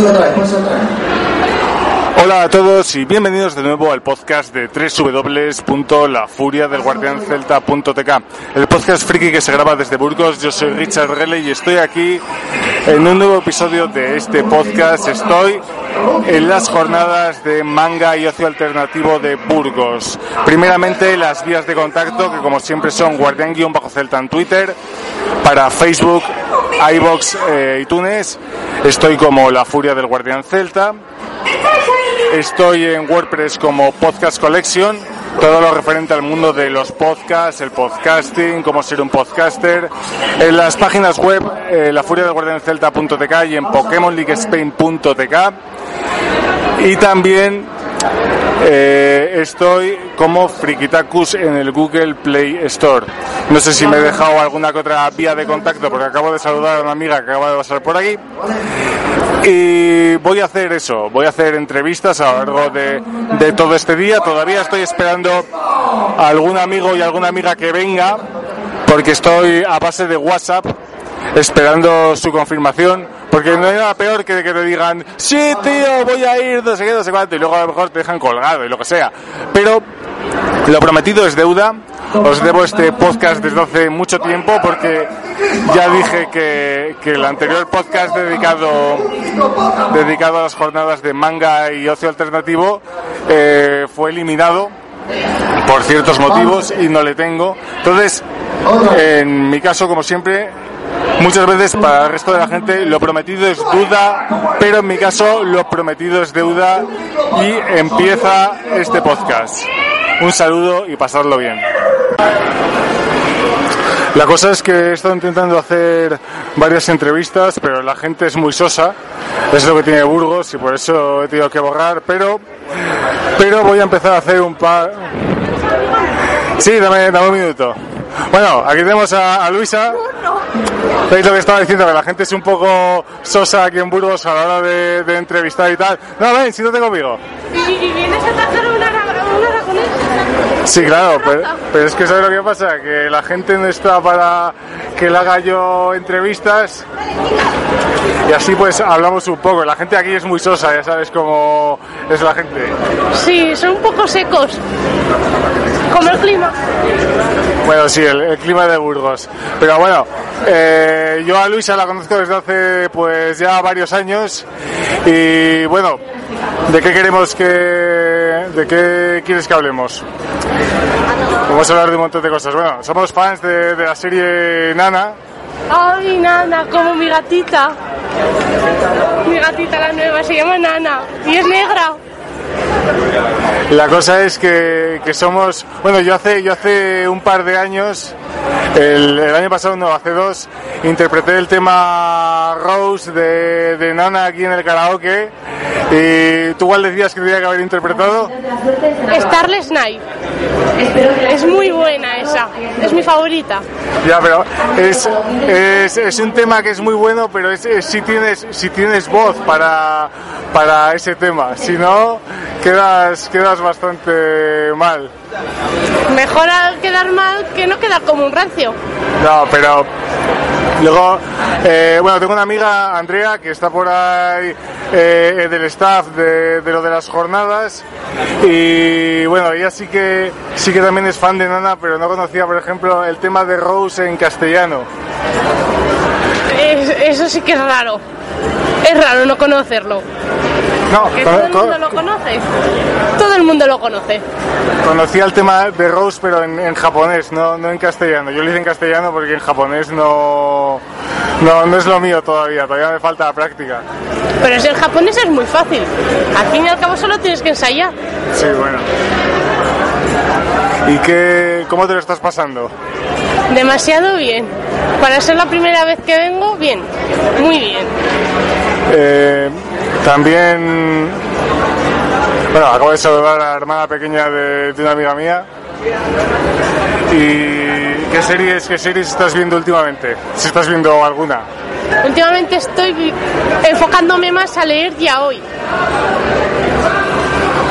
Quantos atrás? Hola a todos y bienvenidos de nuevo al podcast de www.lafuriadelguardiancelta.tk El podcast friki que se graba desde Burgos, yo soy Richard Rele y estoy aquí en un nuevo episodio de este podcast. Estoy en las jornadas de manga y ocio alternativo de Burgos. Primeramente las vías de contacto que como siempre son guardián-celta en Twitter, para Facebook, iBox e iTunes. Estoy como La Furia del Guardián Celta. Estoy en WordPress como Podcast Collection, todo lo referente al mundo de los podcasts, el podcasting, cómo ser un podcaster. En las páginas web, eh, la furia del guardián celta.tk y en pokémonleaguespain.tk. Y también eh, estoy como Frikitakus en el Google Play Store. No sé si me he dejado alguna que otra vía de contacto porque acabo de saludar a una amiga que acaba de pasar por aquí. Y voy a hacer eso, voy a hacer entrevistas a lo largo de, de todo este día. Todavía estoy esperando a algún amigo y alguna amiga que venga porque estoy a base de WhatsApp esperando su confirmación, porque no hay nada peor que que te digan, sí, tío, voy a ir, no sé qué, no sé cuánto, y luego a lo mejor te dejan colgado y lo que sea. Pero lo prometido es deuda. Os debo este podcast desde hace mucho tiempo porque ya dije que, que el anterior podcast dedicado, dedicado a las jornadas de manga y ocio alternativo eh, fue eliminado por ciertos motivos y no le tengo. Entonces, en mi caso, como siempre, muchas veces para el resto de la gente lo prometido es duda, pero en mi caso lo prometido es deuda y empieza este podcast. Un saludo y pasadlo bien. La cosa es que he estado intentando hacer varias entrevistas, pero la gente es muy sosa, es lo que tiene Burgos y por eso he tenido que borrar, pero, pero voy a empezar a hacer un par... Sí, dame, dame un minuto. Bueno, aquí tenemos a Luisa. ¿Veis lo que estaba diciendo? Que la gente es un poco sosa aquí en Burgos a la hora de, entrevistar y tal. No, ven, siéntate conmigo. ¿Y, y a aragonés? Sí, claro, pero, pero es que ¿sabes lo que pasa? Que la gente no está para que le haga yo entrevistas y así pues hablamos un poco. La gente aquí es muy sosa, ya sabes cómo es la gente. Sí, son un poco secos. Como el clima. Bueno, sí, el, el clima de Burgos. Pero bueno, eh, yo a Luisa la conozco desde hace pues ya varios años y bueno, ¿de qué queremos que... ¿De qué quieres que hablemos? Vamos a hablar de un montón de cosas. Bueno, somos fans de, la serie Nana. Ay, Nana, como mi gatita. Mi gatita la nueva se llama Nana y es negra. La cosa es que, que somos, bueno, yo hace, yo hace un par de años, el, el año pasado, no, hace dos, interpreté el tema Rose de, de Nana aquí en el karaoke. Y tú igual decías que tenía que haber interpretado. Starless Night. Es muy buena esa. Es mi favorita. Ya, pero es, es, es un tema que es muy bueno, pero es, es si tienes si tienes voz para, para ese tema. Si no, quedas, quedas bastante mal. Mejor al quedar mal que no quedar como un rancio. No, pero luego, eh, bueno, tengo una amiga, Andrea, que está por ahí eh, del staff de, de lo de las jornadas y bueno, ella sí que sí que también es fan de Nana, pero no conocía, por ejemplo, el tema de Rose en castellano. Es- eso sí que es raro. Es raro no conocerlo. No, Que todo el mundo lo conoce. Todo el mundo lo conoce. conocía el tema de Rose, pero en, en japonés, no, no en castellano. Yo lo hice en castellano porque en japonés no, no, no es lo mío todavía, todavía me falta práctica. Pero si el japonés es muy fácil. Al fin y al cabo solo tienes que ensayar. Sí, bueno. ¿Y qué, cómo te lo estás pasando? Demasiado bien. Para ser la primera vez que vengo, bien. Muy bien. Eh, también, bueno, acabo de saludar a la hermana pequeña de, de una amiga mía. ¿Y qué series, qué series estás viendo últimamente? Si estás viendo alguna. Últimamente estoy enfocándome más a leer ya hoy.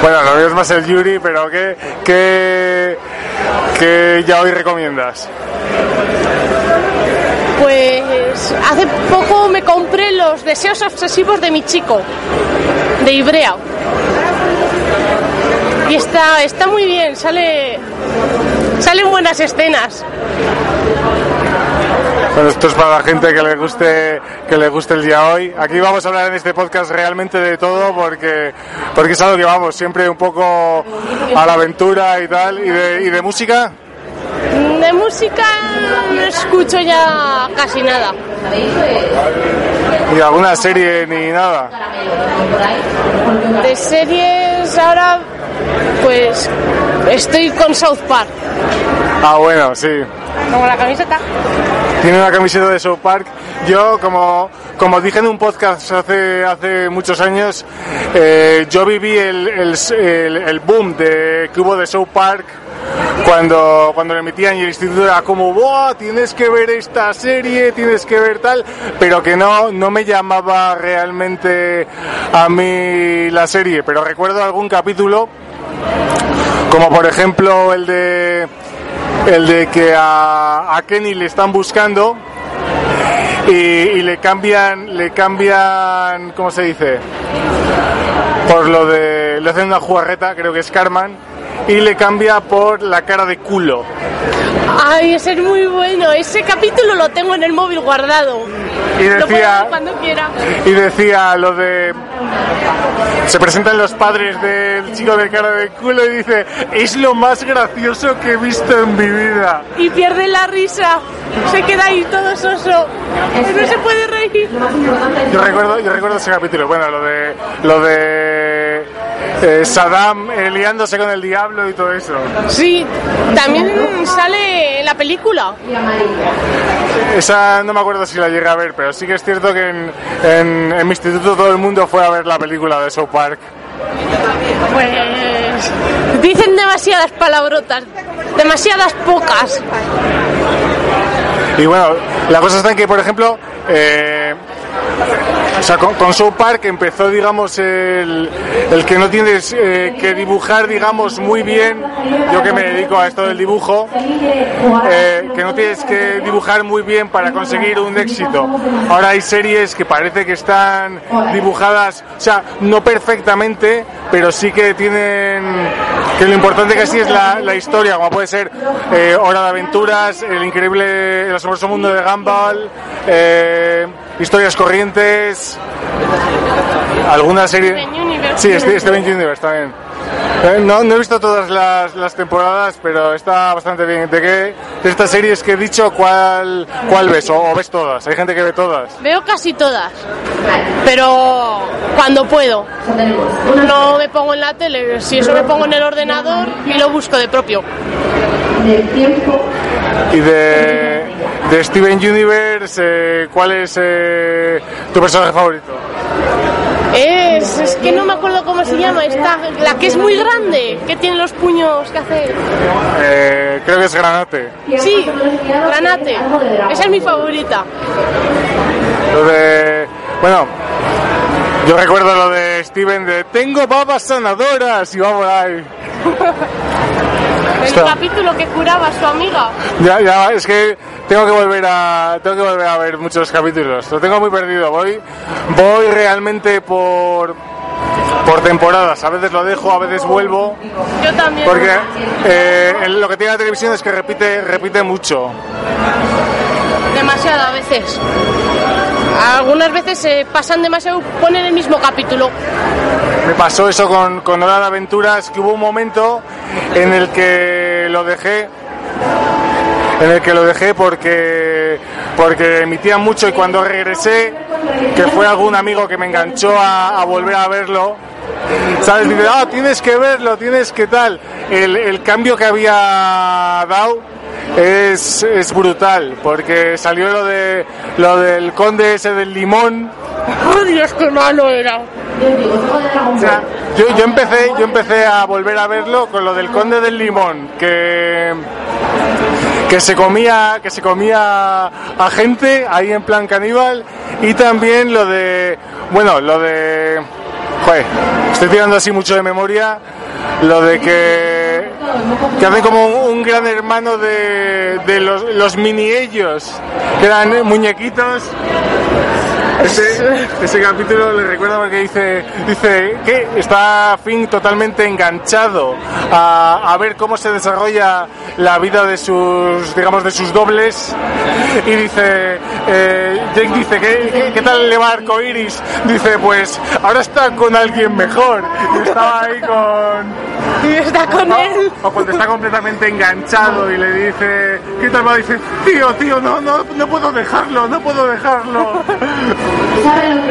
Bueno, lo mío es más el Yuri, pero ¿qué, qué, qué ya hoy recomiendas? Pues Pues hace poco me compré los deseos obsesivos de mi chico, de Ibrea. Y está, está muy bien, sale, salen buenas escenas. Bueno, esto es para la gente que le guste que le guste el día hoy. Aquí vamos a hablar en este podcast realmente de todo porque porque es algo que vamos siempre un poco a la aventura y tal y de, y de música. De música no escucho ya casi nada. Ni alguna serie ni nada. De series ahora pues estoy con South Park. Ah, bueno, sí. Como la camiseta. Tiene una camiseta de South Park. Yo, como, como dije en un podcast hace, hace muchos años, eh, yo viví el, el, el, el boom de, que hubo de South Park cuando, cuando lo emitían y el instituto era como, ¡Buah! Tienes que ver esta serie, tienes que ver tal, pero que no, no me llamaba realmente a mí la serie. Pero recuerdo algún capítulo, como por ejemplo el de el de que a, Kenny le están buscando y, y, le cambian, le cambian, ¿cómo se dice? Por lo de, le hacen una jugarreta, creo que es Carman, y le cambia por la cara de culo. Ay, ese es muy bueno. Ese capítulo lo tengo en el móvil guardado. Y decía, cuando quiera. Y decía lo de. Se presentan los padres del chico de cara de culo y dice: Es lo más gracioso que he visto en mi vida. Y pierde la risa. Se queda ahí todo soso. No se puede reír. Yo recuerdo, yo recuerdo ese capítulo. Bueno, lo de. Lo de. Eh, Saddam eh, liándose con el diablo y todo eso. Sí, también sale en la película. Esa no me acuerdo si la llegué a ver, pero sí que es cierto que en, en, en mi instituto todo el mundo fue a ver la película de South Park. Pues dicen demasiadas palabrotas, demasiadas pocas. Y bueno, la cosa está en que, por ejemplo, eh, o sea, con, con Park empezó, digamos, el, el que no tienes eh, que dibujar, digamos, muy bien. Yo que me dedico a esto del dibujo, eh, que no tienes que dibujar muy bien para conseguir un éxito. Ahora hay series que parece que están dibujadas, o sea, no perfectamente, pero sí que tienen. que lo importante que sí es la, la historia, como puede ser eh, Hora de Aventuras, El Increíble, El Asombroso Mundo de Gumball, eh, Historias Corrientes, alguna serie. Sí, este, Steven Universe también. Eh, no, no he visto todas las, las, temporadas, pero está bastante bien. ¿De qué de estas series que he dicho, cuál, cuál ves? O, ¿O, ves todas? Hay gente que ve todas. Veo casi todas, pero cuando puedo. No me pongo en la tele, si eso me pongo en el ordenador y lo busco de propio. Y de, de Steven Universe, eh, ¿cuál es eh, tu personaje favorito? Es, es que no me acuerdo cómo se llama, esta, la que es muy grande, que tiene los puños que hace. Eh, creo que es Granate. Sí, Granate. Esa es mi favorita. Lo de. Bueno, yo recuerdo lo de Steven de Tengo babas sanadoras y vamos ahí. El Está. capítulo que curaba su amiga. Ya, ya, es que tengo que volver a tengo que volver a ver muchos capítulos. Lo tengo muy perdido. Voy voy realmente por por temporadas. A veces lo dejo, a veces vuelvo. Yo también. Porque eh, lo que tiene la televisión es que repite repite mucho. Demasiado a veces. Algunas veces se pasan demasiado, ponen el mismo capítulo. Me pasó eso con, con Hora de Aventuras, que hubo un momento en el que lo dejé en el que lo dejé porque porque emitían mucho y cuando regresé que fue algún amigo que me enganchó a, a volver a verlo sabes dice ah tienes que verlo tienes que tal el, el cambio que había dado es, es brutal porque salió lo de lo del conde ese del limón ¡Oh, Dios, qué malo era! O sea, yo, yo, empecé, yo empecé a volver a verlo con lo del conde del limón, que, que se comía, que se comía a gente ahí en plan caníbal, y también lo de, bueno, lo de, joder, estoy tirando así mucho de memoria, lo de que que hacen como un, gran hermano de, de los, mini ellos, que eran muñequitos. Ese, ese capítulo le recuerda porque dice, dice que está Finn totalmente enganchado a, a ver cómo se desarrolla la vida de sus, digamos, de sus dobles y dice, eh, Jake dice, ¿qué, qué, tal le va a Arcoiris? Dice, pues ahora está con alguien mejor estaba ahí con... Y está con él. O cuando está completamente enganchado y le dice, ¿qué tal va? Dice, tío, tío, no, no, no puedo dejarlo, no puedo dejarlo.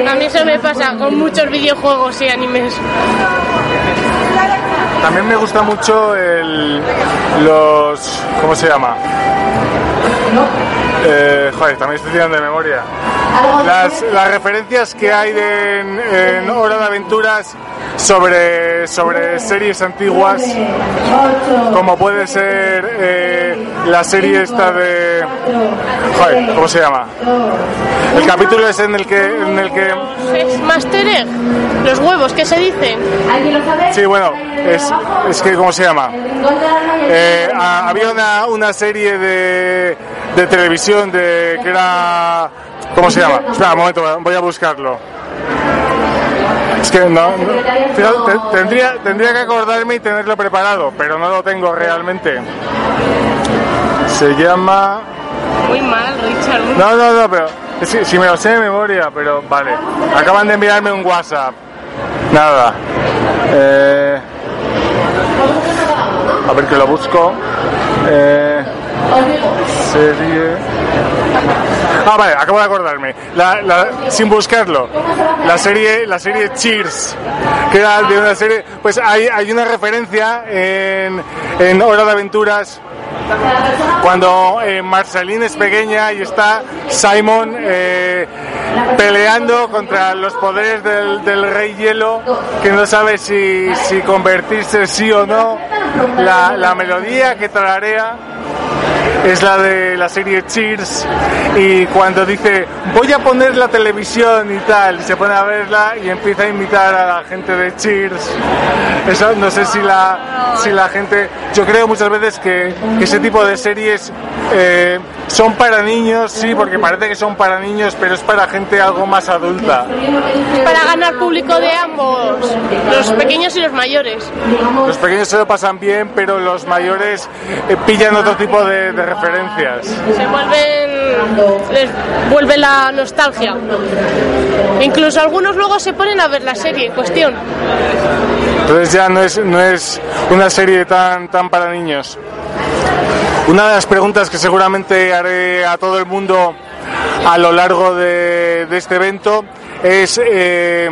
A mí eso me pasa con muchos videojuegos y animes. También me gusta mucho el, los, ¿cómo se llama? Eh, joder, también estoy tirando de memoria. Las, las referencias que hay de- en, en Hora de Aventuras sobre, sobre series antiguas, como puede ser eh, la serie esta de... Joder, ¿cómo se llama? El capítulo es en el que... En el que Es Master Egg. Los huevos, ¿qué se dicen? sí, bueno, es, es que ¿cómo se llama? Eh, ha- había una, una serie de, de televisión de que era ¿cómo se llama? Espera un momento, voy a buscarlo. Es que no, tendría, tendría que acordarme y tenerlo preparado, pero no lo tengo realmente. Se llama Muy mal, Richard. no, no, no, pero que si me lo sé de memoria, pero vale. Acaban de enviarme un WhatsApp. Nada. Eh, a ver que lo busco. Eh, serie. Ah, vale, acabo de acordarme. La- sin buscarlo. La serie, la serie Cheers, que era de una serie. Pues hay, hay una referencia en, en Hora de Aventuras cuando eh, Marceline es pequeña y está Simon eh, peleando contra los poderes del, rey hielo que no sabe si, si convertirse sí o no la, la melodía que tararea es la de la serie Cheers y cuando dice voy a poner la televisión y tal y se pone a verla y empieza a imitar a la gente de Cheers eso no sé si la si la gente yo creo muchas veces que, que ese tipo de series eh, son para niños sí porque parece que son para niños pero es para gente algo más adulta Para ganar público de ambos, los pequeños y los mayores. los pequeños se lo pasan bien pero los mayores eh, pillan otro tipo de, de referencias Se vuelven. les vuelve la nostalgia. Incluso algunos luego se ponen a ver la serie en cuestión. Entonces ya no es, no es una serie tan, tan para niños. Una de las preguntas que seguramente haré a todo el mundo a lo largo de, de este evento es eh,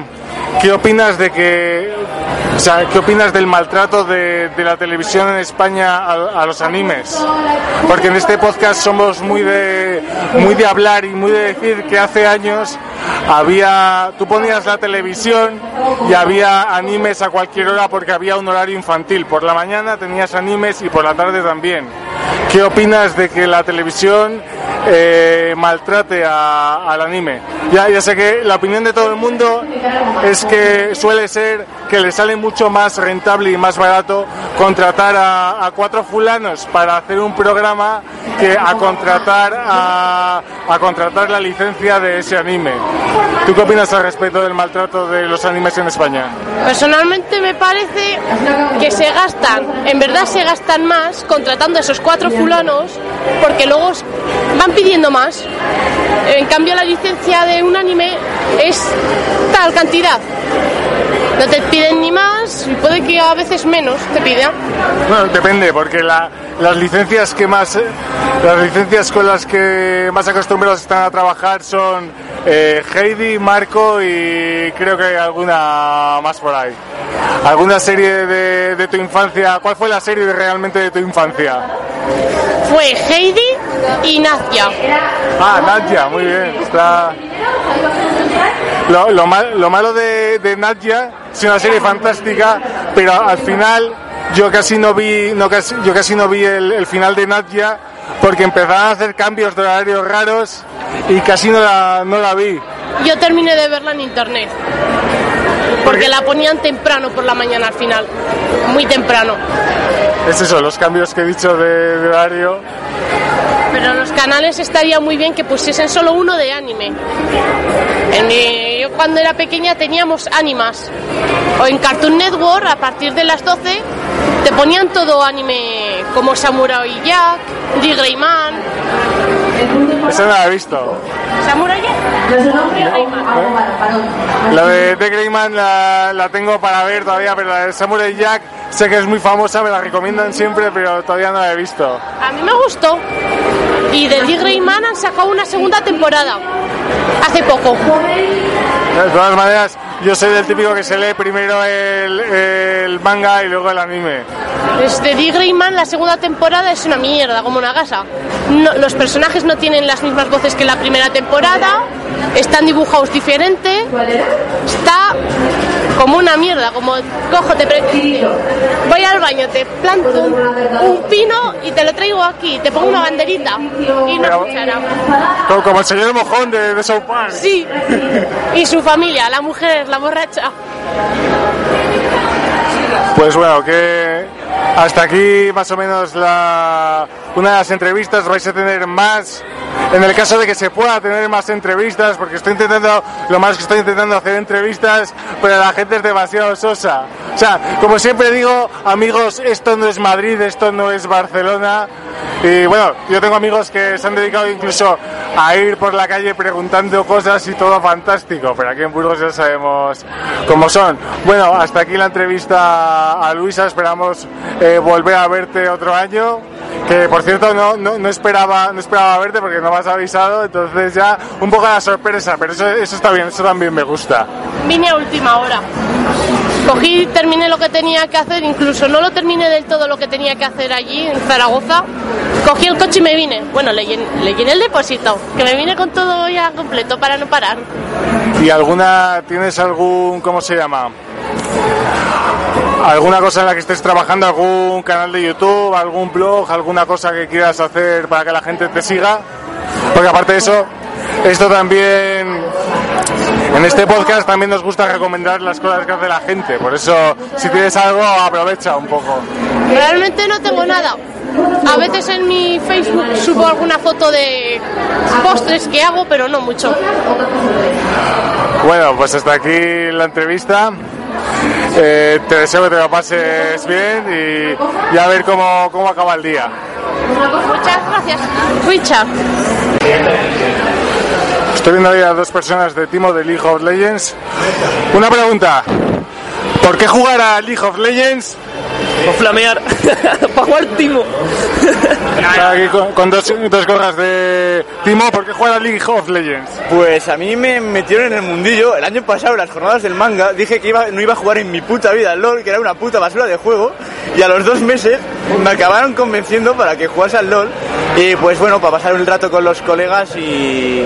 ¿qué opinas de que o sea, ¿qué opinas del maltrato de, de la televisión en España a, a los animes? Porque en este podcast somos muy de muy de hablar y muy de decir que hace años había tú ponías la televisión y había animes a cualquier hora porque había un horario infantil. Por la mañana tenías animes y por la tarde también. ¿Qué opinas de que la televisión eh, maltrate a- al anime? Ya, ya sé que la opinión de todo el mundo es que suele ser que le sale mucho más rentable y más barato contratar a, a cuatro fulanos para hacer un programa que a contratar a, a contratar la licencia de ese anime. ¿Tú qué opinas al respecto del maltrato de los animes en España? Personalmente me parece que se gastan, en verdad se gastan más contratando a esos cuatro fulanos porque luego van pidiendo más. En cambio la licencia de un anime es tal cantidad. No te piden ni más y puede que a veces menos te pidan. Bueno, depende, porque la- las licencias que más, eh, las licencias con las que más acostumbrados están a trabajar son eh, Heidi, Marco y creo que hay alguna más por ahí. ¿Alguna serie de, de tu infancia? ¿Cuál fue la serie realmente de tu infancia? Fue Heidi y Nazia. Ah, Nadia, muy bien. Está... Lo, lo mal- lo malo de, de Nadia es una serie fantástica, pero al final yo casi no vi, no casi, yo casi no vi el, el final de Nadia porque empezaron a hacer cambios de horarios raros y casi no la, no la vi. Yo terminé de verla en internet. Porque la ponían temprano por la mañana al final. Muy temprano. Es eso, los cambios que he dicho de, de horario. Pero los canales estaría muy bien que pusiesen solo uno de anime. En yo cuando era pequeña teníamos animas. O en Cartoon Network, a partir de las 12, te ponían todo anime como Samurai Jack, The Grey Eso no lo he visto. ¿Samurai Man. La de The Greyman la, la tengo para ver todavía, pero la de Samurai Jack sé que es muy famosa, me la recomiendan siempre, pero todavía no la he visto. A mí me gustó. Y de The Grey Man han sacado una segunda temporada. Hace poco. De todas maneras, yo soy del típico que se lee primero el, el manga y luego el anime. Este The Grey Man, la segunda temporada es una mierda, como una gasa. No- los personajes no tienen las mismas voces que la primera temporada, están dibujados diferente, está como una mierda, como cojo, te voy al baño, te planto un, un pino y te lo traigo aquí, te pongo una banderita y cuchara. Como, como el señor mojón de, de South Park. Sí, y su familia, la mujer, la borracha. Pues bueno, que hasta aquí más o menos la, una de las entrevistas. Vais a tener más, en el caso de que se pueda tener más entrevistas, porque estoy intentando, lo más que estoy intentando hacer entrevistas, pero la gente es demasiado sosa. O sea, como siempre digo, amigos, esto no es Madrid, esto no es Barcelona. Y bueno, yo tengo amigos que se han dedicado incluso a ir por la calle preguntando cosas y todo fantástico, pero aquí en Burgos ya sabemos cómo son. Bueno, hasta aquí la entrevista a Luisa, esperamos eh, volver a verte otro año. Que por cierto no, no, no esperaba no esperaba verte porque no me has avisado, entonces ya un poco la sorpresa, pero eso, eso está bien, eso también me gusta. Vine a última hora. Cogí, terminé lo que tenía que hacer, incluso no lo terminé del todo lo que tenía que hacer allí en Zaragoza. Cogí el coche y me vine. Bueno, le le llené el depósito, que me vine con todo ya completo para no parar. ¿Y alguna, tienes algún, cómo se llama? ¿Alguna cosa en la que estés trabajando? ¿Algún canal de YouTube? ¿Algún blog? ¿Alguna cosa que quieras hacer para que la gente te siga? Porque aparte de eso, esto también, en este podcast también nos gusta recomendar las cosas que hace la gente. Por eso, si tienes algo, aprovecha un poco. Realmente no tengo nada. A veces en mi Facebook subo alguna foto de postres que hago, pero no mucho. Bueno, pues hasta aquí la entrevista. Eh, te deseo que te lo pases bien y, y a ver cómo, cómo acaba el día. Muchas gracias. Richard. Estoy viendo ahí a dos personas de Timo de League of Legends. Una pregunta. ¿Por qué jugar a League of Legends? Para flamear. Para jugar timo. Aquí con, con dos, dos gorras de Timo. ¿Por qué jugar a League of Legends? Pues a mí me metieron en el mundillo. El año pasado, en las jornadas del manga, dije que iba, no iba a jugar en mi puta vida al LOL, que era una puta basura de juego. Y a los dos meses me acabaron convenciendo para que jugase al LOL. Y pues bueno, para pasar un rato con los colegas y,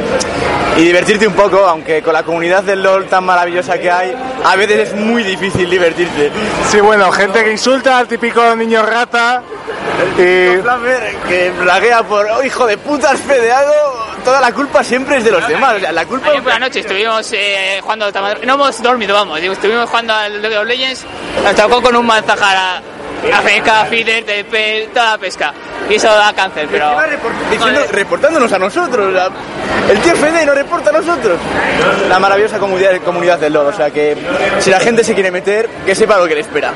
y divertirte un poco, aunque con la comunidad del LOL tan maravillosa que hay, a veces es muy difícil divertirte. Sí, bueno, gente que insulta al típico niño rata. Y Flamer, que blaguea por "Oh, hijo de puta, has fedeado, toda la culpa siempre es de los demás. O sea, la culpa Ayer por la noche estuvimos eh, jugando No hemos dormido, vamos. Estuvimos jugando al League of Legends. Nos tocó con un manzajara. AFK, feeder, TP, toda la pesca. Y eso da cáncer, pero. Encima report- diciendo- reportándonos a nosotros. la- el tío Fede nos reporta a nosotros. La maravillosa comunidad, comunidad del LOL. O sea que si la gente se quiere meter, que sepa lo que le espera.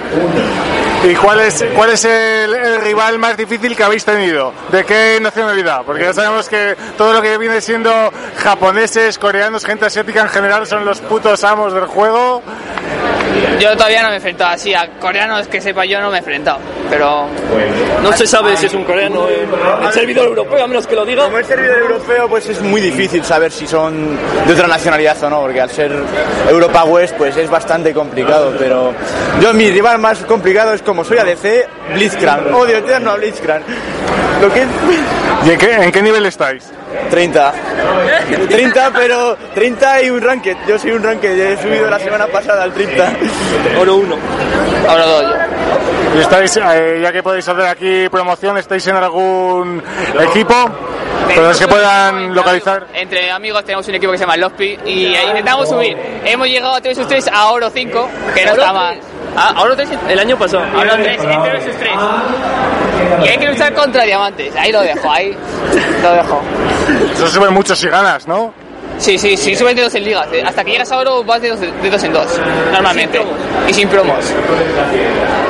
¿Y cuál es, cuál es el, el rival más difícil que habéis tenido? ¿De qué nacionalidad? Porque ya sabemos que todo lo que viene siendo japoneses, coreanos, gente asiática en general son los putos amos del juego. Yo todavía no me he enfrentado así. A coreanos que sepa yo no me he enfrentado. Pero. No se sabe si es un coreano en el servidor europeo, a menos que lo diga. Como es servidor europeo, pues es muy difícil saber si son de otra nacionalidad o no, porque al ser Europa West, pues es bastante complicado. Pero yo, mi rival más complicado es como soy ADC, Blitzcrank. Odio eterno a Blitzcrank. Lo que ¿Y en qué, en qué nivel estáis? 30. 30, pero 30 y un ranked. Yo soy un ranked, he subido la semana pasada al 30. Oro 1. Ahora doy yo. ¿Y estáis, eh, ya que podéis hacer aquí promoción, estáis en algún equipo? Pero es que puedan localizar. Entre amigos tenemos un equipo que se llama Lospi y intentamos subir. Hemos llegado a 3 sus 3 a Oro 5, que no está mal. Ah, Oro 3 El año pasado. Oro 3, entre versus 3. Y hay que luchar contra diamantes. Ahí lo dejo, ahí lo dejo. Eso sube mucho si ganas, ¿no? Sí, sí, sí, suben de dos en ligas. Eh, Hasta que llegas a oro vas de dos, de dos en dos, normalmente. Y sin promos.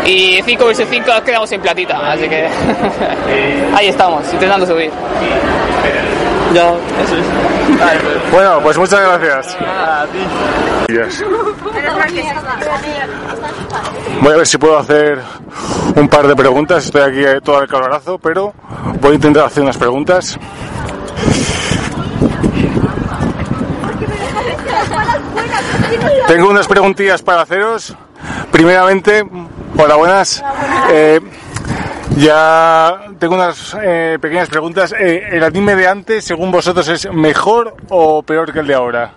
Y 5 versus 5 nos quedamos en platita, así que ahí estamos, intentando subir. Ya, eso es. Bueno, pues muchas gracias. Yes. Voy a ver si puedo hacer un par de preguntas. Estoy aquí eh, todo al calorazo, pero voy a intentar hacer unas preguntas. Tengo unas preguntillas para haceros. Primeramente, hola, buenas. Eh, ya tengo unas eh, pequeñas preguntas. Eh, ¿El anime de antes, según vosotros, es mejor o peor que el de ahora?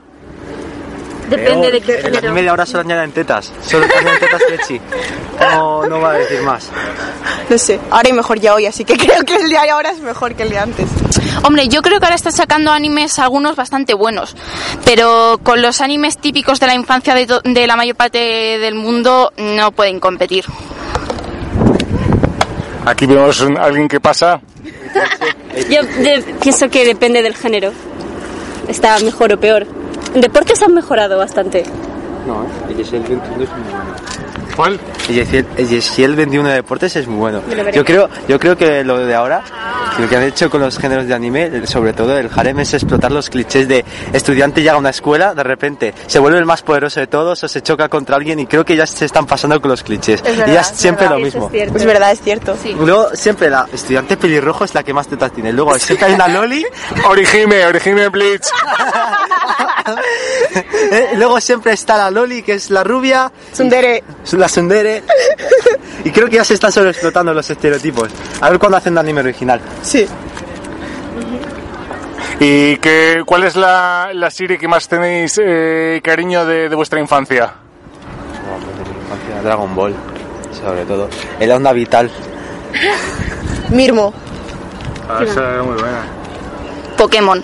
Depende de qué El género. anime de ahora solo añaden tetas. Solo añaden tetas Lechi. No, no va a decir más. No sé, ahora hay mejor ya hoy, así que creo que el de ahora es mejor que el de antes. Hombre, yo creo que ahora están sacando animes algunos bastante buenos, pero con los animes típicos de la infancia de, de la mayor parte del mundo no pueden competir. Aquí vemos un- alguien que pasa. Yo de- pienso que depende del género. Está mejor o peor. En deportes han mejorado bastante. No, el Yesiel 21 es muy bueno. ¿Cuál? El Yesiel, el Yesiel 21 de deportes es muy bueno. Yo creo, yo creo que lo de ahora, lo que han hecho con los géneros de anime, sobre todo el harem, es explotar los clichés de estudiante llega a una escuela, de repente se vuelve el más poderoso de todos o se choca contra alguien y creo que ya se están pasando con los clichés. Es verdad, y ya es siempre verdad. lo mismo. es verdad, es cierto. Sí. Luego siempre la estudiante pelirrojo es la que más tetas tiene. Luego siempre hay una loli Orihime, Orihime Bleach. Eh, Luego siempre está la Loli, que es la rubia, Sundere, la Sundere. Y creo que ya se están sobreexplotando los estereotipos. A ver cuándo hacen un anime original. sí. ¿Y qué, cuál es la, la serie que más tenéis eh, cariño de, de vuestra infancia? Dragon Ball, sobre todo. Era onda vital. Mirmo. Ah, esa era muy buena. Pokémon.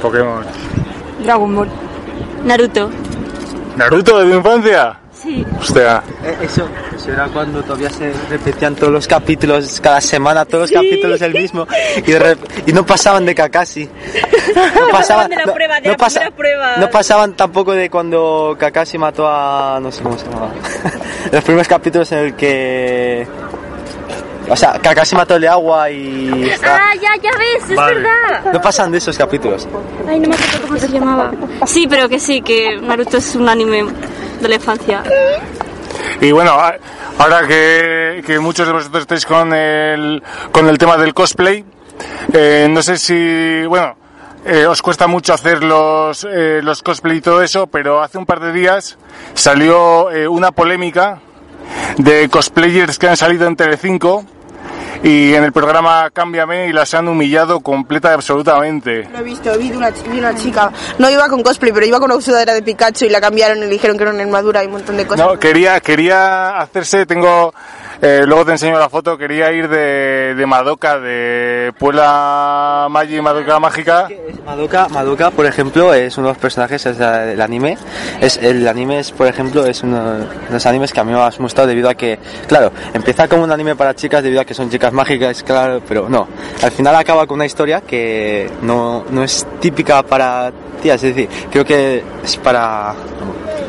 Pokémon. Dragon Ball. Naruto. ¿Naruto de tu infancia? Sí. Hostia. Eh, Eso, eso era cuando todavía se repetían todos los capítulos, cada semana todos los capítulos el mismo. Y, no pasaban de Kakashi. No pasaban, de la no- prueba, de no la pasa- prueba. no pasaban tampoco de cuando Kakashi mató a... no sé cómo se llamaba. Los primeros capítulos en el que... O sea, Kakashi mató el de agua y... Ah, ya, ya ves, es Vale. verdad. No pasan de esos capítulos. Ay, no me acuerdo cómo se llamaba. Sí, pero que sí, que Naruto es un anime de la infancia. Y bueno, ahora que, que muchos de vosotros estáis con el, con el tema del cosplay, eh, no sé si, bueno, eh, os cuesta mucho hacer los, eh, los cosplay y todo eso, pero hace un par de días salió eh, una polémica de cosplayers que han salido en Telecinco y en el programa Cámbiame y las han humillado completa y absolutamente. Lo he visto, vi de una, vi una chica. No iba con cosplay, pero iba con una sudadera de Pikachu y la cambiaron y le dijeron que era una armadura y un montón de cosas. No, quería, quería hacerse, tengo, eh, luego te enseño la foto, quería ir de, de Madoka, de Puela Magi Madoka Mágica. Madoka, Madoka, por ejemplo, es uno de los personajes es, del anime. Es, el anime es, por ejemplo, es uno de los animes que a mí me ha gustado debido a que, claro, empieza como un anime para chicas debido a que son chicas mágicas, claro, pero no. Al final acaba con una historia que no, no es típica para tías, es decir, creo que es para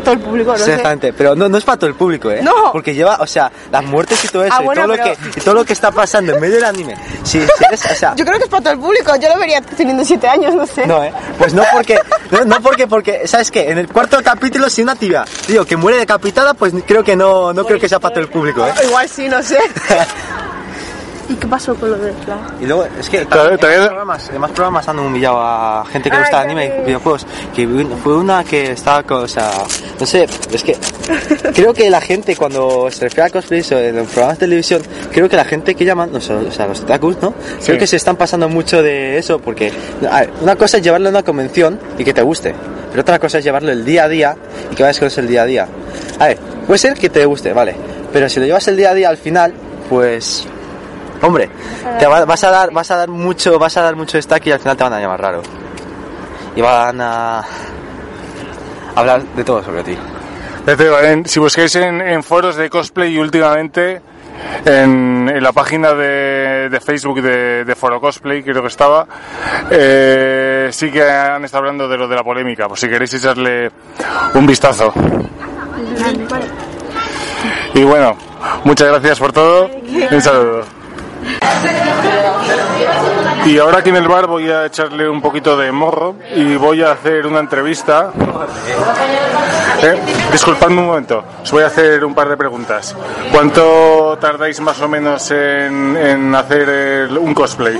Todo el público, no sé. exactamente, pero no, no es para todo el público, ¿eh? No. Porque lleva, o sea, las muertes y todo eso, Ah, y, todo lo que, y todo lo que está pasando en medio del anime. Si, si eres, o sea, Yo creo que es para todo el público. Yo lo vería teniendo 7 años, no sé. no, ¿eh? Pues no porque, no, no porque, porque, ¿sabes qué? En el cuarto capítulo, si una tía, digo, que muere decapitada, pues creo que no, no creo que sea para todo el público, ¿eh? Igual sí, no sé. ¿Y qué pasó con lo de la... Y luego, es que Todavía- también todavía- en más programas, en más programas han humillado a gente que gusta de ya anime y videojuegos. Que fue una que estaba, con, o sea, no sé, es que creo que la gente cuando se refiere a cosplay o en los programas de televisión, creo que la gente que llaman, no, sé, o sea, los otakus, ¿no? Creo que se están pasando mucho de eso porque a ver, una cosa es llevarlo a una convención y que te guste, pero otra cosa es llevarlo el día a día y que vayas con eso el día a día. A ver, puede ser que te guste, vale, pero si lo llevas el día a día al final, pues Hombre, te va- vas a dar, vas a dar mucho, vas a dar mucho stack y al final te van a llamar raro. Y van a hablar de todo sobre ti. Si busquáis en, en foros de cosplay y últimamente en, en la página de, de Facebook de, de Foro Cosplay, creo que estaba, eh, sí que han estado hablando de lo de la polémica, por si queréis echarle un vistazo. Y bueno, muchas gracias por todo. Un saludo. Y ahora aquí en el bar voy a echarle un poquito de morro y voy a hacer una entrevista. Eh, disculpadme un momento, os voy a hacer un par de preguntas. ¿Cuánto tardáis más o menos en, en hacer el- un cosplay?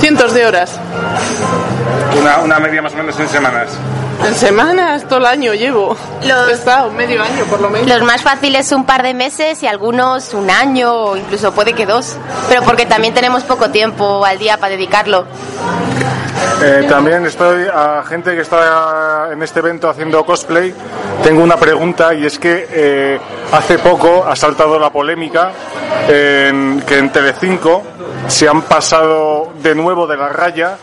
Cientos de horas. Una, una media más o menos en semanas. En semanas, todo el año llevo. He estado medio año por lo menos. Los más fáciles un par de meses y algunos un año o incluso puede que dos, pero porque también tenemos poco tiempo al día para dedicarlo. Eh, también estoy a gente que está en este evento haciendo cosplay. Tengo una pregunta y es que eh, hace poco ha saltado la polémica en que en Telecinco se han pasado de nuevo de la raya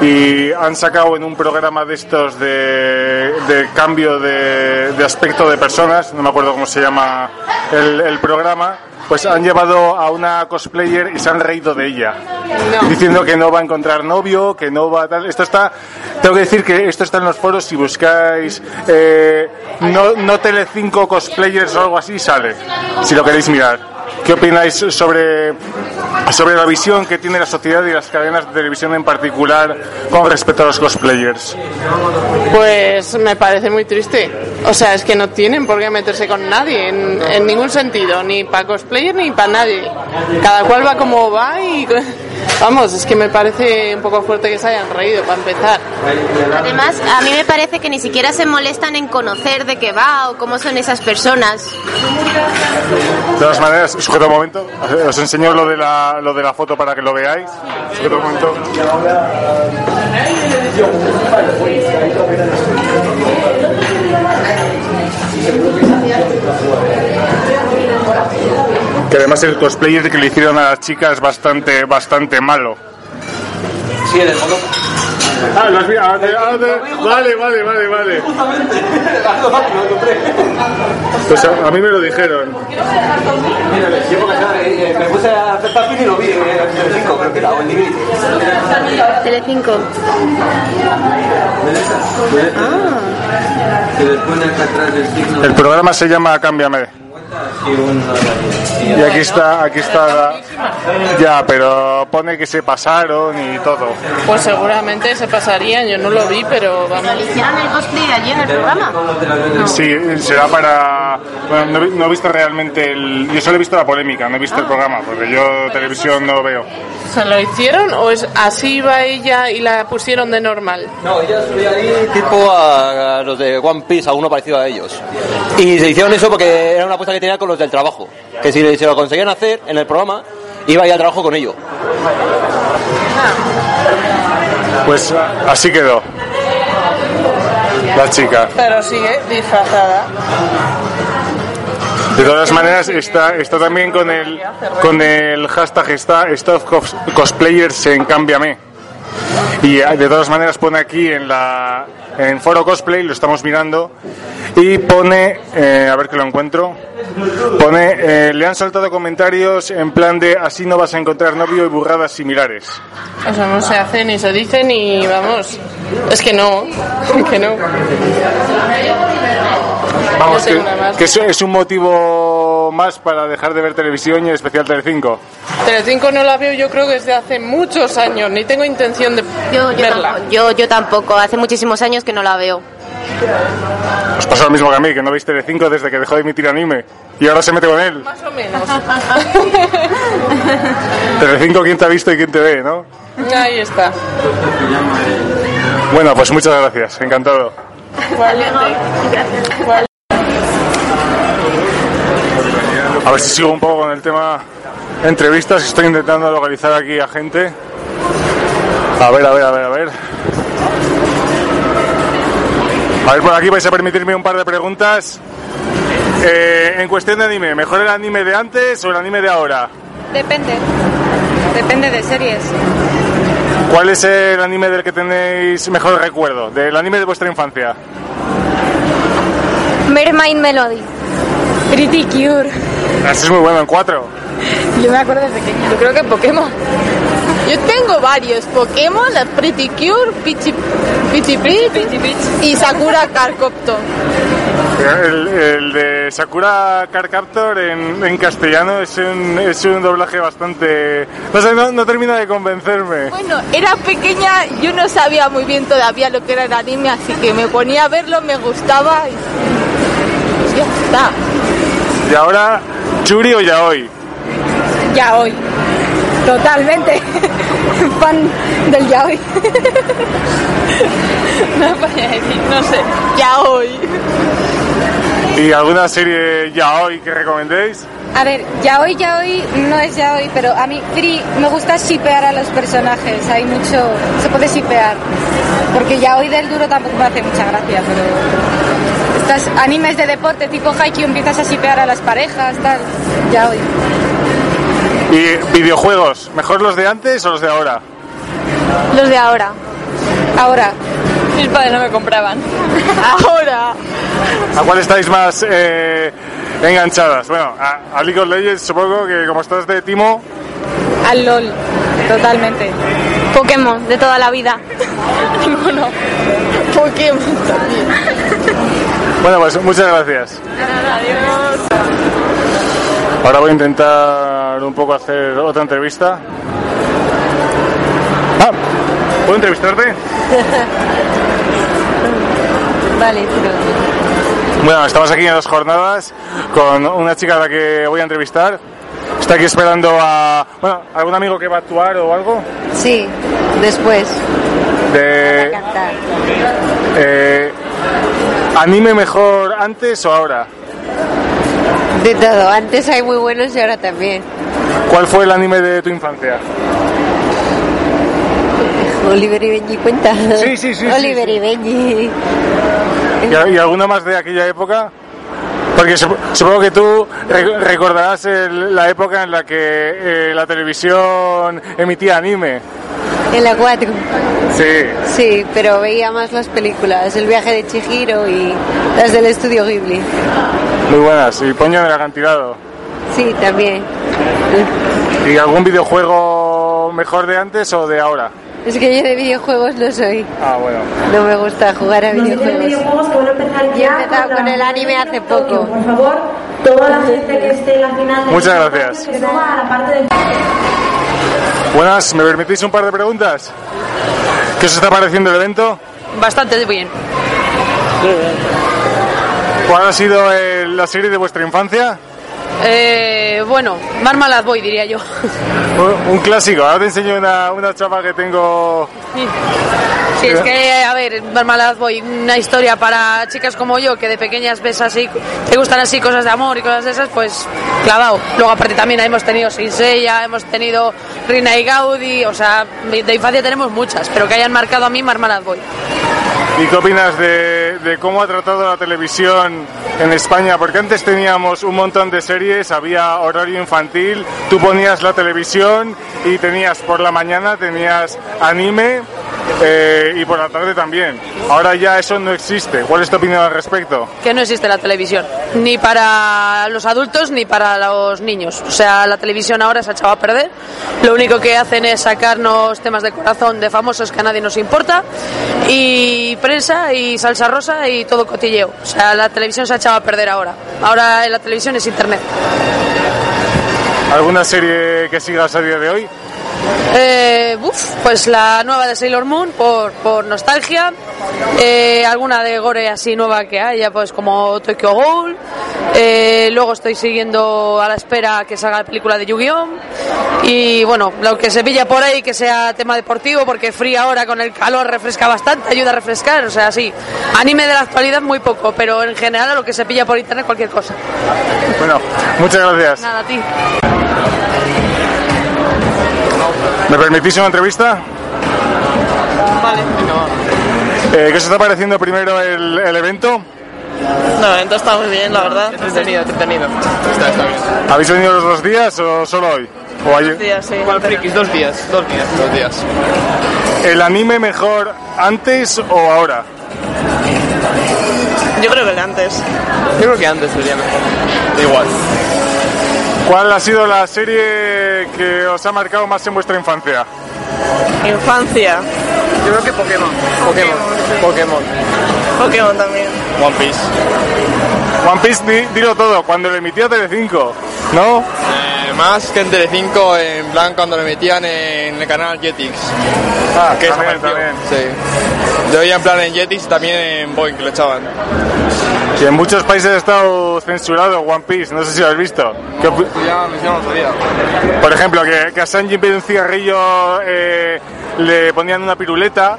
y han sacado en un programa de estos de, de cambio de, de aspecto de personas, no me acuerdo cómo se llama el, el programa, pues han llevado a una cosplayer y se han reído de ella diciendo que no va a encontrar novio, que no va a tal. Esto está, tengo que decir que esto está en los foros. Si buscáis eh, no, no Tele5 cosplayers o algo así, sale. Si lo queréis mirar. ¿Qué opináis sobre, sobre la visión que tiene la sociedad y las cadenas de televisión en particular con respecto a los cosplayers? Pues me parece muy triste. O sea, es que no tienen por qué meterse con nadie en, en ningún sentido, ni para cosplayer ni para nadie. Cada cual va como va y vamos, es que me parece un poco fuerte que se hayan reído para empezar. Además, a mí me parece que ni siquiera se molestan en conocer de qué va o cómo son esas personas. De todas maneras, sujeto un momento, os enseño lo de la, lo de la foto para que lo veáis. Sujeto un momento. Que además el cosplayer que le hicieron a la chica es bastante, bastante malo. Sí, en el fondo. Ah, lo has visto. Ah, de- ah, de- Vale, vale, vale, vale. Pues a, a mí me lo dijeron. Me puse a hacer papel y lo vi en el 5, creo que era, o en Divinity. Telecinco. El programa se llama Cámbiame. Y aquí está, aquí está. la- Ya, pero pone que se pasaron y todo. Pues seguramente se pasarían, yo no lo vi, pero vamos. ¿Hicieron el cosplay allí en el programa? Sí, será para. Bueno, no, no he visto realmente el. Yo solo he visto la polémica, no he visto el programa, porque yo televisión no veo. ¿Se lo hicieron o es así iba ella y la pusieron de normal? No, ella subía ahí tipo a, a los de One Piece, a uno parecido a ellos. Y se hicieron eso porque era una apuesta que tenía con los del trabajo. Que si se lo conseguían hacer en el programa, iba a ir al trabajo con ellos. Pues así quedó. La chica. Pero sigue disfrazada. De todas maneras, está, está también con el, con el hashtag está Stop Cos- Cosplayers en Cámbiame. Y eh, de todas maneras pone aquí en la en Foro Cosplay, lo estamos mirando, y pone, eh, a ver que lo encuentro, pone, eh, le han saltado comentarios en plan de así no vas a encontrar novio y burradas similares. O sea, no se hace ni se dice ni vamos. Es que no, que no. Vamos, No que, más. que es, es un motivo más para dejar de ver televisión y en especial Telecinco. Telecinco no la veo yo creo que desde hace muchos años, ni tengo intención de Yo, yo, verla. tampoco, yo, yo tampoco, hace muchísimos años que no la veo. Os pasa lo mismo que a mí, que no veis Telecinco desde que dejó de emitir anime. Y ahora se mete con él. Más o menos. Telecinco, ¿quién te ha visto y quién te ve, no? Ahí está. Bueno, pues muchas gracias, encantado. A ver si sigo un poco con el tema entrevistas. Estoy intentando localizar aquí a gente. A ver, a ver, a ver, a ver. A ver, por aquí vais a permitirme un par de preguntas. Eh, en cuestión de anime, ¿mejor el anime de antes o el anime de ahora? Depende. depende de series. ¿Cuál es el anime del que tenéis mejor recuerdo? Del anime de vuestra infancia. Mermaid Melody. Pretty Cure. Así es muy bueno en cuatro. Yo me acuerdo de pequeña. Yo creo que Pokémon. Yo tengo varios Pokémon, la Pretty Cure, Pichi Pichi Pichi y Sakura Carcopto. El, el de Sakura Card Captor en, en castellano es un, es un doblaje bastante... No sé, no, no termina de convencerme. Bueno, era pequeña, yo no sabía muy bien todavía lo que era el anime, así que me ponía a verlo, me gustaba y pues ya está. Y ahora, Yuri o Yaoi. Ya hoy. Totalmente. Fan del ya hoy. no podía decir, no sé. Ya hoy. ¿Y alguna serie Yaoi que recomendéis? A ver, ya hoy, ya hoy no es ya hoy, pero a mí Free me gusta shipear a los personajes. Hay mucho, se puede shipear. Porque ya hoy del duro tampoco me hace mucha gracia, pero animes de deporte tipo Haikyuu empiezas a shipear a las parejas, tal. Ya hoy. ¿Y videojuegos? ¿Mejor los de antes o los de ahora? Los de ahora. Ahora. Mis padres no me compraban. Ahora. ¿A cuál estáis más eh, enganchadas? Bueno, a, a League of Legends supongo que como estás de Timo, Al LOL. Totalmente. Pokémon, de toda la vida. Ninguno. Pokémon también. Bueno, pues muchas gracias. Ahora voy a intentar un poco hacer otra entrevista. Ah, ¿puedo entrevistarte? vale, pero... Bueno, estamos aquí en las jornadas con una chica a la que voy a entrevistar. Está aquí esperando a... Bueno, ¿algún amigo que va a actuar o algo? Sí, después. De... Cantar. Eh, ¿Anime mejor antes o ahora? De todo. Antes hay muy buenos y ahora también. ¿Cuál fue el anime de tu infancia? Oliver y Benji cuenta. Sí, sí, sí, Oliver sí, y Benji. ¿Y, y alguna más de aquella época? Porque sup- supongo que tú re- recordarás el- la época en la que eh, la televisión emitía anime. En la 4. Sí. Sí, pero veía más las películas. El viaje de Chihiro y las del estudio Ghibli. Muy buenas. Y Poño en el acantilado. Sí, también. ¿Y algún videojuego mejor de antes o de ahora? Es que yo de videojuegos no soy. Ah, bueno. No me gusta jugar a Los videojuegos. videojuegos que van a empezar Yo he ya empezado con el anime hace poco. Por favor, toda la gente que esté en la final de Muchas gracias. espacio, que suba a la parte del... Buenas, ¿me permitís un par de preguntas? ¿Qué os está pareciendo el evento? Bastante bien. ¿Cuál ha sido el- la serie de vuestra infancia? Eh, bueno, Marmalade Boy diría yo. Un- Un clásico. Ahora te enseño una, una chapa que tengo. Sí, es que, a ver, Marmalade Boy, una historia para chicas como yo, que de pequeñas ves así, te gustan así cosas de amor y cosas de esas, pues clavado. Luego aparte también hemos tenido Seiya, hemos tenido Rina y Gaudi, o sea, de infancia tenemos muchas, pero que hayan marcado a mí Marmalade Boy. ¿Y qué opinas de, de cómo ha tratado la televisión en España? Porque antes teníamos un montón de series, había horario infantil, tú ponías la televisión y tenías por la mañana tenías anime eh, y por la tarde también. Ahora ya eso no existe. ¿Cuál es tu opinión al respecto? que no existe la televisión, ni para los adultos ni para los niños. O sea, la televisión ahora se ha echado a perder. Lo único que hacen es sacarnos temas de corazón de famosos que a nadie nos importa, y prensa y salsa rosa y todo cotilleo. O sea, la televisión se ha echado a perder ahora. Ahora la televisión es internet. ¿Alguna serie que sigas a día de hoy? Eh, uf, pues la nueva de Sailor Moon por, por nostalgia. Eh, alguna de Gore así nueva que haya, pues como Tokyo Ghoul. Eh, luego estoy siguiendo a la espera que salga la película de Yu-Gi-Oh! Y bueno, lo que se pilla por ahí que sea tema deportivo, porque frío ahora con el calor refresca bastante, ayuda a refrescar. O sea, sí, anime de la actualidad muy poco, pero en general lo que se pilla por internet cualquier cosa. Bueno, muchas gracias. Nada, a ti. ¿Me permitís una entrevista? Vale. Eh, ¿Qué os está pareciendo primero el, el evento? No, el evento está muy bien, la verdad. Entretenido, entretenido. Está, está bien. ¿Habéis venido los dos días o solo hoy? ¿O Dos días, sí. Igual frikis, dos días, dos días, dos días. ¿El anime mejor antes o ahora? Yo creo que el de antes. Yo creo que antes sería mejor. Igual. ¿Cuál ha sido la serie que os ha marcado más en vuestra infancia? Infancia. Yo creo que Pokémon. Pokémon. Pokémon. Pokémon también. One Piece. One Piece, di- dilo todo, cuando lo emitió Telecinco, ¿no? Eh, más que en Telecinco, en plan cuando lo metían en el canal Jetix. Ah, que también, también. Sí. Yo veía en plan en Jetix también en Boeing que lo echaban. Que en muchos países ha estado censurado One Piece, no sé si lo has visto. ¿Qué opi- Pues ya, ya no lo sabía. Por ejemplo, que, que a Sanji en un cigarrillo eh, le ponían una piruleta.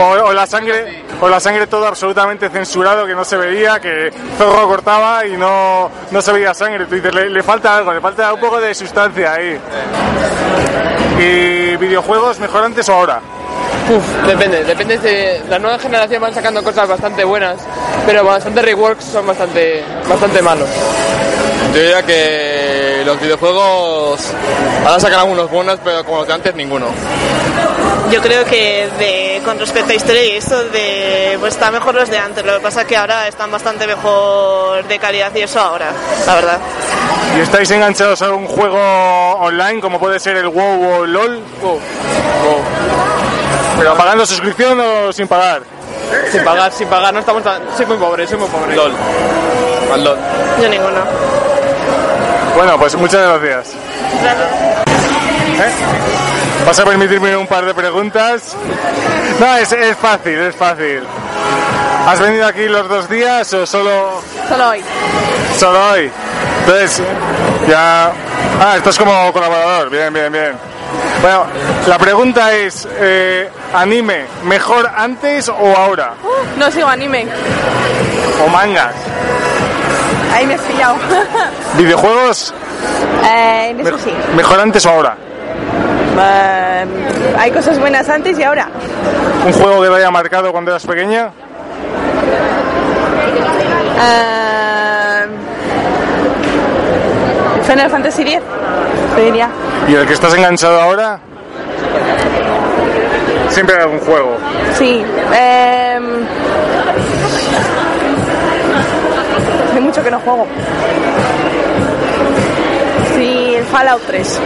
o, o la sangre o la sangre todo absolutamente censurado que no se veía que Zorro cortaba y no, no se veía sangre tú dices le, le falta algo le falta un poco de sustancia ahí y videojuegos mejor antes o ahora Uf, depende, depende de la nueva generación van sacando cosas bastante buenas, pero bastante reworks son bastante bastante malos. Yo diría que los videojuegos ahora sacan algunos buenos, pero como los de antes ninguno. Yo creo que de, con respecto a historia y esto de pues están mejor los de antes. Lo que pasa es que ahora están bastante mejor de calidad y eso ahora, la verdad. y estáis enganchados a un juego online como puede ser el WoW o el LOL pero pagando suscripción o sin pagar Sin pagar, sin pagar, no estamos tan... Soy muy pobre, soy muy pobre. LOL. Al LOL. Yo ninguno. Bueno, pues muchas gracias. ¿Eh? ¿Vas a permitirme un par de preguntas? No, es, es fácil, es fácil. ¿Has venido aquí los dos días o solo, Solo hoy. solo hoy? Entonces, ya... Ah, estás como colaborador, bien, bien, bien. Bueno, la pregunta es, eh, anime, ¿mejor antes o ahora? No sigo anime. ¿O mangas? Ahí me has pillado. ¿Videojuegos, eh, eso sí. mejor antes o ahora? Eh, hay cosas buenas antes y ahora. ¿Un juego que te haya marcado cuando eras pequeña? Eh, Final Fantasy X. Te diría. ¿Y el que estás enganchado ahora? Siempre hay algún juego. Sí. Eh, hace mucho que no juego. Sí, el Fallout 3.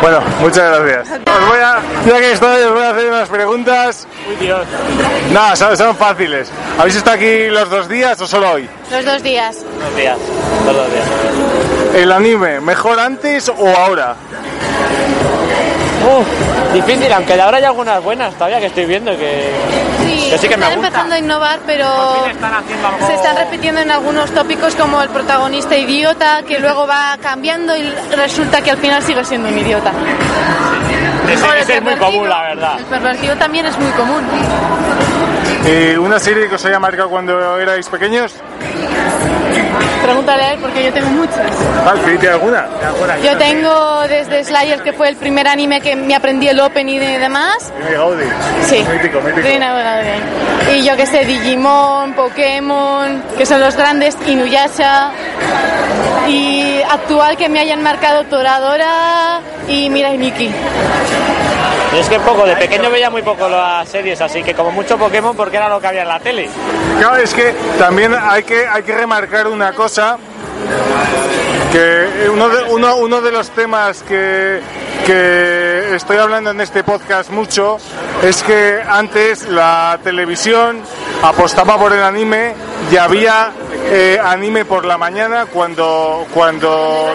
Bueno, muchas gracias. Os voy a, ya que estoy, os voy a hacer unas preguntas. No, son, son fáciles. ¿Habéis estado aquí los dos días o solo hoy? Los dos días. Dos días, los días. ¿El anime mejor antes o ahora? Uf, difícil, aunque de ahora hay algunas buenas todavía que estoy viendo que, Sí, que sí que me están empezando a innovar, pero algo- se están repitiendo en algunos tópicos como el protagonista idiota, que luego va cambiando y resulta que al final sigue siendo un idiota. El ese es muy común, la verdad. El pervertido también es muy común. ¿Y una serie que os haya marcado cuando erais pequeños? Pregúntale a él porque yo tengo muchas. Vale, ¿tiene alguna? Yo tengo desde Slayer, que fue el primer anime que me aprendí el opening y demás. Tiene Gaudi. Sí. Mítico, mítico. Y yo que sé, Digimon, Pokémon, que son los grandes, Inuyasha. Y actual que me hayan marcado Toradora y Mirai Nikki. Y es que poco, de pequeño veía muy poco las series, así que como mucho Pokémon porque era lo que había en la tele. Claro, es que también hay que, hay que remarcar una cosa, que uno de, uno, uno de los temas que, que estoy hablando en este podcast mucho es que antes la televisión apostaba por el anime y había eh, anime por la mañana cuando cuando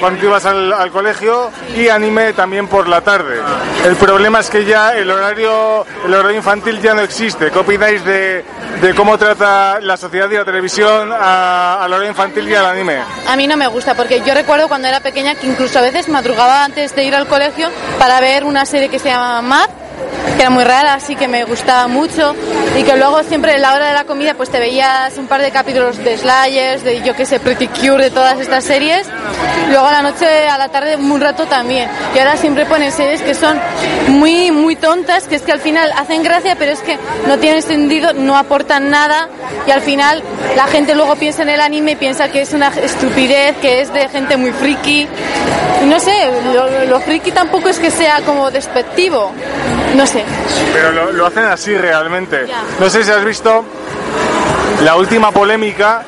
cuando ibas al, al colegio y anime también por la tarde. El problema es que ya el horario el horario infantil ya no existe. ¿Qué opináis de, de cómo trata la sociedad y la televisión a- al horario infantil y al anime? A mí no me gusta porque yo recuerdo cuando era pequeña que incluso a veces madrugaba antes de ir al colegio para ver una serie que se llama Mad que era muy rara, así que me gustaba mucho. Y que luego siempre en la hora de la comida pues te veías un par de capítulos de Slayers, de yo que sé, Pretty Cure, de todas estas series. Luego a la noche, a la tarde, un rato también. Y ahora siempre ponen series que son muy, muy tontas, que es que al final hacen gracia, pero es que no tienen sentido, no aportan nada. Y al final la gente luego piensa en el anime y piensa que es una estupidez, que es de gente muy friki. No sé, lo, lo friki tampoco es que sea como despectivo. No sé. Pero lo, lo hacen así realmente. No sé si has visto la última polémica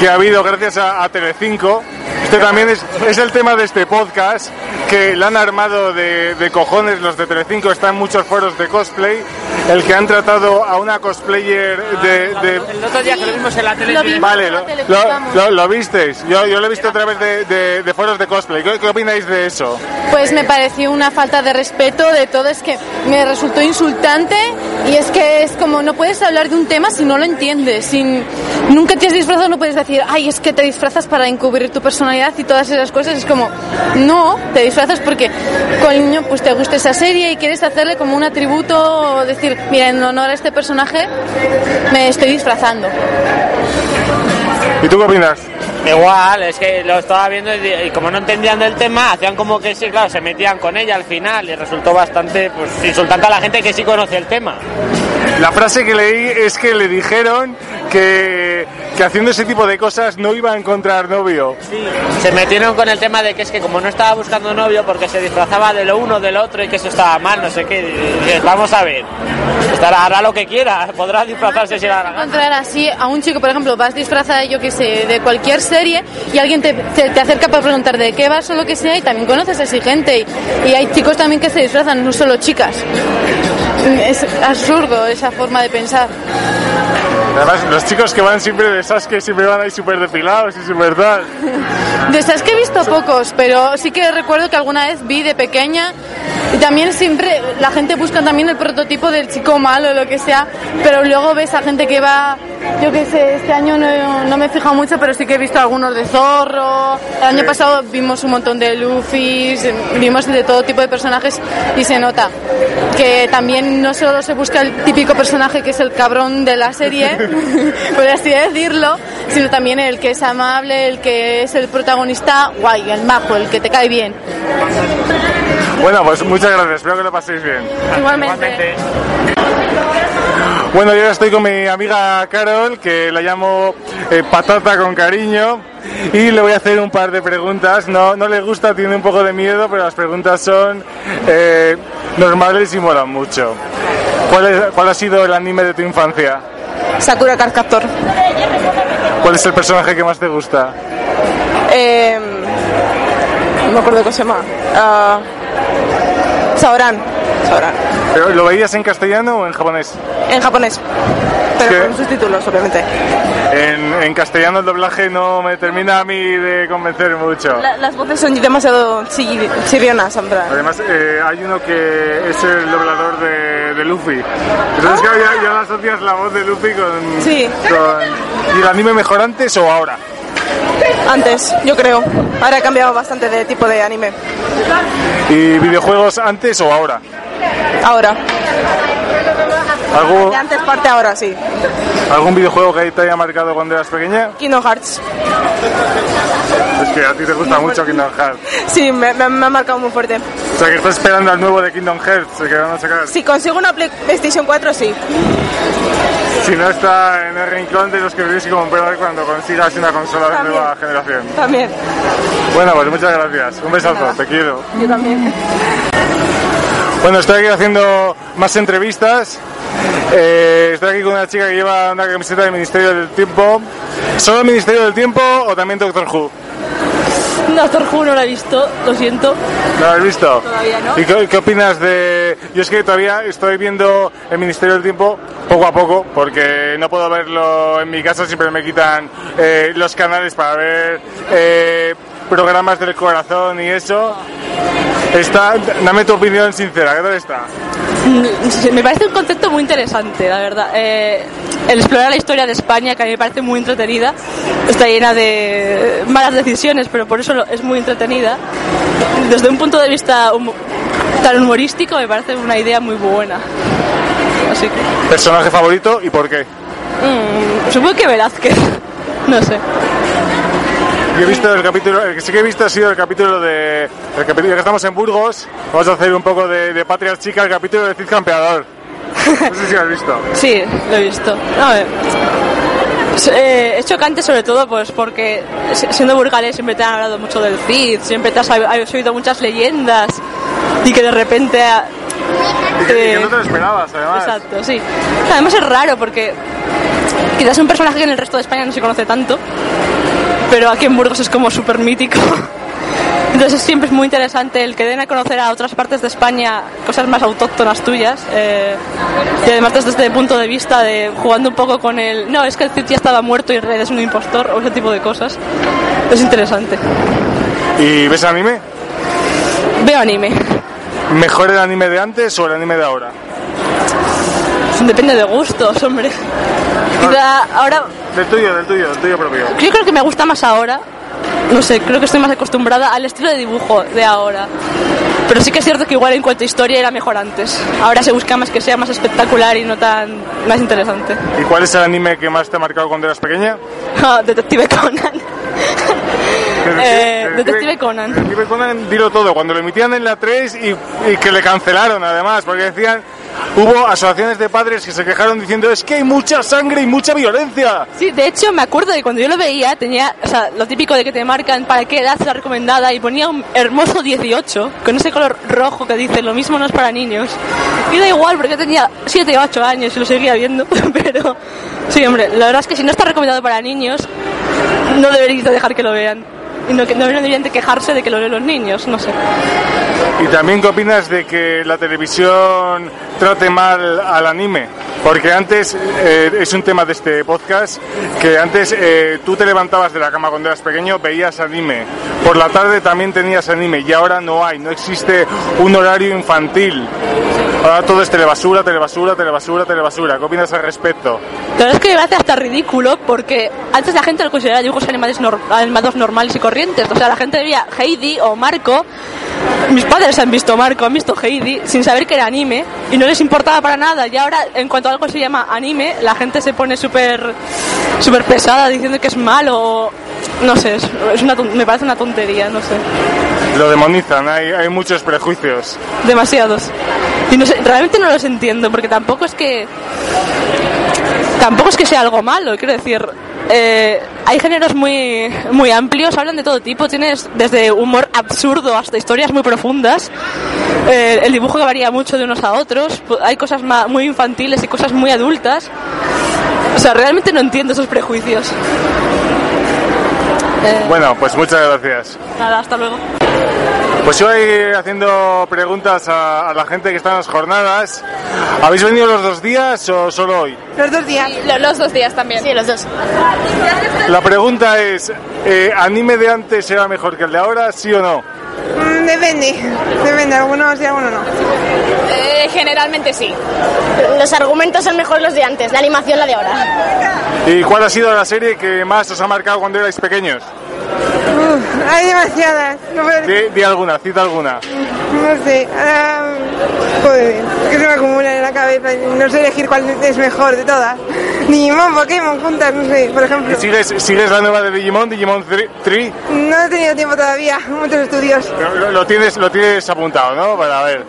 que ha habido gracias a, a Telecinco. Este también es, es el tema de este podcast, que la han armado de, de cojones los de Telecinco, está en muchos foros de cosplay, el que han tratado a una cosplayer de... de- El otro día que lo vimos en la tele. Lo vimos Vale, en la lo, tele, lo- vamos. lo- lo visteis, yo, yo lo he visto a través de, de- de foros de cosplay. ¿Qué, qué opináis de eso? Pues me pareció una falta de respeto de todo, es que me resultó insultante y es que es como no puedes hablar de un tema si no lo entiendes, sin nunca te has disfrazado no puedes decir, ay, es que te disfrazas para encubrir tu personalidad y todas esas cosas, es como, no, te disfrazas porque coño, pues te gusta esa serie y quieres hacerle como un atributo o decir, mira, en honor a este personaje me estoy disfrazando. ¿Y tú qué opinas? Igual, es que lo estaba viendo y, y como no entendían del tema, hacían como que sí, claro, se metían con ella al final y resultó bastante pues, insultante a la gente que sí conoce el tema. La frase que leí es que le dijeron que, que haciendo ese tipo de cosas no iba a encontrar novio. Se metieron con el tema de que es que como no estaba buscando novio porque se disfrazaba de lo uno del otro y que eso estaba mal, no sé qué, vamos a ver, estará, hará lo que quiera, podrá disfrazarse si la encontrar así a un chico, por ejemplo, vas disfrazada, yo que sé, de cualquier serie y alguien te, te, te acerca para preguntar de qué vas o lo que sea y también conoces a esa gente y, y hay chicos también que se disfrazan, no solo chicas. Es absurdo esa forma de pensar. Además, los chicos que van siempre de Sasuke siempre van ahí súper depilados y súper tal. De esas que he visto pocos, pero sí que recuerdo que alguna vez vi de pequeña y también siempre la gente busca también el prototipo del chico malo o lo que sea, pero luego ves a gente que va, yo qué sé, este año no, no me he fijado mucho, pero sí que he visto algunos de Zorro, el año Sí. pasado vimos un montón de Luffy, vimos de todo tipo de personajes y se nota que también no solo se busca el típico personaje que es el cabrón de la serie, por así decirlo, sino también el que es amable, el que es el protagonista guay, el majo, el que te cae bien. Bueno, pues muchas gracias, espero que lo paséis bien. Igualmente. Bueno, yo ahora estoy con mi amiga Carol, que la llamo eh, Patata con cariño, y le voy a hacer un par de preguntas. No, no le gusta, tiene un poco de miedo, pero las preguntas son eh, normales y molan mucho. ¿Cuál, es- ¿Cuál ha sido el anime de tu infancia? Sakura Card Captor. ¿Cuál es el personaje que más te gusta? Eh, no me acuerdo cómo se llama. Saoran. Saoran. ¿Pero ¿Lo veías en castellano o en japonés? En japonés. Pero ¿Qué? con subtítulos, obviamente. En, en castellano el doblaje no me termina a mí de convencer mucho. La- las voces son demasiado en plan. Además, eh, hay uno que es el doblador de, de Luffy. Entonces, claro, ya, ya asocias la voz de Luffy con, Sí. con- ¿Y el anime mejor antes o ahora? Antes, yo creo. Ahora ha cambiado bastante de tipo de anime. ¿Y videojuegos antes o ahora? Ahora. ¿Algo, De antes parte ahora, sí. ¿Algún videojuego que te haya marcado cuando eras pequeña? Kingdom Hearts. Es que a ti te gusta mucho Kingdom Hearts. Sí, me, me- me ha marcado muy fuerte. O sea, que estás esperando al nuevo de Kingdom Hearts, que van a sacar. Si consigo una Play- PlayStation 4, sí. Si no está en el rincón de los que tienes que comprar cuando consigas una consola de nueva generación. También. Bueno, pues muchas gracias. Un besazo, te quiero. Yo también. Bueno, estoy aquí haciendo más entrevistas. Eh, estoy aquí con una chica que lleva una camiseta del Ministerio del Tiempo. ¿Solo el Ministerio del Tiempo o también Doctor Who? Doctor Who no la he visto, lo siento. ¿No lo has visto? Todavía no. ¿Y qué, qué opinas de...? Yo es que todavía estoy viendo el Ministerio del Tiempo poco a poco, porque no puedo verlo en mi casa, siempre me quitan eh, los canales para ver eh, programas del corazón y eso. Está, dame tu opinión sincera, ¿qué tal está? Mm, Me parece un concepto muy interesante, la verdad. Eh, el explorar la historia de España, que a mí me parece muy entretenida, está llena de malas decisiones, pero por eso es muy entretenida. Desde un punto de vista humo- tan humorístico, me parece una idea muy buena. Así que, ¿Personaje favorito y por qué? mm, supongo que Velázquez, no sé. Yo he visto el capítulo, el que sí que he visto ha sido el capítulo de. El capítulo que estamos en Burgos. Vamos a hacer un poco de, de Patria Chica, el capítulo de Cid Campeador. No sé si lo has visto. Sí, lo he visto. Eh, es, eh, es chocante sobre todo pues porque si- siendo burgalés siempre te han hablado mucho del Cid, siempre te has, has oído muchas leyendas y que de repente... ah, Y que, y que eh, no te lo esperabas, además. Exacto, sí. Además es raro porque quizás es un personaje que en el resto de España no se conoce tanto, pero aquí en Burgos es como súper mítico. Entonces siempre es muy interesante el que den a conocer a otras partes de España cosas más autóctonas tuyas. eh, y además desde este punto de vista de jugando un poco con el... No, es que el Cid ya estaba muerto y realidad es un impostor o ese tipo de cosas. Es interesante. ¿Y ves anime? Veo anime. ¿Mejor el anime de antes o el anime de ahora? Depende de gustos, hombre. Quizá ahora Del tuyo, del tuyo, del tuyo propio. Yo creo que me gusta más ahora. No sé, creo que estoy más acostumbrada al estilo de dibujo de ahora. Pero sí que es cierto que igual en cuanto a historia era mejor antes. Ahora se busca más que sea más espectacular y no tan más interesante. ¿Y cuál es el anime que más te ha marcado cuando eras pequeña? Ah, Detective Conan. Eh, Detective Conan. Detective Conan, dilo todo. Cuando lo emitían en la 3 y, y que le cancelaron además, porque decían, hubo asociaciones de padres que se quejaron diciendo es que hay mucha sangre y mucha violencia. Sí, de hecho me acuerdo de cuando yo lo veía, tenía, o sea, lo típico de que te marcan para qué edad es la recomendada y ponía un hermoso 18 con ese color rojo que dice lo mismo no es para niños. Y da igual porque yo tenía 7 o 8 años y lo seguía viendo, pero sí, hombre, la verdad es que si no está recomendado para niños, no deberíais de dejar que lo vean. Y no, no deberían de quejarse de que lo ven los niños, no sé. ¿Y también qué opinas de que la televisión trate mal al anime? Porque antes, eh, es un tema de este podcast, que antes eh, tú te levantabas de la cama cuando eras pequeño, veías anime. Por la tarde también tenías anime y ahora no hay, no existe un horario infantil. Ahora todo es telebasura, telebasura, telebasura, telebasura. ¿Qué opinas al respecto? La verdad es que me parece hasta ridículo porque antes la gente lo consideraba dibujos animados, nor- animados normales y corrientes. O sea, la gente veía Heidi o Marco. Mis padres han visto Marco, han visto Heidi sin saber que era anime y no les importaba para nada. Y ahora, en cuanto algo se llama anime, la gente se pone súper súper pesada diciendo que es malo. No sé, es, una me parece una tontería, no sé. Lo demonizan, hay, hay muchos prejuicios. Demasiados. Y no sé, realmente no los entiendo, porque tampoco es que. Tampoco es que sea algo malo, quiero decir. Eh, hay géneros muy, muy amplios, hablan de todo tipo. Tienes desde humor absurdo hasta historias muy profundas. Eh, el dibujo que varía mucho de unos a otros. Hay cosas muy infantiles y cosas muy adultas. O sea, realmente no entiendo esos prejuicios. Eh, Bueno, pues muchas gracias. nada, hasta luego. Pues yo voy haciendo preguntas a, a la gente que está en las jornadas. ¿Habéis venido los dos días o solo hoy? Los dos días. los dos días también. Sí, los dos. La pregunta es, eh, ¿anime de antes era mejor que el de ahora, sí o no? Mm, depende, depende, algunos sí, algunos no. Eh, generalmente sí. Los argumentos son mejor los de antes, la animación la de ahora. ¿Y cuál ha sido la serie que más os ha marcado cuando erais pequeños? Uf, hay demasiadas, no puedo Di, di alguna, cita alguna. No sé, ahora. Joder, es que se me acumula en la cabeza. No sé elegir cuál es mejor de todas. Digimon, Pokémon, juntas, no sé, por ejemplo. ¿Y sigues, sigues la nueva de Digimon, Digimon 3? No he tenido tiempo todavía, muchos estudios. Lo, lo tienes, lo tienes apuntado, ¿no? Para ver.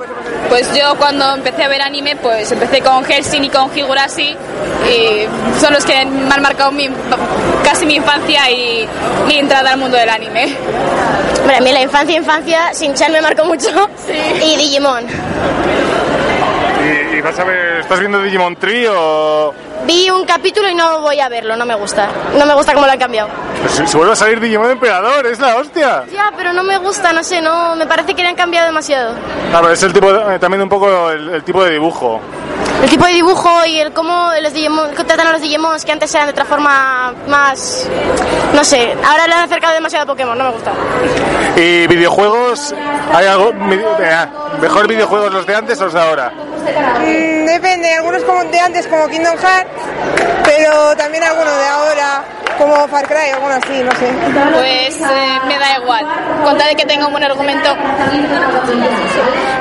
Pues yo cuando empecé a ver anime, pues empecé con Helsing y con Higurashi y son los que me han marcado mi- casi mi infancia y mi entrada al mundo del anime. Bueno, a mí la infancia, infancia, Shin-Chan me marcó mucho. Y Digimon. ¿Y, y vas a ver, estás viendo Digimon 3 o...? Vi un capítulo y no voy a verlo, no me gusta. No me gusta cómo lo han cambiado. Pues si, si vuelve a salir Digimon Emperador, es la hostia. Ya, pero no me gusta, no sé, no, me parece que le han cambiado demasiado. Ver, es el tipo, de- eh, también un poco el, el tipo de dibujo. el tipo de dibujo y el cómo los Digimon, tratan a los Digimons que antes eran de otra forma más, no sé, ahora le han acercado demasiado a Pokémon, no me gusta. ¿Y videojuegos? ¿Hay algo eh, mejor videojuegos los de antes o los de ahora? Mm, depende, algunos como de antes como Kingdom Hearts, pero también algunos de ahora como Far Cry, algunos así, no sé. Pues eh, me da igual. Con tal de que tenga un buen argumento.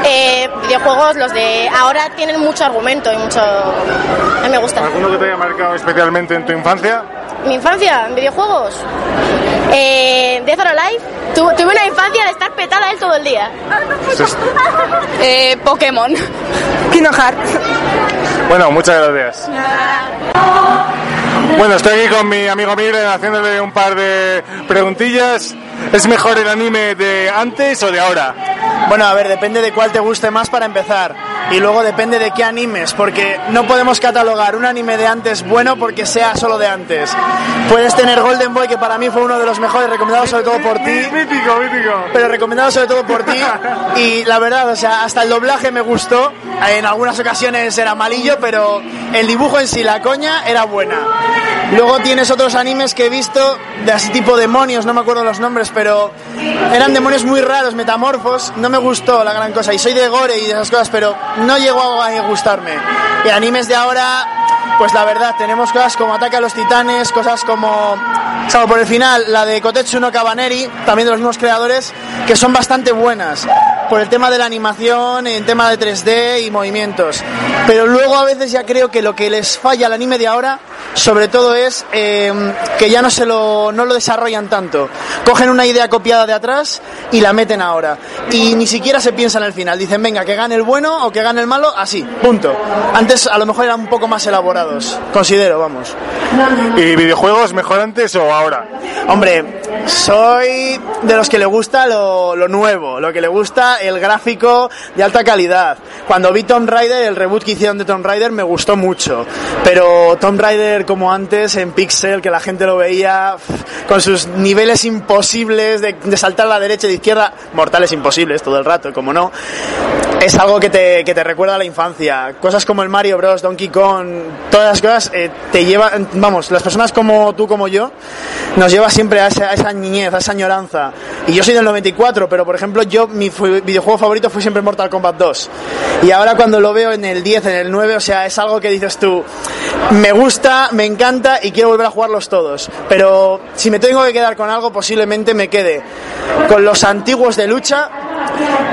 Eh, videojuegos, los de ahora tienen mucho argumento y mucho... A mí me gusta. ¿Alguno que te haya marcado especialmente en tu infancia? Mi infancia en videojuegos. Eh, Death or Alive. Tu- tuve una infancia de estar petada él todo el día. Eh, Pokémon. Hearts. Bueno, muchas gracias. Bueno, estoy aquí con mi amigo Miguel haciéndole un par de preguntillas. ¿Es mejor el anime de antes o de ahora? Bueno, a ver, depende de cuál te guste más para empezar. Y luego depende de qué animes, porque no podemos catalogar un anime de antes bueno porque sea solo de antes. Puedes tener Golden Boy, que para mí fue uno de los mejores, recomendado sobre todo por ti. Mítico, mítico. Pero recomendado sobre todo por ti. Y la verdad, o sea, hasta el doblaje me gustó. En algunas ocasiones era malillo, pero el dibujo en sí, la coña, era buena. Luego tienes otros animes que he visto de así tipo demonios, no me acuerdo los nombres, pero eran demonios muy raros, metamorfos. No me gustó la gran cosa. Y soy de gore y de esas cosas, pero no llegó a gustarme. Y animes de ahora, pues la verdad, tenemos cosas como Ataque a los Titanes, cosas como, salvo por el final, la de Kotetsu no Kabaneri, también de los mismos creadores, que son bastante buenas. Por el tema de la animación, en tema de 3D y movimientos. Pero luego a veces ya creo que lo que les falla al anime de ahora, sobre todo es eh, que ya no se lo, no lo desarrollan tanto. Cogen una idea copiada de atrás y la meten ahora. Y ni siquiera se piensa en el final. Dicen, venga, que gane el bueno o que gane el malo, así, punto. Antes a lo mejor eran un poco más elaborados, considero, vamos. ¿Y videojuegos mejor antes o ahora? Hombre, soy de los que le gusta lo, lo nuevo, lo que le gusta el gráfico de alta calidad. Cuando vi Tomb Raider, el reboot que hicieron de Tomb Raider me gustó mucho. Pero Tomb Raider como antes, en Pixel, que la gente lo veía con sus niveles imposibles de, de saltar a la derecha y de izquierda, mortales imposibles todo el rato, como no, es algo que te, que te recuerda a la infancia. Cosas como el Mario Bros, Donkey Kong, todas las cosas eh, te llevan, vamos, las personas como tú, como yo, nos lleva siempre a esa, a niñez, esa añoranza. Y yo soy del 94, pero por ejemplo, yo, mi videojuego favorito fue siempre Mortal Kombat 2. Y ahora cuando lo veo en el 10, en el 9, o sea, es algo que dices tú, me gusta, me encanta y quiero volver a jugarlos todos. Pero si me tengo que quedar con algo, posiblemente me quede con los antiguos de lucha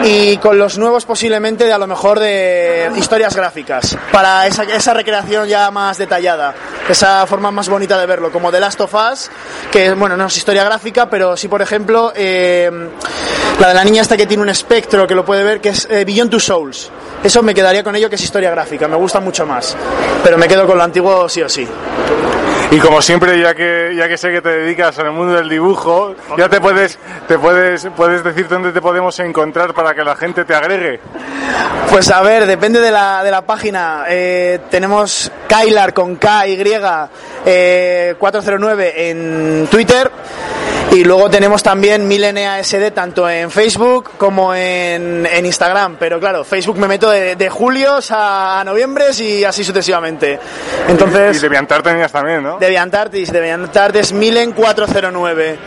y con los nuevos posiblemente de a lo mejor de historias gráficas. Para esa, esa recreación ya más detallada esa forma más bonita de verlo como The Last of Us que bueno no es historia gráfica pero sí por ejemplo eh, la de la niña esta que tiene un espectro que lo puede ver que es eh, Beyond Two Souls. Eso me quedaría con ello que es historia gráfica me gusta mucho más. Pero me quedo con lo antiguo sí o sí Y como siempre, ya que ya que sé que te dedicas al mundo del dibujo, ya te puedes te puedes puedes decir dónde te podemos encontrar para que la gente te agregue. Pues a ver, depende de la, de la página. Eh, tenemos Kailar con K y eh, 409 en Twitter y luego tenemos también MileneaSD tanto en Facebook como en, en Instagram. Pero claro, Facebook me meto de, de julios a, a noviembres y así sucesivamente. Entonces... Y Deviantar tenías también, ¿no? Deviantartis, Deviantartis Milen 409.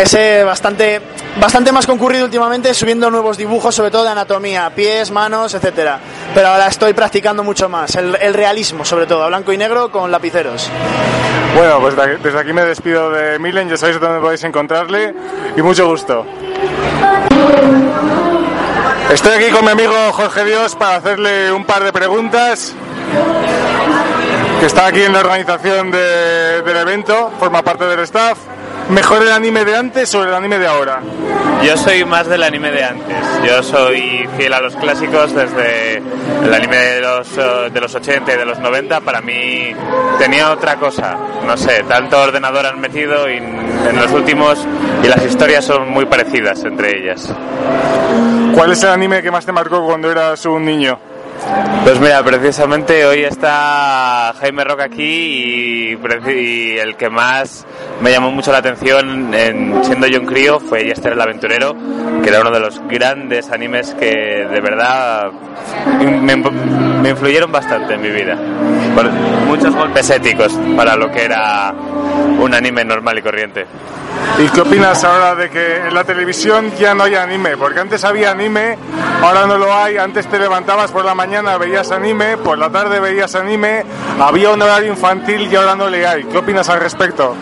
Ese bastante, bastante más concurrido últimamente, subiendo nuevos dibujos, sobre todo de anatomía, pies, manos, etcétera. Pero ahora estoy practicando mucho más, el, realismo, sobre todo, blanco y negro con lapiceros. Bueno, pues desde aquí me despido de Milen, ya sabéis dónde podéis encontrarle y mucho gusto. Estoy aquí con mi amigo Jorge Dios para hacerle un par de preguntas. Que está aquí en la organización de- del evento, forma parte del staff. ¿Mejor el anime de antes o el anime de ahora? Yo soy más del anime de antes. Yo soy fiel a los clásicos desde el anime de los, eh, de los 80 y de los 90. Para mí tenía otra cosa. No sé, tanto ordenador han metido y en los últimos y las historias son muy parecidas entre ellas. ¿Cuál es el anime que más te marcó cuando eras un niño? Pues mira, precisamente hoy está Jaime Roca aquí y, el que más me llamó mucho la atención en, siendo yo un crío fue Yester el Aventurero, que era uno de los grandes animes que de verdad me, me influyeron bastante en mi vida. Por muchos golpes éticos para lo que era un anime normal y corriente. ¿Y qué opinas ahora de que en la televisión ya no hay anime? Porque antes había anime, ahora no lo hay. Antes te levantabas por la mañana, veías anime, por la tarde veías anime, había un horario infantil y ahora no le hay. ¿Qué opinas al respecto?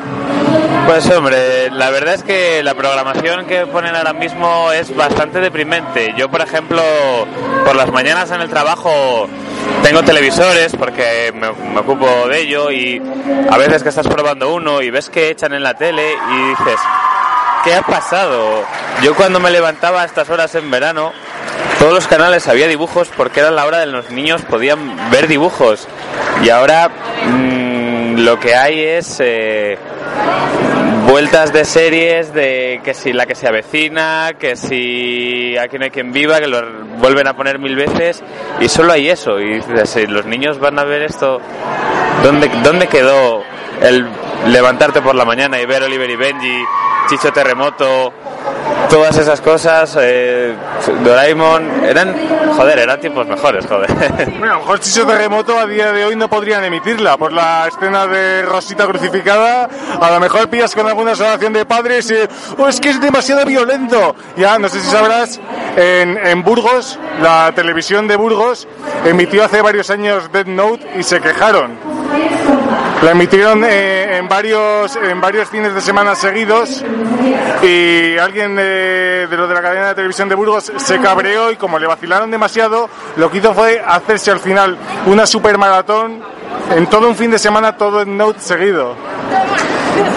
Pues hombre, la verdad es que la programación que ponen ahora mismo es bastante deprimente. Yo, por ejemplo, por las mañanas en el trabajo tengo televisores porque me, ocupo de ello y a veces que estás probando uno y ves que echan en la tele y dices, ¿qué ha pasado? Yo cuando me levantaba a estas horas en verano, todos los canales había dibujos porque era la hora de los niños podían ver dibujos y ahora mm, lo que hay es eh, vueltas de series de que si la que se avecina, que si aquí no hay quien viva, que lo vuelven a poner mil veces y solo hay eso. Y si los niños van a ver esto, ¿dónde, dónde quedó el levantarte por la mañana y ver Oliver y Benji, Chicho Terremoto, todas esas cosas, eh, Doraemon, eran, joder, eran tiempos mejores, joder. A lo mejor Chicho Terremoto a día de hoy no podrían emitirla por la escena de Rosita crucificada. A lo mejor pillas con alguna asociación de padres y, oh, es que es demasiado violento. Ya, no sé si sabrás, en, en Burgos, la televisión de Burgos emitió hace varios años Dead Note y se quejaron. La emitieron eh, en varios en varios fines de semana seguidos y alguien de, de lo de la cadena de televisión de Burgos se cabreó y como le vacilaron demasiado, lo que hizo fue hacerse al final una super maratón en todo un fin de semana todo en Note seguido.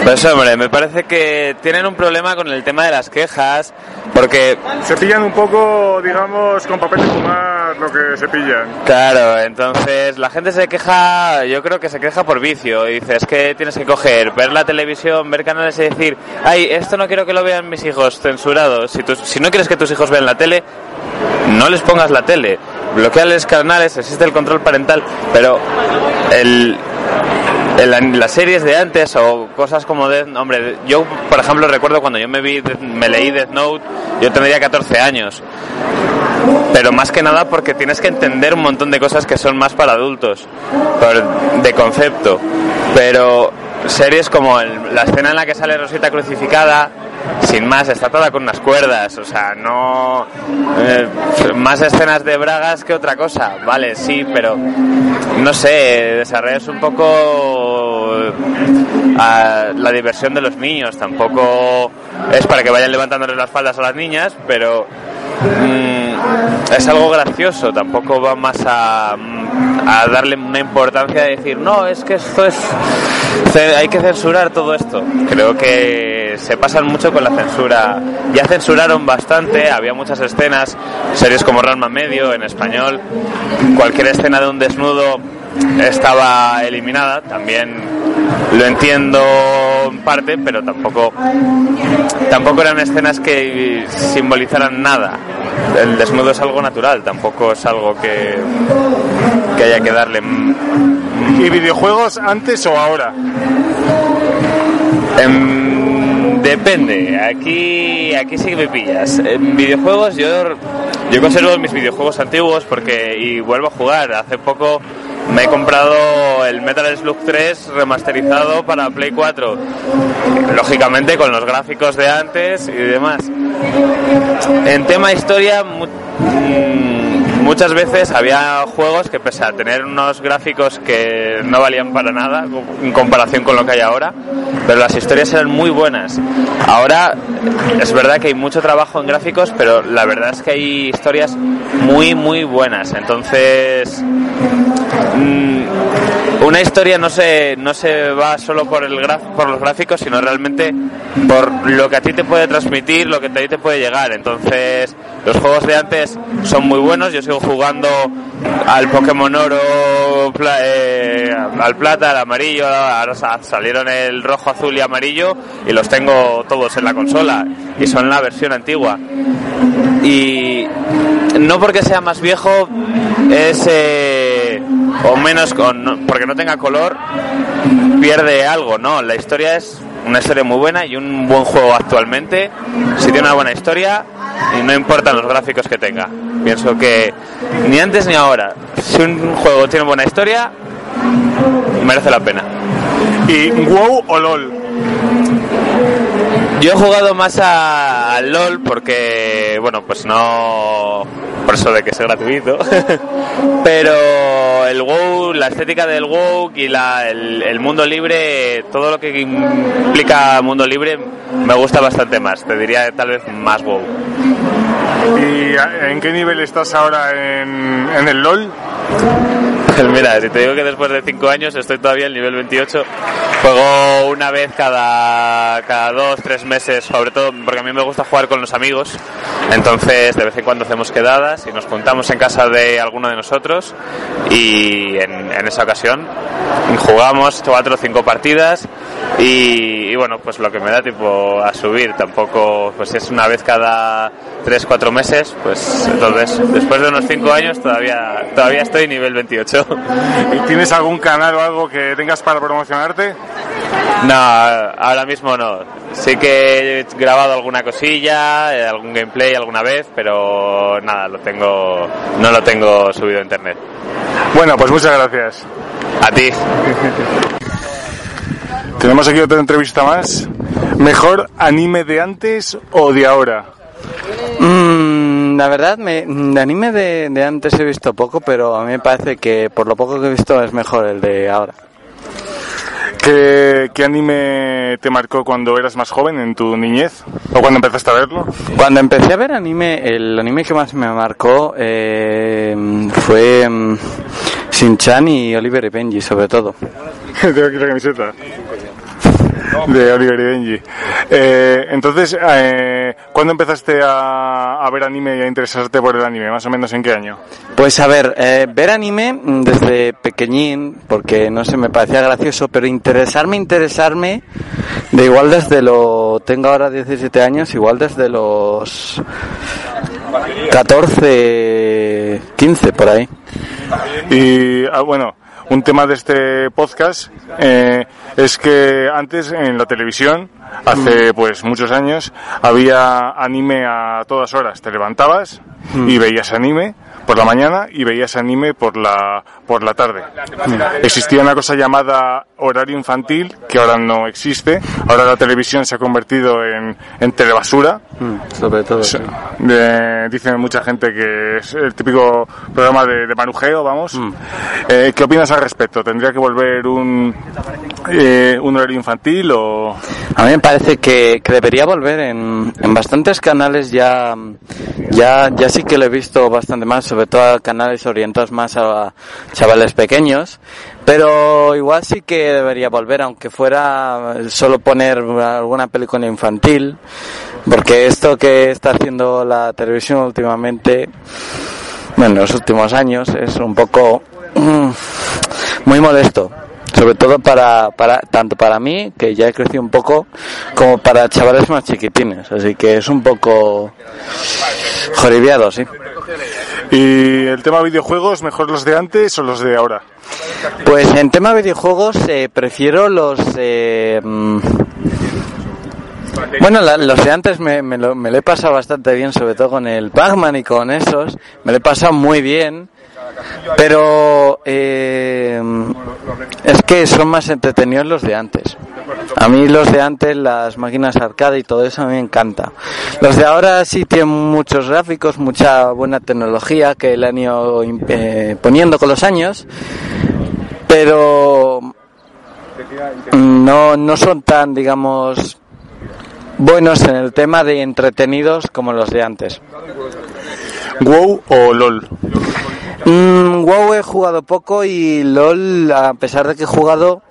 Pues hombre, me parece que tienen un problema con el tema de las quejas, porque... Se pillan un poco, digamos, con papel de fumar lo que se pillan. Claro, entonces la gente se queja, yo creo que se queja por vicio. Y dice, es que tienes que coger, ver la televisión, ver canales y decir, ay, esto no quiero que lo vean mis hijos, censurado. Si, si no quieres que tus hijos vean la tele, no les pongas la tele. Bloqueales canales, existe el control parental, pero el, el- las series de antes o cosas como Death hombre, yo por ejemplo recuerdo cuando yo me vi, me leí Death Note, yo tendría 14 años. Pero más que nada porque tienes que entender un montón de cosas que son más para adultos, por- de concepto. Pero series como el- la escena en la que sale Rosita crucificada, sin más, está toda con unas cuerdas, o sea, no... eh, más escenas de bragas que otra cosa, vale, sí, pero no sé, desarrollas un poco a la diversión de los niños, tampoco es para que vayan levantándoles las faldas a las niñas, pero mm, es algo gracioso, tampoco va más a, a darle una importancia de decir, no, es que esto es, hay que censurar todo esto. Creo que se pasan mucho con la censura. Ya censuraron bastante, había muchas escenas, series como Ranma Medio en español, cualquier escena de un desnudo estaba eliminada, también lo entiendo en parte, pero tampoco tampoco eran escenas que simbolizaran nada. El desnudo es algo natural, tampoco es algo que, que haya que darle. ¿Y videojuegos antes o ahora? Em, depende, aquí, aquí sí que me pillas. En videojuegos yo, yo conservo mis videojuegos antiguos porque y vuelvo a jugar. Hace poco me he comprado el Metal Slug 3 remasterizado para Play 4. Lógicamente con los gráficos de antes y demás. En tema historia, mm, muchas veces había juegos que pese a tener unos gráficos que no valían para nada en comparación con lo que hay ahora, pero las historias eran muy buenas. Ahora es verdad que hay mucho trabajo en gráficos, pero la verdad es que hay historias muy muy buenas. Entonces, mm, una historia no se no se va solo por el graf- por los gráficos, sino realmente por lo que a ti te puede transmitir, lo que a ti te puede llegar. Entonces, los juegos de antes son muy buenos. Yo sigo jugando al Pokémon Oro, eh, al plata, al amarillo, ahora sa- salieron el rojo, azul y amarillo y los tengo todos en la consola y son la versión antigua. Y no porque sea más viejo es eh, o menos con, porque no tenga color pierde algo, no, la historia es una historia muy buena y un buen juego actualmente. Si tiene una buena historia y no importan los gráficos que tenga. Pienso que ni antes ni ahora, si un juego tiene buena historia, merece la pena. ¿Y WoW o LOL? Yo he jugado más a- LOL porque, bueno, pues no. Por eso de que es gratuito. Pero el WoW, la estética del WoW y la, el, mundo libre, todo lo que implica mundo libre, me gusta bastante más. Te diría tal vez más WoW. ¿Y en qué nivel estás ahora en el LOL? Pues mira, si te digo que después de 5 años estoy todavía en nivel 28, juego una vez cada, cada dos, tres meses, sobre todo porque a mí me gusta jugar con los amigos, entonces de vez en cuando hacemos quedadas y nos juntamos en casa de alguno de nosotros y en, en esa ocasión jugamos cuatro o cinco partidas y, y bueno, pues lo que me da tipo a subir, tampoco, pues si es una vez cada tres, cuatro meses, pues entonces después de unos 5 años todavía, todavía estoy nivel 28. ¿Y tienes algún canal o algo que tengas para promocionarte? No, ahora mismo no. Sí que he grabado alguna cosilla, eh, algún gameplay alguna vez, pero nada, lo tengo, no lo tengo subido a internet. Bueno, pues muchas gracias. A ti. Tenemos aquí otra entrevista más. ¿Mejor anime de antes o de ahora? Mm, la verdad, me, de anime de, de antes he visto poco, pero a mí me parece que por lo poco que he visto es mejor el de ahora. ¿Qué, qué anime te marcó cuando eras más joven, en tu niñez? ¿O cuando empezaste a verlo? Cuando empecé a ver anime, el anime que más me marcó eh, fue mm, Shin-Chan y Oliver y Benji, sobre todo. Tengo aquí la camiseta. De Oliver y Benji. Eh, entonces, eh, ¿cuándo empezaste a, a ver anime y a interesarte por el anime? ¿Más o menos en qué año? Pues a ver, eh, ver anime mm, desde pequeñín, porque no sé, me parecía gracioso, pero interesarme, interesarme, de igual desde lo, tengo ahora 17 años, igual desde los 14, 15 por ahí. Y ah, bueno, un tema de este podcast eh, es que antes en la televisión, hace pues muchos años, había anime a todas horas. Te levantabas y veías anime por la mañana y veías anime por la por la tarde. Existía una cosa llamada horario infantil que ahora no existe. Ahora la televisión se ha convertido en, en telebasura. sobre todo. Sí. De- dicen mucha gente que es el típico programa de, de manujeo, vamos. Eh, ¿Qué opinas al respecto? ¿Tendría que volver un, eh, un horario infantil o...? A mí me parece que, que debería volver en, en bastantes canales ya, ya, ya sí que lo he visto bastante más, sobre todo a canales orientados más a chavales pequeños, pero igual sí que debería volver, aunque fuera solo poner alguna película infantil, porque esto que está haciendo la televisión últimamente, bueno, en los últimos años, es un poco mm, muy molesto sobre todo para, para tanto para mí que ya he crecido un poco como para chavales más chiquitines. Así que es un poco joribiado sí ¿Y el tema videojuegos, mejor los de antes o los de ahora? pues en tema videojuegos eh, prefiero los eh, mm, bueno, la- los de antes me, me lo, me lo he pasado bastante bien, sobre todo con el Pac-Man y con esos. Me lo he pasado muy bien. Pero eh, es que son más entretenidos los de antes. A mí los de antes, las máquinas arcade y todo eso, a mí me encanta. Los de ahora sí tienen muchos gráficos, mucha buena tecnología que le han ido eh, poniendo con los años, pero no, no son tan, digamos, buenos en el tema de entretenidos como los de antes. ¿WoW o LOL? Mm, WoW he jugado poco y LOL, a pesar de que he jugado,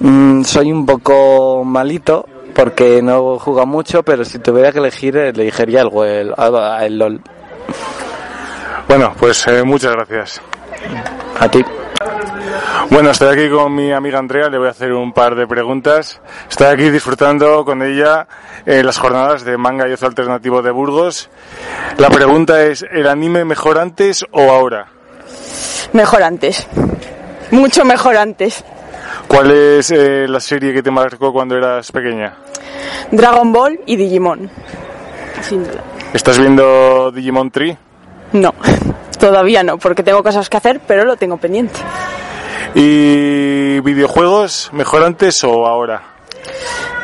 mm, soy un poco malito porque no juego mucho, pero si tuviera que elegir, elegiría el, el, el LOL. Bueno, pues eh, muchas gracias. A ti. Bueno, estoy aquí con mi amiga Andrea, le voy a hacer un par de preguntas. Estoy aquí disfrutando con ella en las jornadas de manga y ocio alternativo de Burgos. La pregunta es, ¿el anime mejor antes o ahora? Mejor antes. Mucho mejor antes. ¿Cuál es eh, la serie que te marcó cuando eras pequeña? Dragon Ball y Digimon. Sin duda. ¿Estás viendo Digimon Tree? No, todavía no, porque tengo cosas que hacer, pero lo tengo pendiente. ¿Y videojuegos mejor antes o ahora?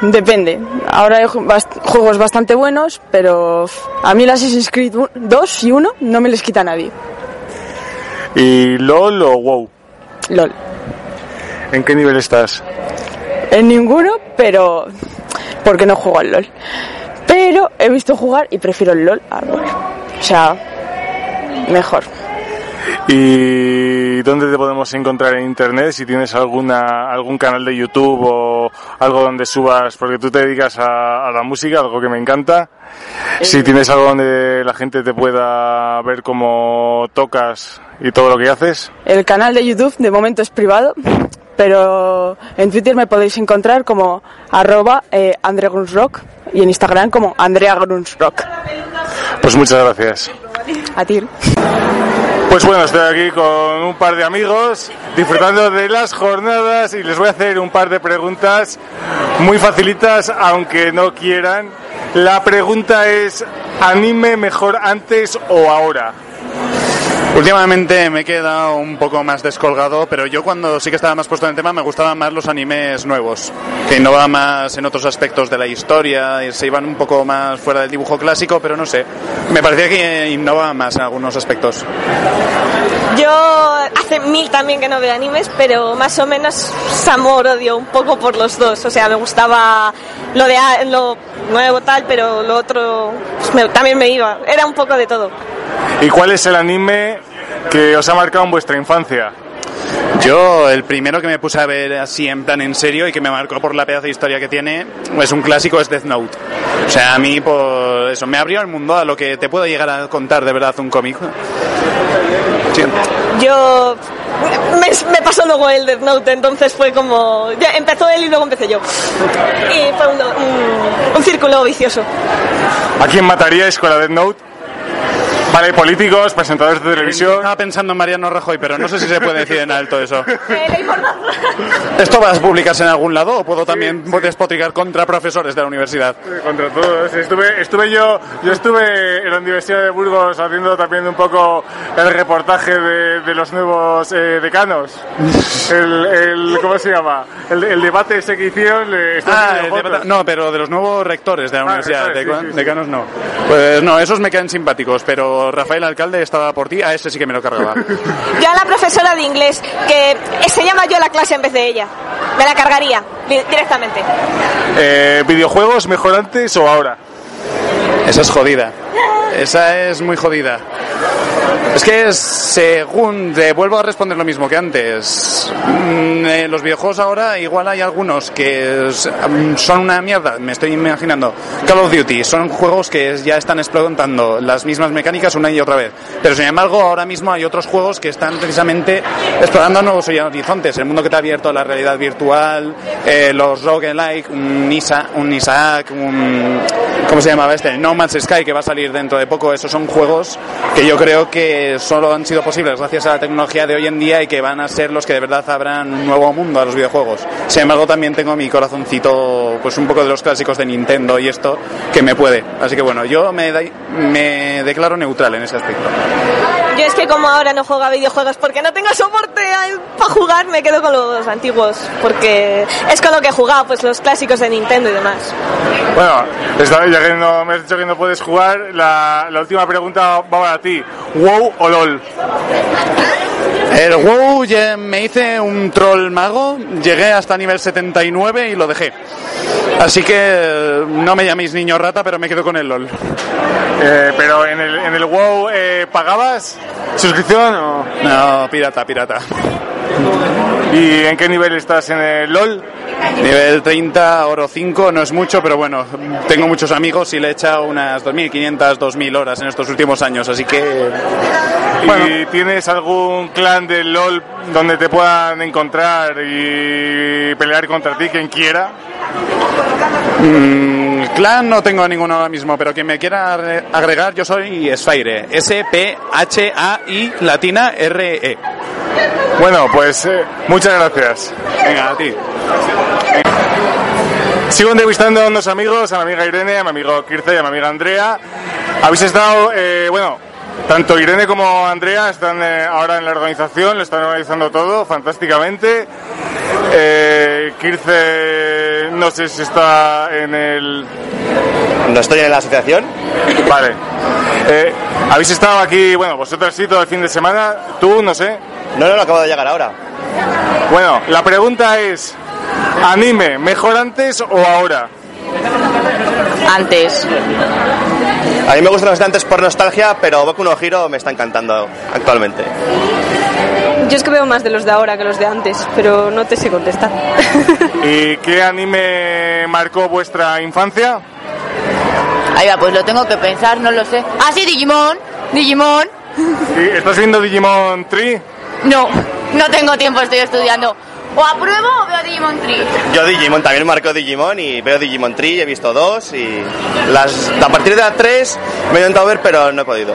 Depende. Ahora hay juegos bastante buenos, pero a mí el Assassin's Creed 2 y 1 no me les quita a nadie. ¿Y LOL o WoW? LOL. ¿En qué nivel estás? En ninguno, pero porque no juego al LOL. Pero he visto jugar y prefiero el LOL al LOL. O sea, mejor. ¿Y dónde te podemos encontrar en internet? Si tienes alguna algún canal de YouTube o algo donde subas, porque tú te dedicas a, a la música, algo que me encanta. Si tienes algo donde la gente te pueda ver cómo tocas y todo lo que haces. El canal de YouTube de momento es privado, pero en Twitter me podéis encontrar como arroba eh, Grunsrock y en Instagram como Andrea Grunsrock. Pues muchas gracias. A ti. Pues bueno, estoy aquí con un par de amigos disfrutando de las jornadas y les voy a hacer un par de preguntas muy facilitas, aunque no quieran. La pregunta es, ¿anime mejor antes o ahora? Últimamente me he quedado un poco más descolgado, pero yo cuando sí que estaba más puesto en el tema me gustaban más los animes nuevos, que innovaban más en otros aspectos de la historia y se iban un poco más fuera del dibujo clásico, pero no sé, me parecía que innovaban más en algunos aspectos. Yo hace mil también que no veo animes, pero más o menos amor-odio un poco por los dos. O sea, me gustaba lo de lo nuevo tal, pero lo otro pues, me- también me iba. Era un poco de todo. ¿Y cuál es el anime que os ha marcado en vuestra infancia? Yo, el primero que me puse a ver así en plan en serio y que me marcó por la pedazo de historia que tiene, es un clásico, es Death Note. O sea, a mí, por eso, me abrió el mundo a lo que te puedo llegar a contar de verdad un cómic. Sí. Yo me, me pasó luego el Death Note, entonces fue como ya empezó él y luego empecé yo. Y fue un, un- un círculo vicioso. ¿A quién mataríais con la Death Note? Vale, políticos, presentadores de televisión. Estaba pensando en Mariano Rajoy, pero no sé si se puede decir en alto eso. ¿Esto va a publicarse en algún lado o puedo también despotricar contra profesores de la universidad? Contra todos. Estuve, estuve yo, yo estuve en la Universidad de Burgos haciendo también un poco el reportaje de, de los nuevos eh, decanos. El, el- ¿cómo se llama? El, el debate ese que hicieron. le- estuve Ah, el debate- no, pero de los nuevos rectores de la Ah, universidad, rectores, de, sí, sí, sí. decanos no. Pues no, esos me quedan simpáticos, pero Rafael Alcalde estaba por ti, a ese sí que me lo cargaba. Yo a la profesora de inglés, que se llama yo la clase en vez de ella, me la cargaría di- directamente. Eh, ¿Videojuegos mejor antes o ahora? Esa es jodida. Esa es muy jodida. Es que según te vuelvo a responder lo mismo que antes. Mm, eh, los videojuegos ahora igual hay algunos que mm, son una mierda. Me estoy imaginando Call of Duty. Son juegos que ya están explotando las mismas mecánicas una y otra vez. Pero sin embargo ahora mismo hay otros juegos que están precisamente explorando nuevos horizontes. El mundo que te ha abierto la realidad virtual, eh, los roguelike, un, Isa, un Isaac, un ¿cómo se llamaba este? No Man's Sky que va a salir dentro de poco. Esos son juegos que yo creo que solo han sido posibles gracias a la tecnología de hoy en día y que van a ser los que de verdad abran un nuevo mundo a los videojuegos. Sin embargo, también tengo mi corazoncito, pues un poco de los clásicos de Nintendo y esto, que me puede. Así que bueno, yo me, me declaro neutral en ese aspecto. Yo es que como ahora no juego a videojuegos porque no tengo soporte para jugar, me quedo con los antiguos, porque es con lo que he jugado, pues los clásicos de Nintendo y demás. Bueno, esta- ya que no me has dicho que no puedes jugar, la, la última pregunta va para ti. ¿WoW o LOL? El WoW ya me hice un troll mago, llegué hasta nivel 79 y lo dejé. Así que eh, no me llaméis niño rata, pero me quedo con el LOL. Eh, pero en el, en el WoW eh, pagabas suscripción o No, pirata, pirata. ¿Y en qué nivel estás en el LOL? Nivel 30, oro 5, no es mucho, pero bueno, tengo muchos amigos y le he echado unas 2.500, 2.000 horas en estos últimos años, así que... ¿Y tienes algún clan de LOL donde te puedan encontrar y pelear contra ti quien quiera? Mm, clan no tengo ninguno ahora mismo, pero quien me quiera agre- agregar, yo soy Sphaire. S-P-H-A-I latina R-E. Bueno, pues eh, muchas gracias. Venga, a ti. Sigo entrevistando a unos amigos, a mi amiga Irene, a mi amigo Kirce y a mi amiga Andrea. Habéis estado, eh, bueno, tanto Irene como Andrea están eh, ahora en la organización, lo están organizando todo fantásticamente. Eh, Kirce, no sé si está en el... No estoy en la asociación. Vale. Eh, Habéis estado aquí, bueno, vosotros sí, todo el fin de semana. Tú, no sé. No, no, no acabo de llegar ahora. Bueno, la pregunta es, anime, ¿mejor antes o ahora? Antes. A mí me gustan los de antes por nostalgia, pero Boku no Hero me está encantando actualmente. Yo es que veo más de los de ahora que los de antes, pero no te sé contestar. ¿Y qué anime marcó vuestra infancia? Ahí va, pues lo tengo que pensar, no lo sé. Ah, sí, Digimon. Digimon. ¿Y ¿Estás viendo Digimon Tree? No, no tengo tiempo, estoy estudiando. O apruebo o veo Digimon Tree. Yo Digimon también marco Digimon y veo Digimon Tree, he visto dos y las a partir de la 3 me he intentado ver pero no he podido.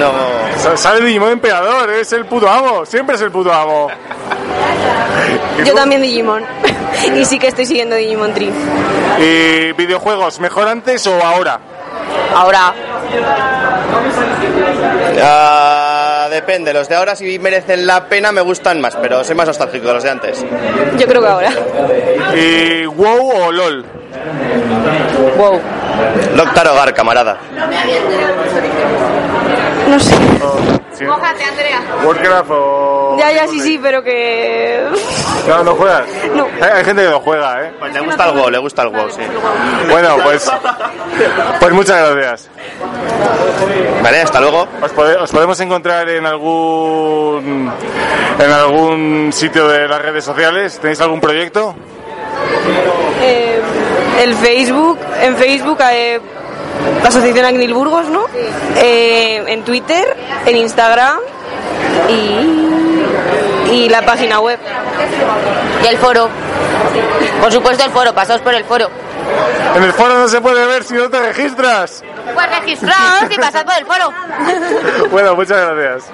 No. Sa- Sale Digimon Emperador, es el puto amo, siempre es el puto amo. Yo también Digimon. y sí que estoy siguiendo Digimon Tree. ¿Y videojuegos, mejor antes o ahora? Ahora. Ah, depende, los de ahora si merecen la pena me gustan más, pero soy más nostálgico de los de antes. Yo creo que ahora. ¿Y WoW o LOL? Wow. Doctor Hogar, camarada. No sé. Sí. Mójate, Andrea. ¿Warcraft o...? Ya, ya, sí, sí, pero que... No, no juegas. No. Hay, hay gente que no juega, ¿eh? Pues le gusta el WoW, le gusta el WoW, sí. Bueno, pues... Pues muchas gracias. Vale, hasta luego. ¿Os, pode- os podemos encontrar en algún... en algún sitio de las redes sociales? ¿Tenéis algún proyecto? Eh, el Facebook, en Facebook, eh, la Asociación Agnil Burgos, ¿no? Eh, en Twitter, en Instagram y, y la página web. Y el foro. Por supuesto el foro, pasaos por el foro. En el foro no se puede ver si no te registras. Pues registraos y pasad por el foro. Bueno, muchas gracias.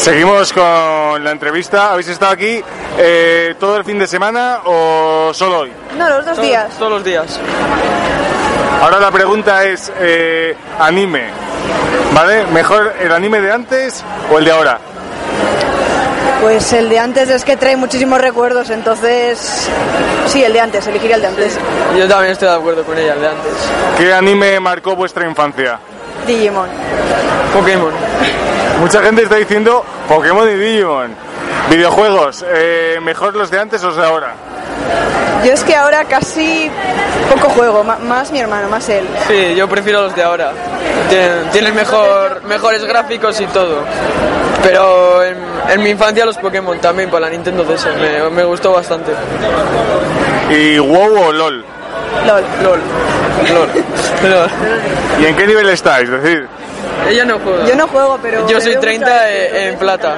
Seguimos con la entrevista. ¿Habéis estado aquí eh, todo el fin de semana o solo hoy? No, los dos días. Todos los días. Ahora la pregunta es eh, anime, ¿vale? ¿Mejor el anime de antes o el de ahora? Pues el de antes es que trae muchísimos recuerdos, entonces sí, el de antes, elegiría el de antes. Yo también estoy de acuerdo con ella, el de antes. ¿Qué anime marcó vuestra infancia? Digimon. Pokémon. Mucha gente está diciendo Pokémon y Digimon. Videojuegos, eh, ¿mejor los de antes o los de ahora? Yo es que ahora casi poco juego, más mi hermano, más él. Sí, yo prefiero los de ahora. Tienen, tienen mejor, mejores gráficos y todo. Pero en, en mi infancia los Pokémon también, para la Nintendo DS, me, me gustó bastante. ¿Y WoW o LOL? LOL. LOL. LOL. LOL. ¿Y en qué nivel estáis? Es decir, Ella no juega. Yo no juego, pero... Yo soy veo 30 mucho- en, en plata.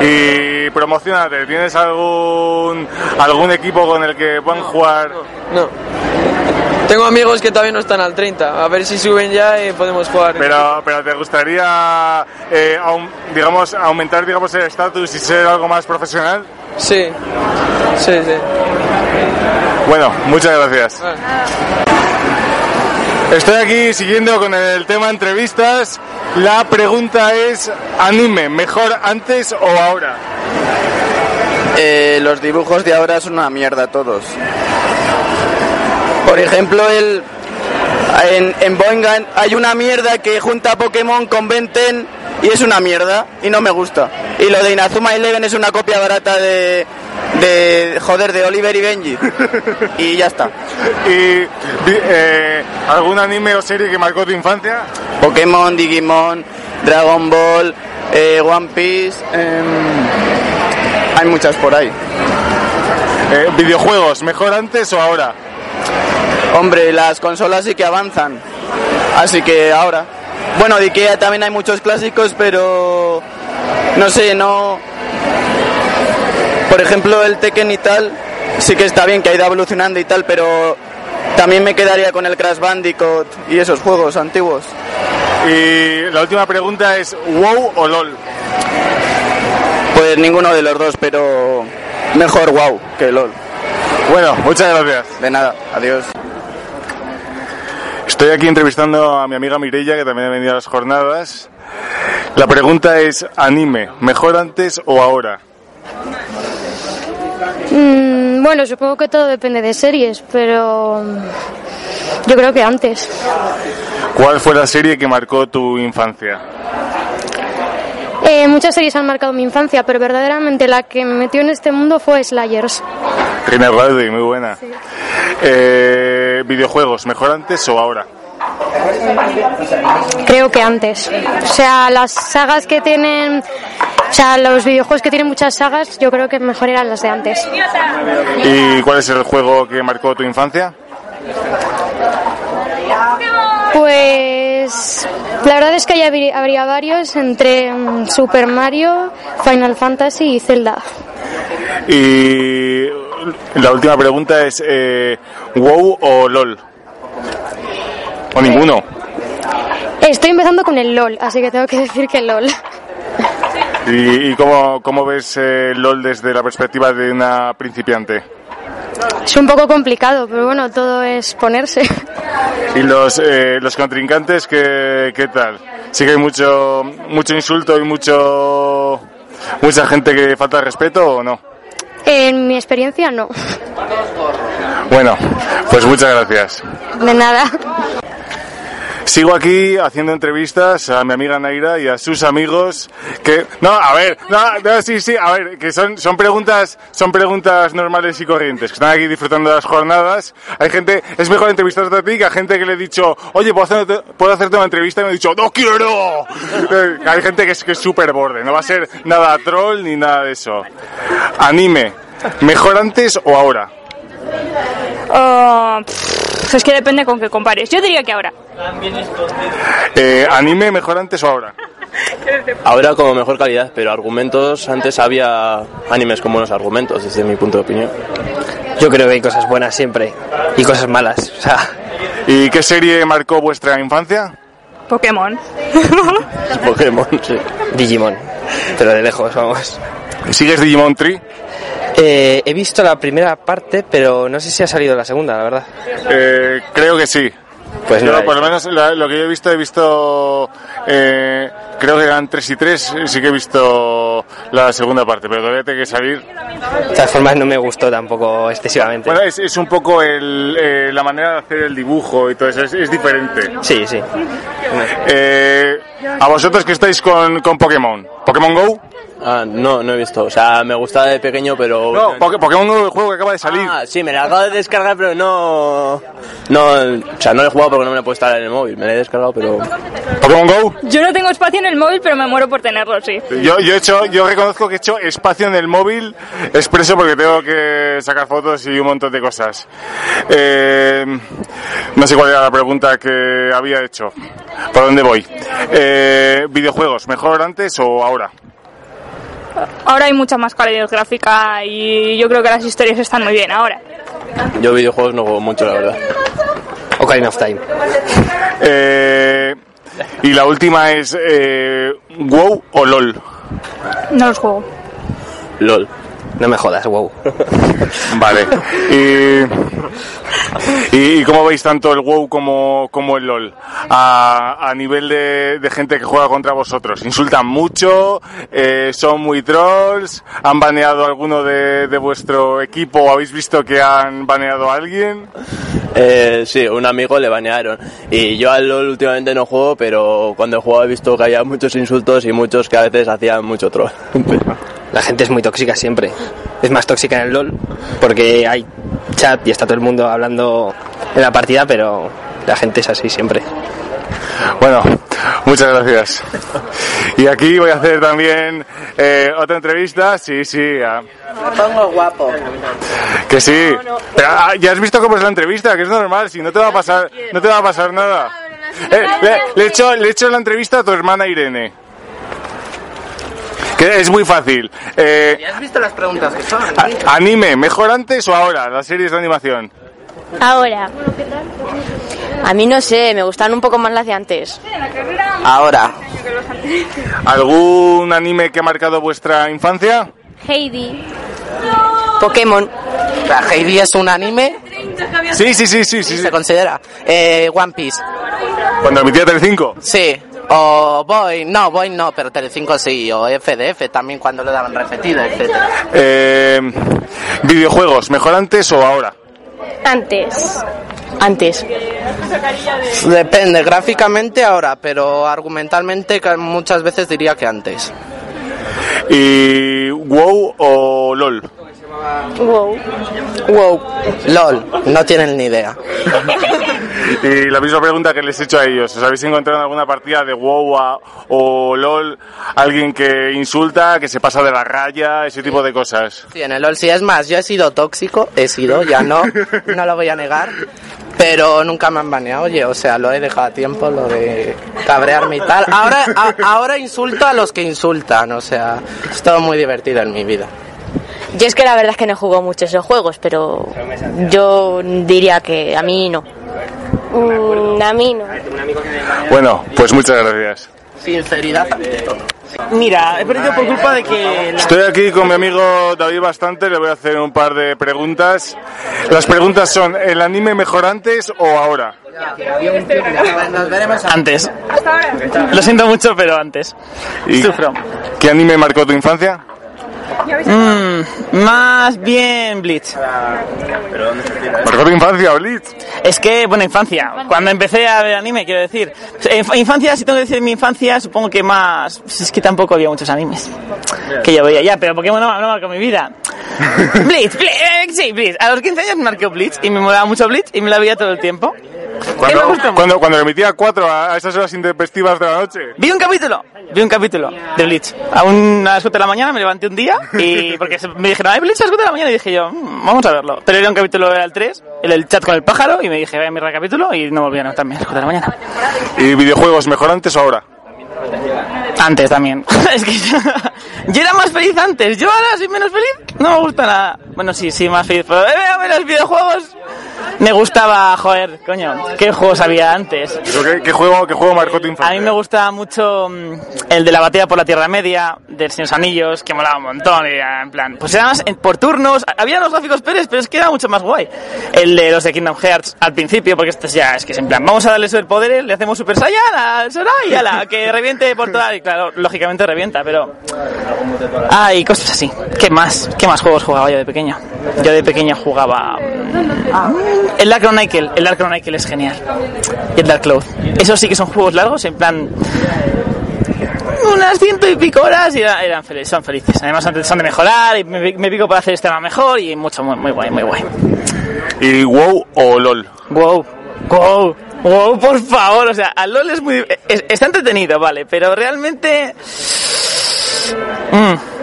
y promocionate, ¿tienes algún algún equipo con el que puedan jugar? No. Tengo amigos que todavía no están al 30. A ver si suben ya y podemos jugar. Pero, pero te gustaría, eh, aum- digamos, aumentar, digamos, el estatus y ser algo más profesional. Sí, sí, sí. Bueno, muchas gracias. Estoy aquí siguiendo con el tema entrevistas. La pregunta es, anime, ¿mejor antes o ahora? Eh, los dibujos de ahora son una mierda todos. Por ejemplo, el, en, en Boingan hay una mierda que junta Pokémon con Benten y es una mierda y no me gusta. Y lo de Inazuma Eleven es una copia barata de, de joder, de Oliver y Benji. Y ya está. ¿Y eh, algún anime o serie que marcó tu infancia? Pokémon, Digimon, Dragon Ball, eh, One Piece, em, hay muchas por ahí. Eh, ¿Videojuegos, mejor antes o ahora? Hombre, las consolas sí que avanzan. Así que ahora. Bueno, de Ikea también hay muchos clásicos, pero no sé, no. Por ejemplo, el Tekken y tal, sí que está bien que ha ido evolucionando y tal, pero también me quedaría con el Crash Bandicoot y esos juegos antiguos. Y la última pregunta es: ¿WoW o LOL? Pues ninguno de los dos, pero mejor WoW que LOL. Bueno, muchas gracias. De nada, adiós. Estoy aquí entrevistando a mi amiga Mirella, que también ha venido a las jornadas. La pregunta es, anime, ¿mejor antes o ahora? Mm, bueno, supongo que todo depende de series, pero yo creo que antes. ¿Cuál fue la serie que marcó tu infancia? Eh, muchas series han marcado mi infancia, pero verdaderamente la que me metió en este mundo fue Slayers. Rowdy, muy buena. Eh, ¿Videojuegos, mejor antes o ahora? Creo que antes. O sea, las sagas que tienen, o sea, los videojuegos que tienen muchas sagas, yo creo que mejor eran las de antes. ¿Y cuál es el juego que marcó tu infancia? Pues la verdad es que habría varios entre mm, Super Mario, Final Fantasy y Zelda. Y la última pregunta es, eh, ¿WoW o LOL? ¿O ninguno? Estoy empezando con el LOL, así que tengo que decir que LOL. ¿Y, y cómo, cómo ves eh, LOL desde la perspectiva de una principiante? Es un poco complicado, pero bueno, todo es ponerse. ¿Y los, eh, los contrincantes qué, qué tal? ¿Sí que hay mucho, mucho insulto y mucho, mucha gente que falta respeto o no? En mi experiencia, no. Bueno, pues muchas gracias. De nada. Sigo aquí haciendo entrevistas a mi amiga Naira y a sus amigos que no, a ver, no, sí, sí, a ver, que son son preguntas, son preguntas normales y corrientes, que están aquí disfrutando de las jornadas. Hay gente, es mejor entrevistarte a ti que a gente que le he dicho, "Oye, ¿puedo hacerte, puedo hacerte una entrevista?" y me ha dicho, "No quiero." Eh, Hay gente que es que es súper borde, no va a ser nada troll ni nada de eso. Anime, ¿mejor antes o ahora? Pff, es que depende con qué compares. Yo diría que ahora. Eh, anime, ¿mejor antes o ahora? Ahora como mejor calidad, pero argumentos, antes había animes con buenos argumentos, desde mi punto de opinión. Yo creo que hay cosas buenas siempre y cosas malas. O sea, ¿Y qué serie marcó vuestra infancia? Pokémon. Pokémon, sí. Digimon, pero de lejos, vamos. ¿Sigues Digimon Tree? Eh, he visto la primera parte, pero no sé si ha salido la segunda, la verdad. Eh, creo que sí. Pues Yo, no por lo menos la- lo que yo he visto, he visto, eh, creo que eran 3 y 3, sí que he visto la segunda parte, pero todavía tiene que salir. De todas formas, no me gustó tampoco excesivamente. Bueno, es, es un poco el, eh, la manera de hacer el dibujo y todo eso, es, es diferente. Sí, sí. Eh, a vosotros que estáis con, con Pokémon, ¿Pokémon Go? Ah, no, no he visto. O sea, me gustaba de pequeño, pero... No, Poké- Pokémon Go, el juego que acaba de salir. Ah, sí, me lo acabo de descargar, pero no... No, o sea, no he jugado porque no me lo he puesto en el móvil. Me lo he descargado, pero... ¿Pokémon Go? Yo no tengo espacio en el móvil, pero me muero por tenerlo, sí. Yo, yo, he hecho, yo reconozco que he hecho espacio en el móvil expreso porque tengo que sacar fotos y un montón de cosas. Eh, no sé cuál era la pregunta que había hecho. ¿Por dónde voy? Eh, ¿Videojuegos, mejor antes o ahora? Ahora hay mucha más calidad gráfica y yo creo que las historias están muy bien ahora. Yo videojuegos no juego mucho, la verdad. Ocarina of Time. Eh, y la última es eh, WoW o LOL. No los juego. LOL. No me jodas, wow. Vale. Y, y, cómo veis tanto el WoW como, como el LOL? A, a nivel de, de gente que juega contra vosotros. ¿Insultan mucho? Eh, ¿Son muy trolls? ¿Han baneado a alguno de, de vuestro equipo o habéis visto que han baneado a alguien? Eh, sí, un amigo le banearon. Y yo al LOL últimamente no juego, pero cuando he jugado he visto que había muchos insultos y muchos que a veces hacían mucho troll. La gente es muy tóxica siempre. Es más tóxica en el LOL porque hay chat y está todo el mundo hablando en la partida, pero la gente es así siempre. Bueno, Muchas gracias. Y aquí voy a hacer también eh, otra entrevista. Sí, sí. a- Me pongo guapo. que sí. Pero, ah, ya has visto cómo es la entrevista, que es normal. Si no te va a pasar, no te va a pasar nada. Eh, le, le he hecho, le he hecho la entrevista a tu hermana Irene. Que es muy fácil. Eh, ¿Ya has visto las preguntas que son? a- anime, ¿mejor antes o ahora? Las series de animación. Ahora. A mí no sé, me gustan un poco más las de antes. Ahora. ¿Algún anime que ha marcado vuestra infancia? Heidi. Pokémon. ¿Heidi es un anime? Sí, sí, sí, sí, sí. Se considera. Eh, One Piece. Cuando emitía Telecinco. Sí. O Boy, no, Boy no, pero Telecinco sí. O FDF también cuando lo daban repetido, etcétera. Eh, videojuegos, ¿mejor antes o ahora? Antes. Antes. Depende, gráficamente ahora, pero argumentalmente muchas veces diría que antes. ¿Y WoW o LOL? Wow. Wow. LOL, no tienen ni idea. Y la misma pregunta que les he hecho a ellos. ¿Os habéis encontrado en alguna partida de WoW o LOL alguien que insulta, que se pasa de la raya, ese tipo de cosas? Sí, en el LOL sí es más, yo he sido tóxico, he sido, ya no, no lo voy a negar, pero nunca me han baneado, oye, o sea, lo he dejado a tiempo, lo de cabrearme y tal. Ahora, a- ahora insulto a los que insultan, o sea, es todo muy divertido en mi vida. Yo es que la verdad es que no juego mucho esos juegos, pero yo diría que a mí no. Mm, a mí no. Bueno, pues muchas gracias. Sinceridad ante todo. Mira, he perdido por culpa de que... la- Estoy aquí con mi amigo David Bastante, le voy a hacer un par de preguntas. Las preguntas son, ¿el anime mejor antes o ahora? Nos veremos Antes. Lo siento mucho, pero antes. ¿Y Sufro. ¿Qué anime marcó tu infancia? Mm, más bien Bleach. ¿Marcó tu infancia, Blitz? Es que, bueno, infancia. Cuando empecé a ver anime, quiero decir. Eh, infancia, si tengo que decir mi infancia, supongo que más. es que tampoco había muchos animes. Que yo veía ya, pero Pokémon no, no marcó mi vida. Bleach, Bleach, eh, sí, Bleach. A los 15 años marcó Bleach y me molaba mucho Bleach y me la veía todo el tiempo. Cuando, cuando, cuando le emitía cuatro a esas horas intempestivas de la noche. Vi un capítulo, vi un capítulo de Bleach. A, un, a las 7 de la mañana me levanté un día y porque me dijeron, hay Bleach a las 7 de la mañana y dije yo, "Mm, vamos a verlo. Pero era un capítulo era el 3, el, el chat con el pájaro y me dije, voy a mirar el capítulo y no volví a levantarme a las 4 de la mañana. ¿Y videojuegos mejor antes o ahora? Antes también. es que yo, era más feliz antes, yo ahora soy menos feliz, no me gusta nada. Bueno, sí, sí, más feliz, pero eh, los videojuegos. Me gustaba, joder, coño, ¿qué juegos había antes? ¿Pero ¿Qué, qué juego, ¿Qué juego marcó tu A mí me gustaba mucho mm, el de la batalla por la Tierra Media, del Señor Anillos, que molaba un montón, y en plan, pues era más por turnos, había los gráficos Pérez, pero es que era mucho más guay. El de los de Kingdom Hearts al principio, porque esto ya es que es en plan, vamos a darle superpoderes, le hacemos Super Saiyan al Sora y ala, que reviente por toda, y claro, lógicamente revienta, pero... Ah, y cosas así. ¿Qué más? ¿Qué más juegos jugaba yo de pequeño? Yo de pequeño jugaba... mm, El Dark Chronicle, el Dark Chronicle es genial. Y el Dark Cloud. Esos sí que son juegos largos, en plan unas ciento y pico horas y era- eran felices, son felices. Además son de- son de mejorar y me, me pico para hacer este tema mejor y mucho, muy, muy guay, muy guay. ¿Y WoW o LOL? Wow, wow, wow, por favor, o sea, al LOL es muy... es- está entretenido, vale, pero realmente... mm,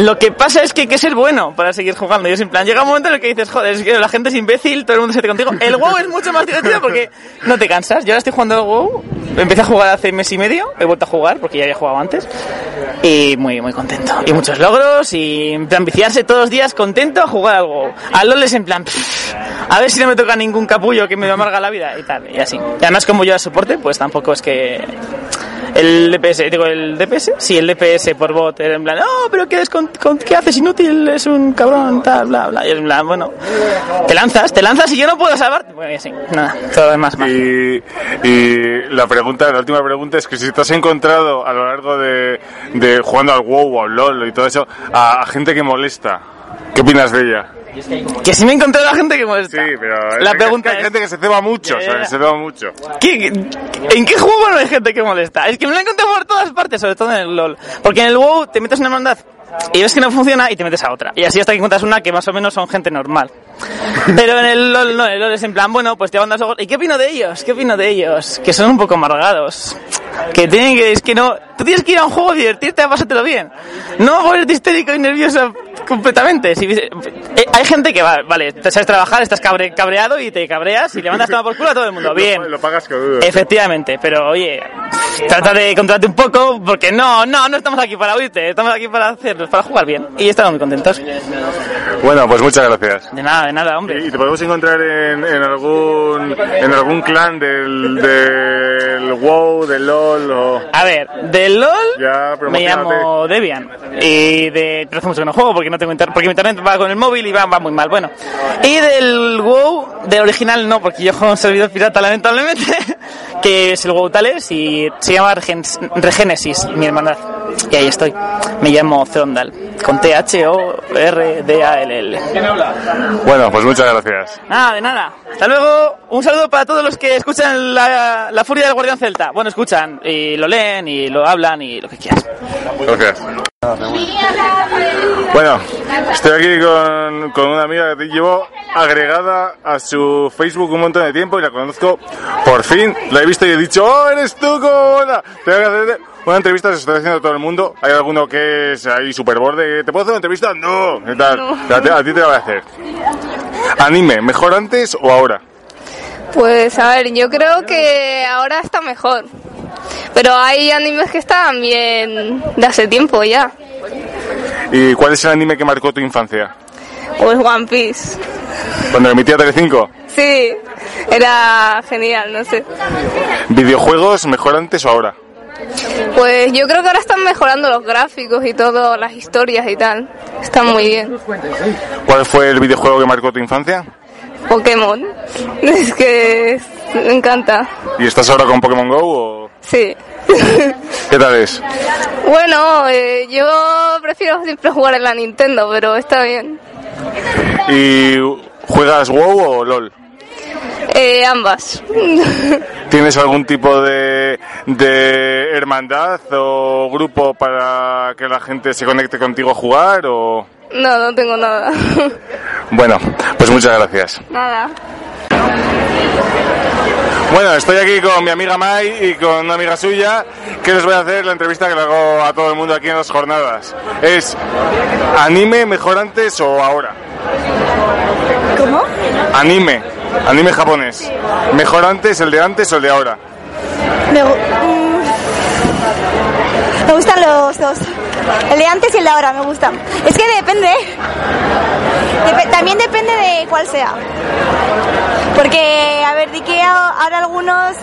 lo que pasa es que hay que ser bueno para seguir jugando. Y es en plan, llega un momento en el que dices, joder, es que la gente es imbécil, todo el mundo se mete contigo. El WoW es mucho más divertido porque no te cansas. Yo ahora estoy jugando al WoW, empecé a jugar hace mes y medio, he vuelto a jugar porque ya había jugado antes. Y muy, muy contento. Y muchos logros y en plan viciarse todos los días contento a jugar al WoW. Al LOL es en plan, pff, a ver si no me toca ningún capullo que me amarga la vida y tal, y así. Y además como yo a soporte, pues tampoco es que el DPS, digo el DPS, sí, el DPS por bot, en plan, no, pero ¿qué, con, con- ¿qué haces inútil? Es un cabrón, tal, bla, bla. Y en plan, bueno, te lanzas, te lanzas y yo no puedo salvarte. Bueno, y así, nada, todo lo demás más. Y, y la pregunta, la última pregunta es que si te has encontrado a lo largo de, de jugando al WoW o al LOL y todo eso, a, a gente que molesta, ¿qué opinas de ella? Que si me he encontrado a gente que molesta. Sí, pero La hay- pregunta hay es- gente que se ceba mucho, ¿sabes? ya. Se ceba mucho. ¿Qué- ¿En qué juego no hay gente que molesta? Es que me lo he encontrado por todas partes, sobre todo en el LOL. Porque en el WoW te metes una hermandad y ves que no funciona y te metes a otra. Y así hasta que encuentras una que más o menos son gente normal. Pero en el LOL no, en el LOL es en plan, bueno, pues te mandas ojos. ¿Y qué opino de ellos? ¿Qué opino de ellos? Que son un poco amargados. Que tienen que, es que no, tú tienes que ir a un juego divertirte, a pasártelo bien. No ponerte histérico y nervioso completamente. Si, eh, hay gente que va, vale, te sabes trabajar, estás cabre- cabreado y te cabreas y le mandas tomar por culo a todo el mundo. Bien. Lo, lo pagas con dudas. Efectivamente, pero oye, trata de controlarte un poco porque no, no, no estamos aquí para oírte, estamos aquí para hacer, para jugar bien. Y estamos muy contentos. Bueno, pues muchas gracias. De nada, de nada, hombre. ¿Y te podemos encontrar en, en algún en algún clan del, del WoW, del LoL o...? A ver, del LOL Ya, me llamo Debian. Y de. Pero hace mucho que no juego porque no tengo internet. Porque mi internet va con el móvil y va, va muy mal. Bueno. Y del WoW, del original no, porque yo juego en un servidor pirata, lamentablemente. Que es el WoW Tales y se llama Regen- Regenesis, mi hermandad. Y ahí estoy. Me llamo Zondal. Con T-H-O-R-D-A-L-L. Bueno, pues muchas gracias. Nada, de nada. Hasta luego. Un saludo para todos los que escuchan la, la furia del Guardián Celta. Bueno, escuchan y lo leen y lo hablan y lo que quieras. Gracias. Bueno, estoy aquí con, con una amiga que llevo agregada a su Facebook un montón de tiempo y la conozco por fin. La he visto y he dicho, ¡Oh, eres tú, cómo! Tengo que hacer una entrevista, se está haciendo todo el mundo. Hay alguno que es ahí super borde. ¿Te puedo hacer una entrevista? No. ¿Qué tal? A, ti- a ti te la voy a hacer. Anime, ¿mejor antes o ahora? Pues a ver, yo creo que ahora está mejor. Pero hay animes que estaban bien de hace tiempo ya. ¿Y cuál es el anime que marcó tu infancia? Pues One Piece. Cuando emitía Telecinco. Sí, era genial, no sé. ¿Videojuegos mejor antes o ahora? Pues yo creo que ahora están mejorando los gráficos y todo, las historias y tal. Están muy bien. ¿Cuál fue el videojuego que marcó tu infancia? Pokémon. Es que me encanta. ¿Y estás ahora con Pokémon Go o Sí. qué tal es? Bueno, eh, yo prefiero siempre jugar en la Nintendo, pero está bien. ¿Y juegas WoW o LOL? Eh, ambas. ¿Tienes algún tipo de, de hermandad o grupo para que la gente se conecte contigo a jugar o...? No, no tengo nada. Bueno, pues muchas gracias. Nada. Bueno, estoy aquí con mi amiga Mai y con una amiga suya que les voy a hacer la entrevista que le hago a todo el mundo aquí en las jornadas. Es anime mejor antes o ahora. ¿Cómo? Anime, anime japonés. Mejor antes, el de antes o el de ahora. Me, mm, me gustan los dos. El de antes y el de ahora me gustan. Es que depende. Dep- también depende de cuál sea. Porque, a ver, di que ahora algunos,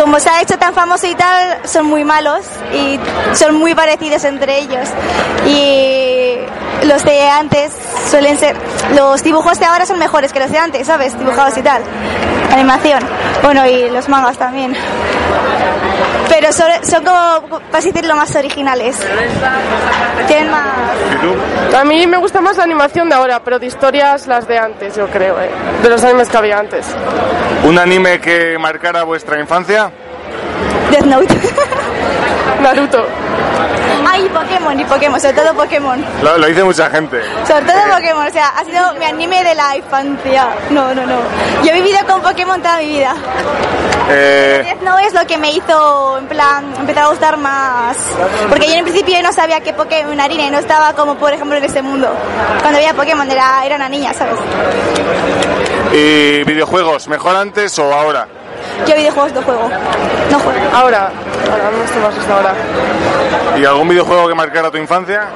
como se ha hecho tan famoso y tal, son muy malos y son muy parecidos entre ellos. Y los de antes suelen ser. Los dibujos de ahora son mejores que los de antes, ¿sabes? Dibujados y tal. Animación. Bueno, y los mangas también. Pero son, son como, para decirlo, más originales. Tienen más. A mí me gusta más la animación de ahora, pero de historias las de antes, yo creo, eh. de los animes que había antes. ¿Un anime que marcara vuestra infancia? Death Note. Naruto. Ay, y Pokémon, y Pokémon, sobre todo Pokémon. Lo, lo dice mucha gente. Sobre todo Pokémon, o sea, ha sido mi anime de la infancia. No, no, no. Yo he vivido con Pokémon toda mi vida. Eh, Death Note es lo que me hizo, en plan, empezar a gustar más. Porque yo en principio no sabía que Pokémon harina no estaba como, por ejemplo, en este mundo. Cuando veía Pokémon era, era una niña, ¿sabes? ¿Y videojuegos mejor antes o ahora? Yo videojuegos no juego. No juego. Ahora, ahora me gusta más hasta ahora. ¿Y algún videojuego que marcara tu infancia?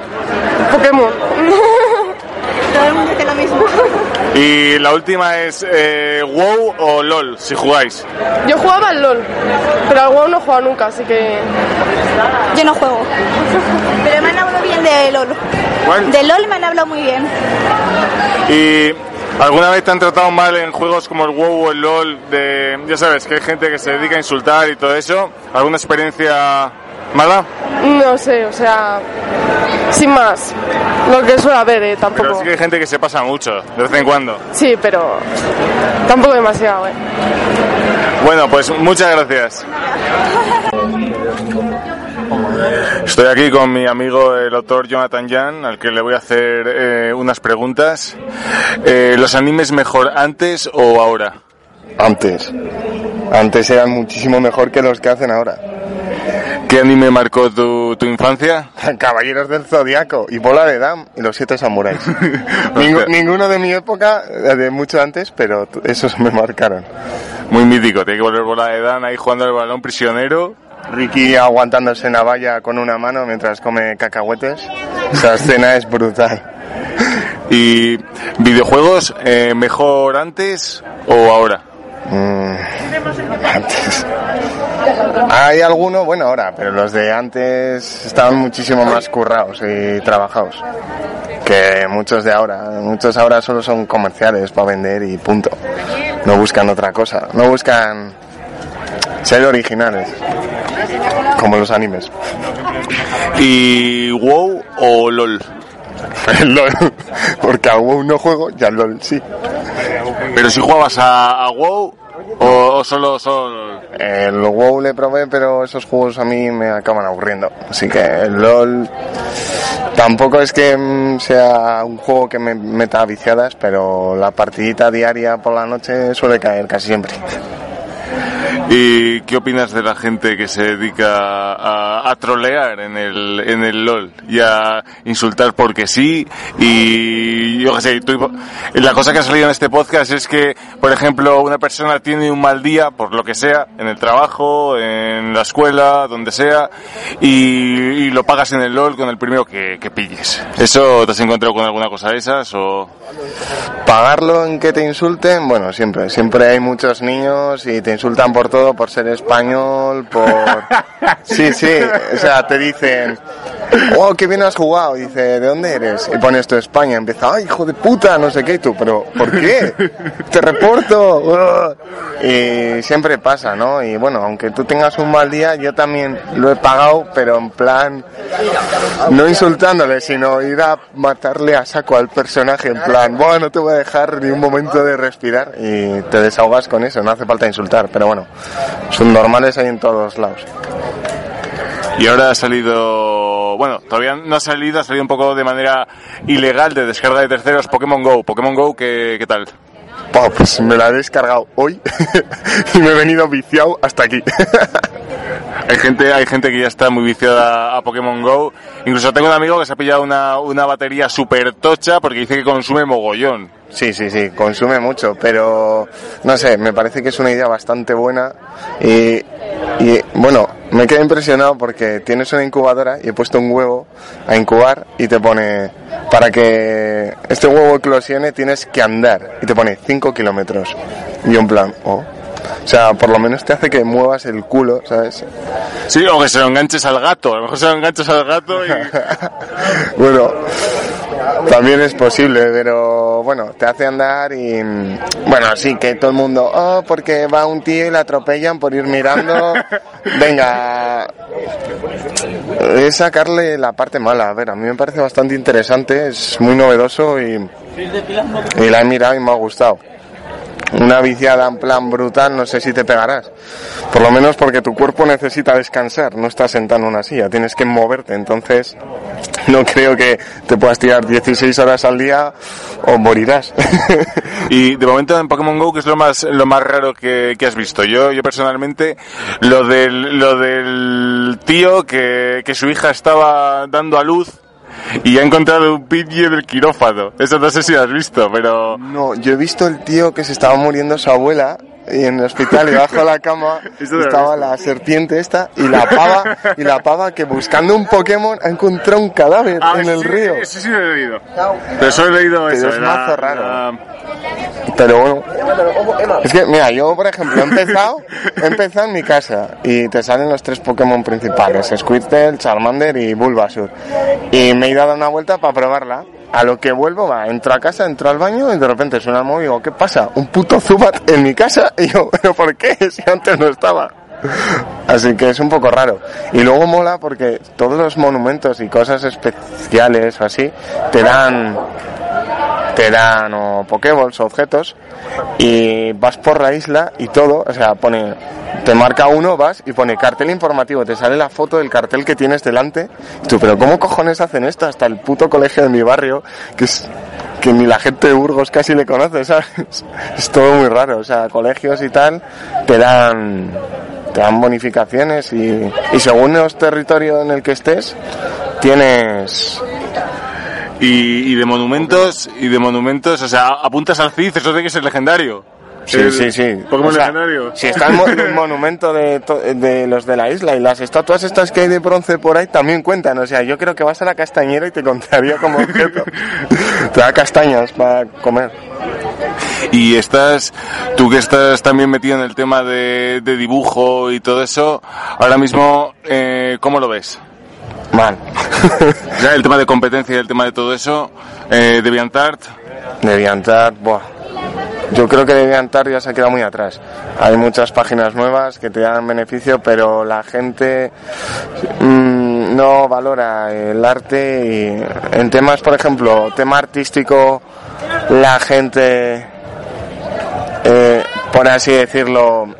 Pokémon. Todo el mundo dice lo mismo. Y la última es eh, WoW o LOL, si jugáis. Yo jugaba al LOL, pero al WoW no he jugado nunca, así que... Yo no juego. Pero me han hablado bien de LOL. ¿Cuál? De LOL me han hablado muy bien. ¿Y alguna vez te han tratado mal en juegos como el WoW o el LOL? De, ya sabes, que hay gente que se dedica a insultar y todo eso. ¿Alguna experiencia mala? No sé, o sea... Sin más. Lo que suele haber, eh, Pero tampoco. sí que hay gente que se pasa mucho, de vez en cuando. Sí, pero... Tampoco demasiado, eh. Bueno, pues muchas gracias. Estoy aquí con mi amigo el autor Jonathan Jan, al que le voy a hacer eh, unas preguntas. Eh, ¿Los animes mejor antes o ahora? Antes. Antes eran muchísimo mejor que los que hacen ahora. ¿Qué anime marcó tu, tu infancia? Caballeros del Zodiaco y Bola de Dam y los Siete Samuráis. Ningu- ninguno de mi época, eh, de mucho antes, pero esos me marcaron. Muy mítico, tiene que volver bola de Dan ahí jugando el balón prisionero. Ricky aguantándose en la valla con una mano mientras come cacahuetes. Esa escena es brutal. ¿Y videojuegos eh, mejor antes o ahora? Mm, antes. Hay alguno, bueno, ahora, pero los de antes estaban muchísimo más currados y trabajados que muchos de ahora. Muchos ahora solo son comerciales para vender y punto. No buscan otra cosa, no buscan ser originales, como los animes. ¿Y WoW o LOL? Porque a WoW no juego y al LOL sí. ¿Pero si jugabas a, a WoW o, o solo son El WoW le probé, pero esos juegos a mí me acaban aburriendo. Así que el LOL tampoco es que mm, sea un juego que me meta a viciadas, pero la partidita diaria por la noche suele caer casi siempre. ¿Y qué opinas de la gente que se dedica a, a trolear en el, en el LOL y a insultar porque sí? Y yo qué sé, tú- la cosa que ha salido en este podcast es que, por ejemplo, una persona tiene un mal día, por lo que sea, en el trabajo, en la escuela, donde sea, y, y lo pagas en el LOL con el primero que, que pilles. ¿Eso te has encontrado con alguna cosa de esas o...? Pagarlo en que te insulten, bueno, siempre, siempre hay muchos niños y te insultan por todo, por ser español, por... Sí, sí, o sea, te dicen, oh, qué bien has jugado, y dice, ¿de dónde eres? Y pones tu España, empieza, ay, hijo de puta, no sé qué, y tú, pero, ¿por qué? Te reporto. Y siempre pasa, ¿no? Y bueno, aunque tú tengas un mal día, yo también lo he pagado, pero en plan, no insultándole, sino ir a matarle a saco al personaje, en plan, bueno, no te voy a dejar ni un momento de respirar y te desahogas con eso, no hace falta insultar, pero bueno, son normales ahí en todos lados. Y ahora ha salido, bueno, todavía no ha salido, ha salido un poco de manera ilegal de descarga de terceros Pokémon Go. Pokémon Go, ¿qué, qué tal? Pues me la he descargado hoy y me he venido viciado hasta aquí. Hay gente, hay gente que ya está muy viciada a Pokémon Go. Incluso tengo un amigo que se ha pillado una, una batería súper tocha porque dice que consume mogollón. Sí, sí, sí, consume mucho, pero no sé, me parece que es una idea bastante buena y, bueno, me quedé impresionado porque tienes una incubadora y he puesto un huevo a incubar y te pone, para que este huevo eclosione tienes que andar y te pone 5 kilómetros. Y en plan, oh. O sea, por lo menos te hace que muevas el culo, ¿sabes? Sí, o que se lo enganches al gato. A lo mejor se lo enganches al gato y... Bueno, también es posible, pero bueno, te hace andar y bueno, sí, que todo el mundo, oh, porque va un tío y le atropellan por ir mirando. Venga, es sacarle la parte mala. A ver, a mí me parece bastante interesante, es muy novedoso y, y la he mirado y me ha gustado. Una viciada en plan brutal, no sé si te pegarás. Por lo menos porque tu cuerpo necesita descansar, no estás sentado en una silla, tienes que moverte, entonces no creo que te puedas tirar 16 horas al día o morirás. Y de momento en Pokémon Go, ¿qué es lo más, lo más raro que, que has visto? Yo, yo personalmente, lo del, lo del tío que, que su hija estaba dando a luz y ha encontrado un pidgey del quirófano. Eso no sé si has visto, pero... No, yo he visto el tío que se estaba muriendo su abuela y en el hospital y bajo la cama Eso estaba la serpiente esta y la pava y la pava que buscando un Pokémon ha encontrado un cadáver Ah, en el sí, río. Sí, sí, lo he leído. Pero solo he leído Pero eso. es mazo raro. la- Pero bueno, es que mira, yo por ejemplo he empezado, he empezado en mi casa y te salen los tres Pokémon principales, Squirtle, Charmander y Bulbasur. Y me he ido a dar una vuelta para probarla. A lo que vuelvo, va, entro a casa, entro al baño y de repente suena el móvil y digo, ¿qué pasa? Un puto Zubat en mi casa y yo, ¿pero por qué? Si antes no estaba. Así que es un poco raro. Y luego mola porque todos los monumentos y cosas especiales o así te dan te dan o Pokéballs o objetos y vas por la isla y todo, o sea, pone, te marca uno, vas y pone cartel informativo, te sale la foto del cartel que tienes delante. Y tú, pero ¿cómo cojones hacen esto? Hasta el puto colegio de mi barrio, que es que ni la gente de Burgos casi le conoce, ¿sabes? Es todo muy raro, o sea, colegios y tal te dan te dan bonificaciones y, según el territorio en el que estés tienes Y, y de monumentos, y de monumentos, o sea, apuntas al CID, eso tiene que ser legendario. Sí, El sí, sí. Pokémon O sea, legendario. Si está el, mo- el monumento de, to- de los de la isla y las estatuas estas que hay de bronce por ahí también cuentan. O sea, yo creo que vas a la castañera y te contaría como objeto. te da castañas para comer. Y estás, tú que estás también metido en el tema de, de dibujo y todo eso, ahora mismo, eh, ¿cómo lo ves? Mal. ya el tema de competencia y el tema de todo eso, eh, DeviantArt. DeviantArt, buah. Yo creo que DeviantArt ya se ha quedado muy atrás. Hay muchas páginas nuevas que te dan beneficio, pero la gente mm, no valora el arte y en temas, por ejemplo, tema artístico, la gente, eh, por así decirlo,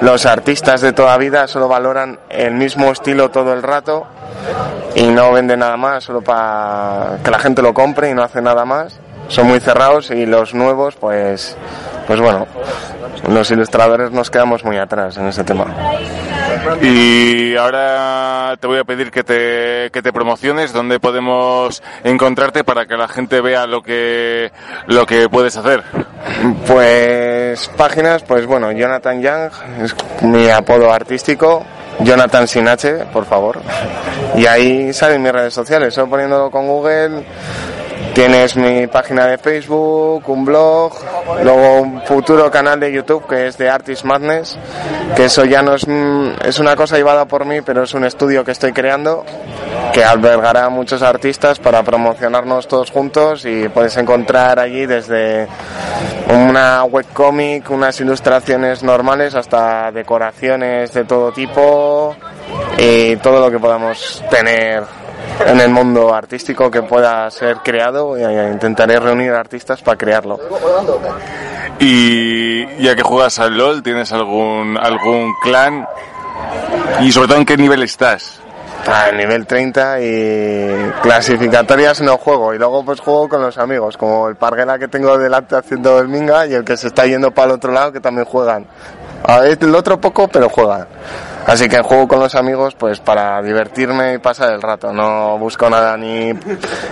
los artistas de toda vida solo valoran el mismo estilo todo el rato y no venden nada más solo para que la gente lo compre y no hace nada más. Son muy cerrados y los nuevos, pues, pues bueno, los ilustradores nos quedamos muy atrás en ese tema. Y ahora te voy a pedir que te, que te promociones, donde podemos encontrarte para que la gente vea lo que, lo que puedes hacer. Pues páginas, pues bueno, Jonathan Young es mi apodo artístico, Jonathan sin H, por favor. Y ahí salen mis redes sociales, solo poniéndolo con Google. Tienes mi página de Facebook, un blog, luego un futuro canal de YouTube que es de Artist Madness, que eso ya no es, mm, es una cosa llevada por mí, pero es un estudio que estoy creando que albergará a muchos artistas para promocionarnos todos juntos y puedes encontrar allí desde una webcomic, unas ilustraciones normales hasta decoraciones de todo tipo y todo lo que podamos tener en el mundo artístico que pueda ser creado intentaré reunir artistas para crearlo. Y ya que juegas al LOL, ¿tienes algún, algún clan? Y sobre todo, ¿en qué nivel estás? A nivel 30 y clasificatorias no juego y luego pues juego con los amigos, como el parguela que tengo delante haciendo el minga y el que se está yendo para el otro lado que también juegan. A ver, el otro poco, pero juegan. Así que juego con los amigos pues para divertirme y pasar el rato. No busco nada ni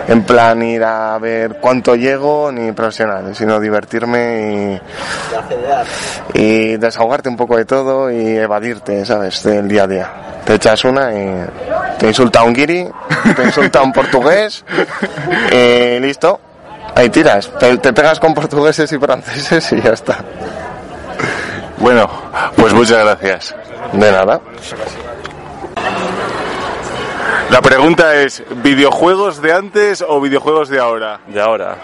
en plan ir a ver cuánto llego ni profesional, sino divertirme y, desahogarte un poco de todo y evadirte, ¿sabes? Del día a día. Te echas una y te insulta un guiri, te insulta un portugués y listo. Ahí tiras. Te, te pegas con portugueses y franceses y ya está. Bueno, pues muchas gracias. De nada. La pregunta es, ¿videojuegos de antes o videojuegos de ahora? De ahora.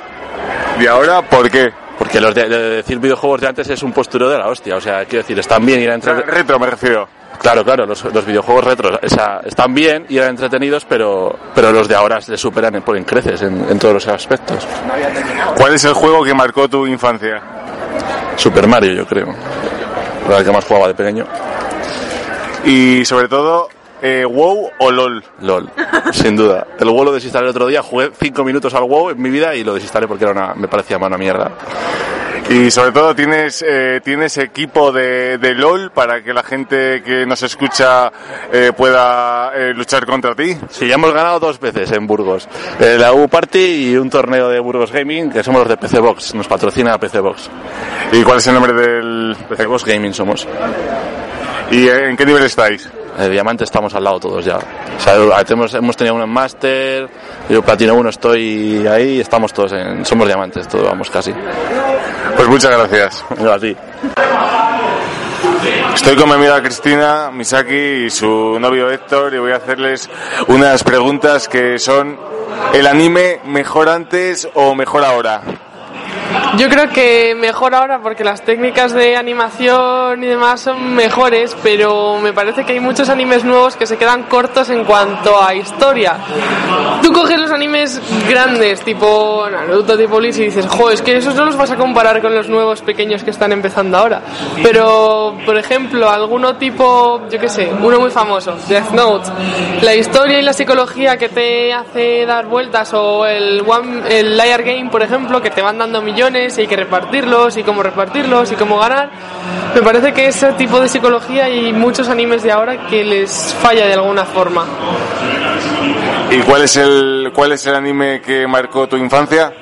¿De ahora por qué? Porque los de, de decir videojuegos de antes es un postureo de la hostia. O sea, quiero decir, están bien y eran entre- Retro me refiero. Claro, claro, los, los videojuegos retro o sea, están bien y eran entretenidos, pero, pero los de ahora se superan en, creces en, en todos los aspectos. ¿Cuál es el juego que marcó tu infancia? Super Mario, yo creo. El que más jugaba de pequeño. Y sobre todo, eh, WoW o LOL. LOL, sin duda. El WoW lo desinstalé el otro día, jugué 5 minutos al WoW en mi vida y lo desinstalé porque era una, me parecía una mierda. Y sobre todo, ¿tienes, eh, ¿tienes equipo de, de LOL para que la gente que nos escucha eh, pueda eh, luchar contra ti? Sí, ya hemos ganado dos veces en Burgos. Eh, la U Party y un torneo de Burgos Gaming, que somos los de PC Box, nos patrocina PC Box. ¿Y cuál es el nombre del...? PC Box Gaming somos. ¿Y en qué nivel estáis? De diamante estamos al lado todos ya. O sea, hemos, hemos tenido un máster, yo platino 1 estoy ahí estamos todos en... Somos diamantes, todos vamos casi. Pues muchas gracias. Yo a ti. Estoy con mi amiga Cristina Misaki y su novio Héctor y voy a hacerles unas preguntas que son ¿el anime mejor antes o mejor ahora? Yo creo que mejor ahora porque las técnicas de animación y demás son mejores, pero me parece que hay muchos animes nuevos que se quedan cortos en cuanto a historia. Tú coges los animes grandes, tipo Naruto, tipo Bleach, y dices, jo, es que esos no los vas a comparar con los nuevos pequeños que están empezando ahora. Pero, por ejemplo, alguno tipo, yo qué sé, uno muy famoso, Death Note, la historia y la psicología que te hace dar vueltas, o el, one, el Liar Game, por ejemplo, que te van dando millones y hay que repartirlos, y cómo repartirlos, y cómo ganar. Me parece que ese tipo de psicología hay muchos animes de ahora que les falla de alguna forma. ¿Y cuál es el cuál es el anime que marcó tu infancia?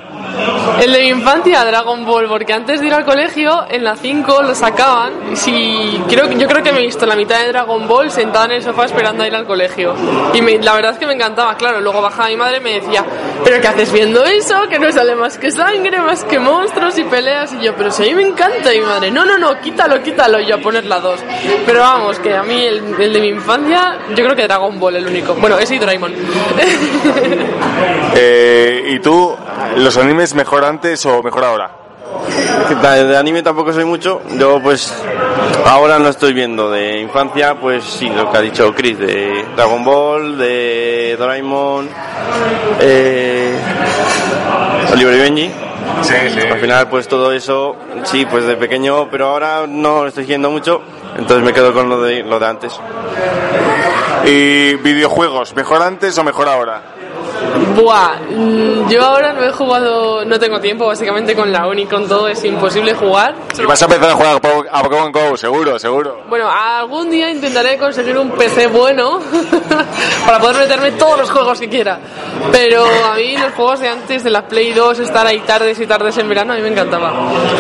El de mi infancia, Dragon Ball, porque antes de ir al colegio, en la 5 lo sacaban. Si, creo, yo creo que me he visto la mitad de Dragon Ball sentada en el sofá esperando a ir al colegio. Y la verdad es que me encantaba, claro. Luego bajaba mi madre y me decía, ¿pero qué haces viendo eso? Que no sale más que sangre, más que monstruos y peleas. Y yo, pero si a mí me encanta. Y mi madre, no, no, no, quítalo, quítalo. Y a poner la 2. Pero vamos, que a mí el, el de mi infancia, yo creo que Dragon Ball el único. Bueno, ese y Doraemon. Eh, ¿Y tú, los animes mejor antes o mejor ahora? De anime tampoco soy mucho. Yo pues ahora no estoy viendo. De infancia pues sí, lo que ha dicho Chris. De Dragon Ball, de Doraemon, eh, Oliver y Benji. Al final pues todo eso, sí, pues de pequeño, pero ahora no lo estoy siguiendo mucho. Entonces me quedo con lo de, lo de antes. ¿Y videojuegos, mejor antes o mejor ahora? Buah, mm, yo ahora no he jugado, no tengo tiempo, básicamente con la uni, con todo, es imposible jugar. Y vas a empezar a jugar a Po- a Pokémon Go, seguro, seguro. Bueno, algún día intentaré conseguir un PC bueno para poder meterme todos los juegos que quiera. Pero a mí los juegos de antes, de la Play 2, estar ahí tardes y tardes en verano, a mí me encantaba.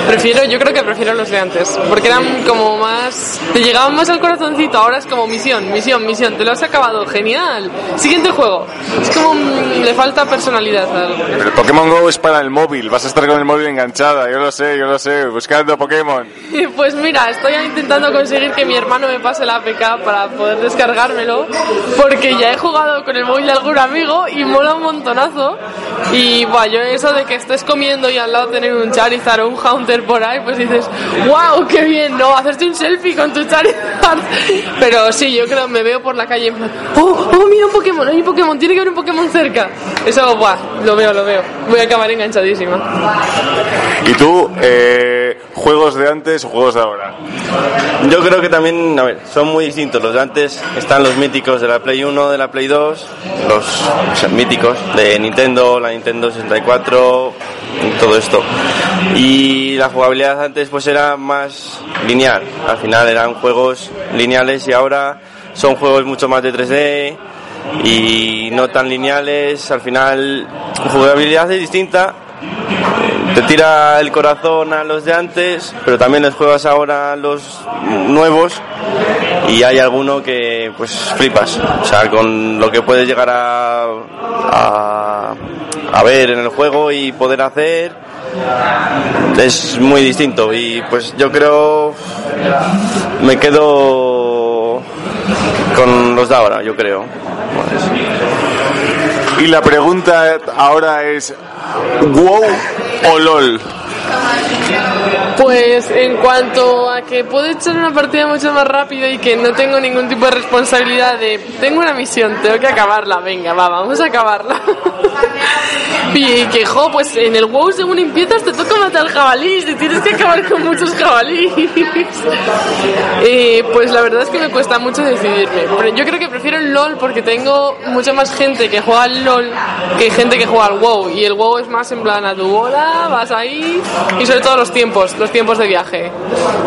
Prefiero, yo creo que prefiero los de antes, porque eran como más, te llegaban más al corazoncito, ahora es como misión, misión, misión, te lo has acabado, genial. Siguiente juego. Es como, mm, le falta personalidad a algo. Pero el Pokémon Go es para el móvil, vas a estar con el móvil enganchada, yo lo sé, yo lo sé, buscando Pokémon. Pues mira, estoy intentando conseguir que mi hermano me pase la APK para poder descargármelo, porque ya he jugado con el móvil de algún amigo y mola un montonazo. Y buah, yo eso de que estés comiendo y al lado tener un Charizard o un Haunter por ahí, pues dices, wow, qué bien, ¿no? Hacerte un selfie con tu Charizard. Pero sí, yo creo, me veo por la calle oh, oh, mira un Pokémon, hay un Pokémon, tiene que haber un Pokémon cerca. Eso, buah, lo veo, lo veo. Voy a acabar enganchadísima. ¿Y tú, eh, juegos de antes o juegos de ahora? Yo creo que también, a ver, son muy distintos. Los de antes están los míticos de la Play 1, de la Play 2, los o sea, míticos de Nintendo, la Nintendo 64, y todo esto. Y la jugabilidad antes pues era más lineal. Al final eran juegos lineales y ahora son juegos mucho más de 3D y no tan lineales. Al final, jugabilidad es distinta, te tira el corazón a los de antes, pero también les juegas ahora a los nuevos y hay alguno que pues flipas, o sea, con lo que puedes llegar a, a, a ver en el juego y poder hacer es muy distinto y pues yo creo me quedo con los de ahora, yo creo. Y la pregunta ahora es, ¿WoW o LOL? Pues en cuanto a que puedo echar una partida mucho más rápido y que no tengo ningún tipo de responsabilidad de tengo una misión, tengo que acabarla, venga, va, vamos a acabarla. y que jo, pues en el WoW según empiezas te toca matar jabalíes y tienes que acabar con muchos jabalíes. Eh, pues la verdad es que me cuesta mucho decidirme. Yo creo que prefiero el LOL porque tengo mucha más gente que juega al LOL que gente que juega al WoW. Y el WoW es más en plan a tu bola, vas ahí y sobre todo los tiempos, los tiempos de viaje.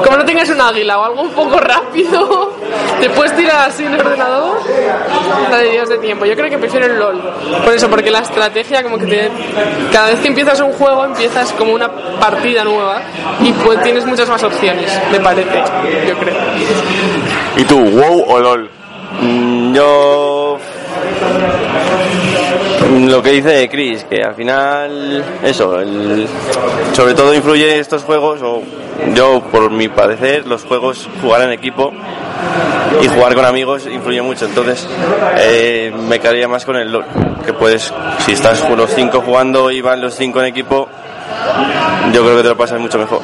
Como no tengas un águila o algo un poco rápido, te puedes tirar así en el ordenador, la de Dios de tiempo. Yo creo que prefiero el LOL. Por eso, porque la estrategia como que te- cada vez que empiezas un juego empiezas como una partida nueva y pues tienes muchas más opciones, me parece, yo creo. ¿Y tú, WoW o LOL? Mm, Yo lo que dice Chris, que al final eso, el- sobre todo influye estos juegos, o yo por mi parecer, los juegos jugar en equipo y jugar con amigos influye mucho, entonces eh, me quedaría más con el LOL, que puedes, si estás los cinco jugando y van los cinco en equipo, yo creo que te lo pasas mucho mejor.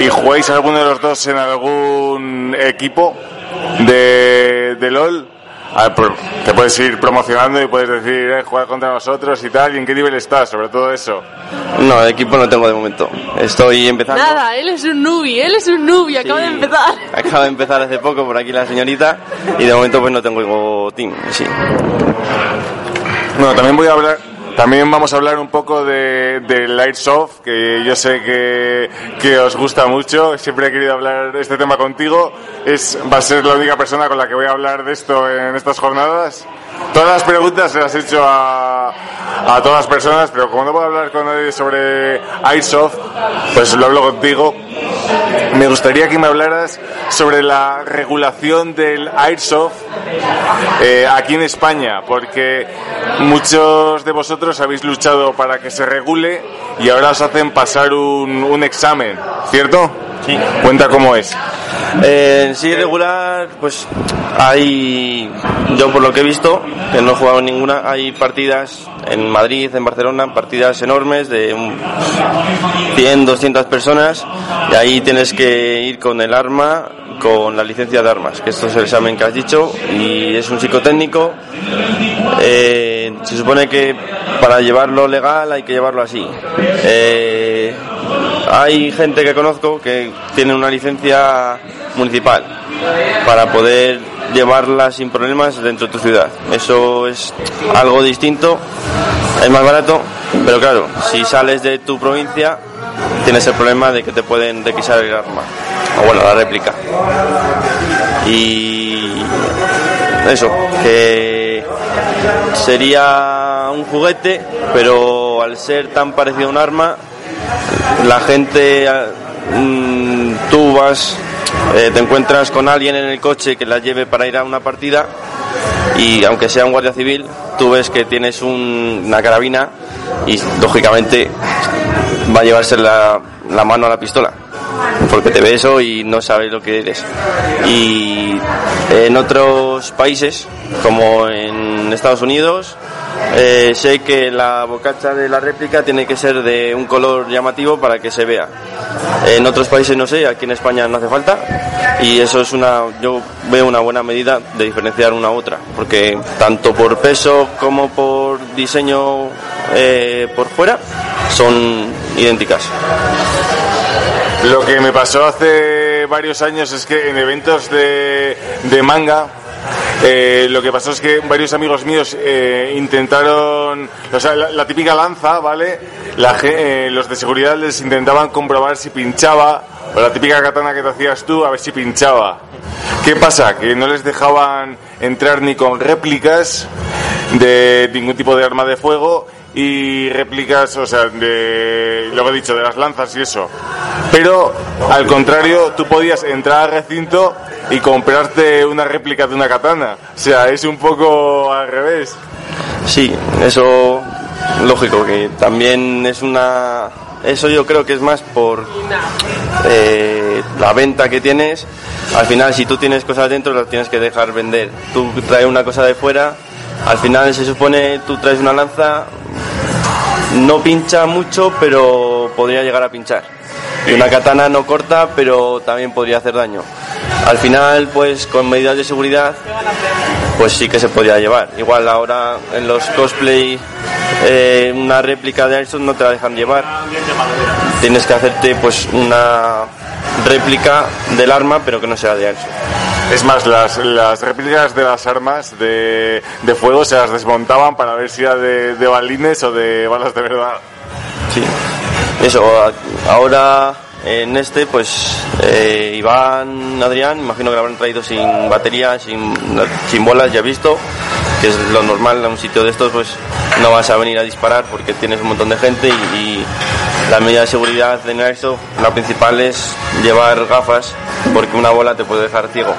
¿Y jugáis alguno de los dos en algún equipo de, de LOL? A ver, por- te puedes ir promocionando y puedes decir, eh, juega contra nosotros y tal, y en qué nivel estás, sobre todo eso. No, de equipo no tengo de momento. Estoy empezando. Nada, él es un nubi, él es un nubi, acaba de empezar. Acaba de empezar hace poco por aquí la señorita y de momento pues no tengo team, sí. Bueno, también voy a hablar, también vamos a hablar un poco de, del Airsoft, que yo sé que, que os gusta mucho. Siempre he querido hablar de este tema contigo. Es, va a ser la única persona con la que voy a hablar de esto en estas jornadas. Todas las preguntas se las he hecho a, a todas las personas, pero como no puedo hablar con nadie sobre Airsoft, pues lo hablo contigo. Me gustaría que me hablaras sobre la regulación del Airsoft eh, aquí en España, porque muchos de vosotros habéis luchado para que se regule y ahora os hacen pasar un, un examen, ¿cierto? Sí. Cuenta cómo es. Eh, en sí regular, pues hay, yo por lo que he visto, que no he jugado en ninguna, hay partidas en Madrid, en Barcelona, partidas enormes de un 100, 200 personas y ahí tienes que ir con el arma, con la licencia de armas, que esto es el examen que has dicho y es un psicotécnico. Eh, se supone que para llevarlo legal hay que llevarlo así. Eh, hay gente que conozco que tiene una licencia municipal para poder llevarla sin problemas dentro de tu ciudad. Eso es algo distinto, es más barato, pero claro, si sales de tu provincia tienes el problema de que te pueden requisar el arma, o bueno, la réplica. Y eso, que sería un juguete, pero al ser tan parecido a un arma, la gente, mm, tú vas, eh, te encuentras con alguien en el coche que la lleve para ir a una partida y aunque sea un guardia civil, tú ves que tienes un- una carabina y lógicamente va a llevarse la, la mano a la pistola porque te ve eso y no sabes lo que eres. Y en otros países, como en Estados Unidos, eh, sé que la bocacha de la réplica tiene que ser de un color llamativo para que se vea. En otros países no sé, aquí en España no hace falta y eso es una, yo veo una buena medida de diferenciar una a otra, porque tanto por peso como por diseño eh, por fuera son idénticas. Lo que me pasó hace varios años es que en eventos de, de manga, eh, lo que pasó es que varios amigos míos eh, intentaron, o sea, la, típica lanza, ¿vale? La eh, los de seguridad les intentaban comprobar si pinchaba, o la típica katana que te hacías tú, a ver si pinchaba. ¿Qué pasa? Que no les dejaban entrar ni con réplicas de ningún tipo de arma de fuego y réplicas, o sea, de lo que he dicho, de las lanzas y eso. Pero al contrario, tú podías entrar al recinto y comprarte una réplica de una katana. O sea, es un poco al revés. Sí, eso lógico, que también es una... Eso yo creo que es más por eh, la venta que tienes. Al final, si tú tienes cosas dentro, las tienes que dejar vender. Tú traes una cosa de fuera, al final se supone tú traes una lanza, no pincha mucho, pero podría llegar a pinchar. Y una katana no corta, pero también podría hacer daño. Al final, pues con medidas de seguridad, pues sí que se podía llevar. Igual ahora en los cosplay eh, una réplica de Airsoft no te la dejan llevar. Tienes que hacerte pues una réplica del arma, pero que no sea de Airsoft. Es más, las, las réplicas de las armas de, de fuego se las desmontaban para ver si era de, de balines o de balas de verdad. Sí. Eso, ahora en este, pues eh, Iván, Adrián, imagino que lo habrán traído sin batería, sin, sin bolas, ya visto, que es lo normal en un sitio de estos, pues no vas a venir a disparar porque tienes un montón de gente y, la medida de seguridad en Airsoft, la principal es llevar gafas porque una bola te puede dejar ciego.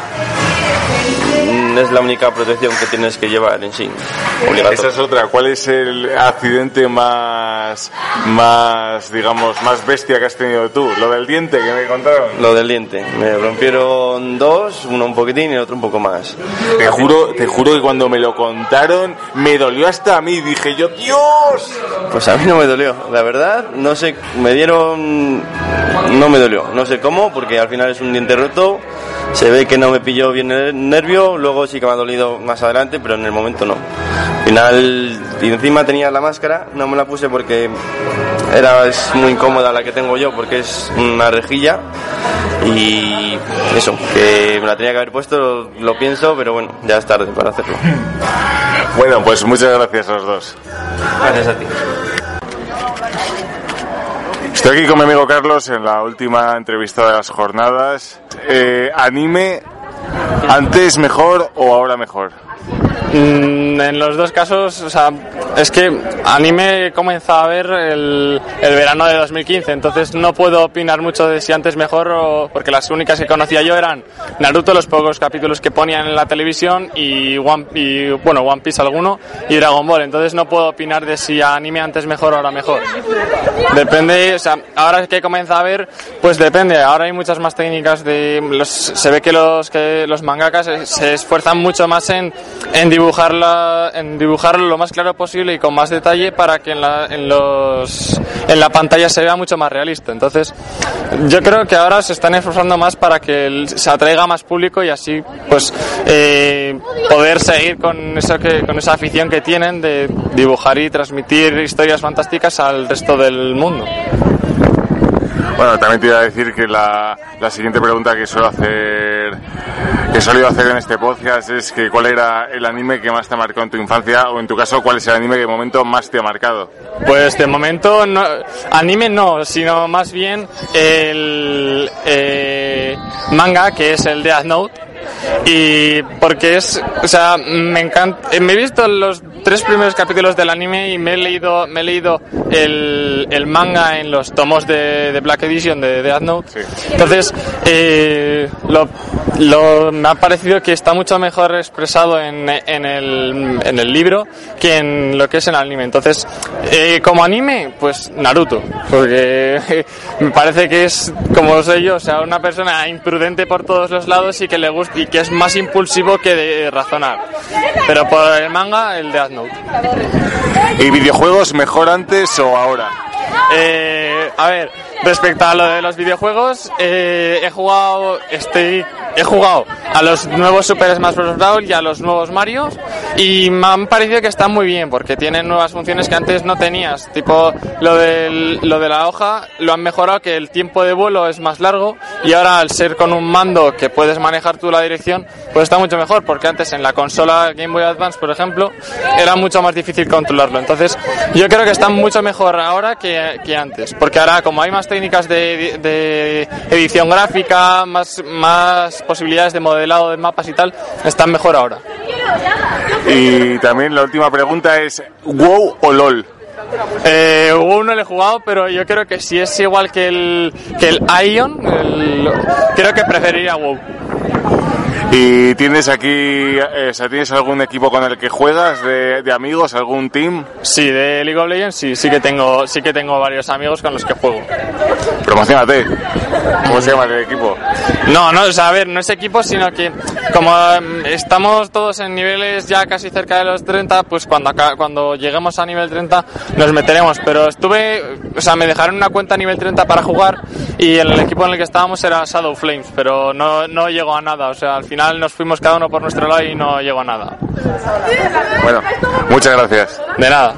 Es la única protección que tienes que llevar en sí. Esa Obligatorio. es otra. ¿Cuál es el accidente más, más, digamos, más bestia que has tenido tú? Lo del diente que me contaron. Lo del diente. Me rompieron dos, uno un poquitín y el otro un poco más. Te juro, te juro que cuando me lo contaron me dolió hasta a mí. Dije yo, Dios. Pues a mí no me dolió, la verdad, no sé, me dieron, no me dolió, no sé cómo, porque al final es un diente roto, se ve que no me pilló bien el nervio, luego sí que me ha dolido más adelante, pero en el momento no. Al final, y encima tenía la máscara, no me la puse porque era, es muy incómoda la que tengo yo, porque es una rejilla, y eso, que me la tenía que haber puesto, lo, lo pienso, pero bueno, ya es tarde para hacerlo. Bueno, pues muchas gracias a los dos. Gracias a ti. Estoy aquí con mi amigo Carlos en la última entrevista de las jornadas. Eh, ¿Anime antes mejor o ahora mejor? Mm, En los dos casos, o sea, es que anime he comenzado a ver el, el verano de 2015, entonces no puedo opinar mucho de si antes mejor o porque las únicas que conocía yo eran Naruto, los pocos capítulos que ponían en la televisión y, One, y bueno, One Piece alguno y Dragon Ball, entonces no puedo opinar de si anime antes mejor o ahora mejor. Depende, o sea, ahora que he comenzado a ver, pues depende. Ahora hay muchas más técnicas de, los- se ve que los que los mangakas se, se esfuerzan mucho más en, en dibujarla, en dibujarlo lo más claro posible y con más detalle para que en la, en los, en la pantalla se vea mucho más realista. Entonces, yo creo que ahora se están esforzando más para que se atraiga más público y así, pues, eh, poder seguir con eso que, con esa afición que tienen de dibujar y transmitir historias fantásticas al resto del mundo. Bueno, también te iba a decir que la, la siguiente pregunta que suelo hacer, que he solido hacer en este podcast es que cuál era el anime que más te marcó en tu infancia o en tu caso cuál es el anime que de momento más te ha marcado. Pues de momento no, anime no, sino más bien el eh, manga que es el Death Note y porque es, o sea, me encanta, me he visto los tres primeros capítulos del anime y me he leído, me he leído el, el manga en los tomos de, de Black Edition de Death Note. Entonces, eh, lo, lo- me ha parecido que está mucho mejor expresado en, en, el, en el libro que en lo que es en el anime. Entonces, eh, como anime, pues Naruto, porque me parece que es, como soy yo, o sea, una persona imprudente por todos los lados y que le gusta y que es más impulsivo que de razonar. Pero por el manga, el Death ¿Y videojuegos mejor antes o ahora? Eh, a ver, respecto a lo de los videojuegos, eh, he jugado, estoy, he jugado a los nuevos Super Smash Bros. Brawl y a los nuevos Mario y me han parecido que están muy bien porque tienen nuevas funciones que antes no tenías, tipo lo, del, lo de la hoja lo han mejorado que el tiempo de vuelo es más largo y ahora al ser con un mando que puedes manejar tú la dirección, pues está mucho mejor porque antes en la consola Game Boy Advance, por ejemplo, era mucho más difícil controlarlo. Entonces, yo creo que están mucho mejor ahora que, que antes, porque ahora como hay más técnicas de, de edición gráfica, más, más posibilidades de modelado de mapas y tal, están mejor ahora. Y también la última pregunta es ¿WoW o LOL? Eh, WoW no le he jugado, pero yo creo que si es igual que el, que el Ion, el- creo que preferiría WoW. ¿Y tienes aquí, eh, tienes algún equipo con el que juegas de, de amigos, algún team? Sí, de League of Legends sí, sí que tengo, sí que tengo varios amigos con los que juego. Promocionate. ¿Cómo se llama el equipo? No, no, o sea, a ver, no es equipo, sino que como em, estamos todos en niveles ya casi cerca de los 30, pues cuando acá, cuando lleguemos a nivel 30 nos meteremos. Pero estuve, o sea, me dejaron una cuenta a nivel 30 para jugar y el equipo en el que estábamos era Shadow Flames, pero no, no llegó a nada. O sea, al final nos fuimos cada uno por nuestro lado y no llegó a nada. Bueno, muchas gracias. De nada.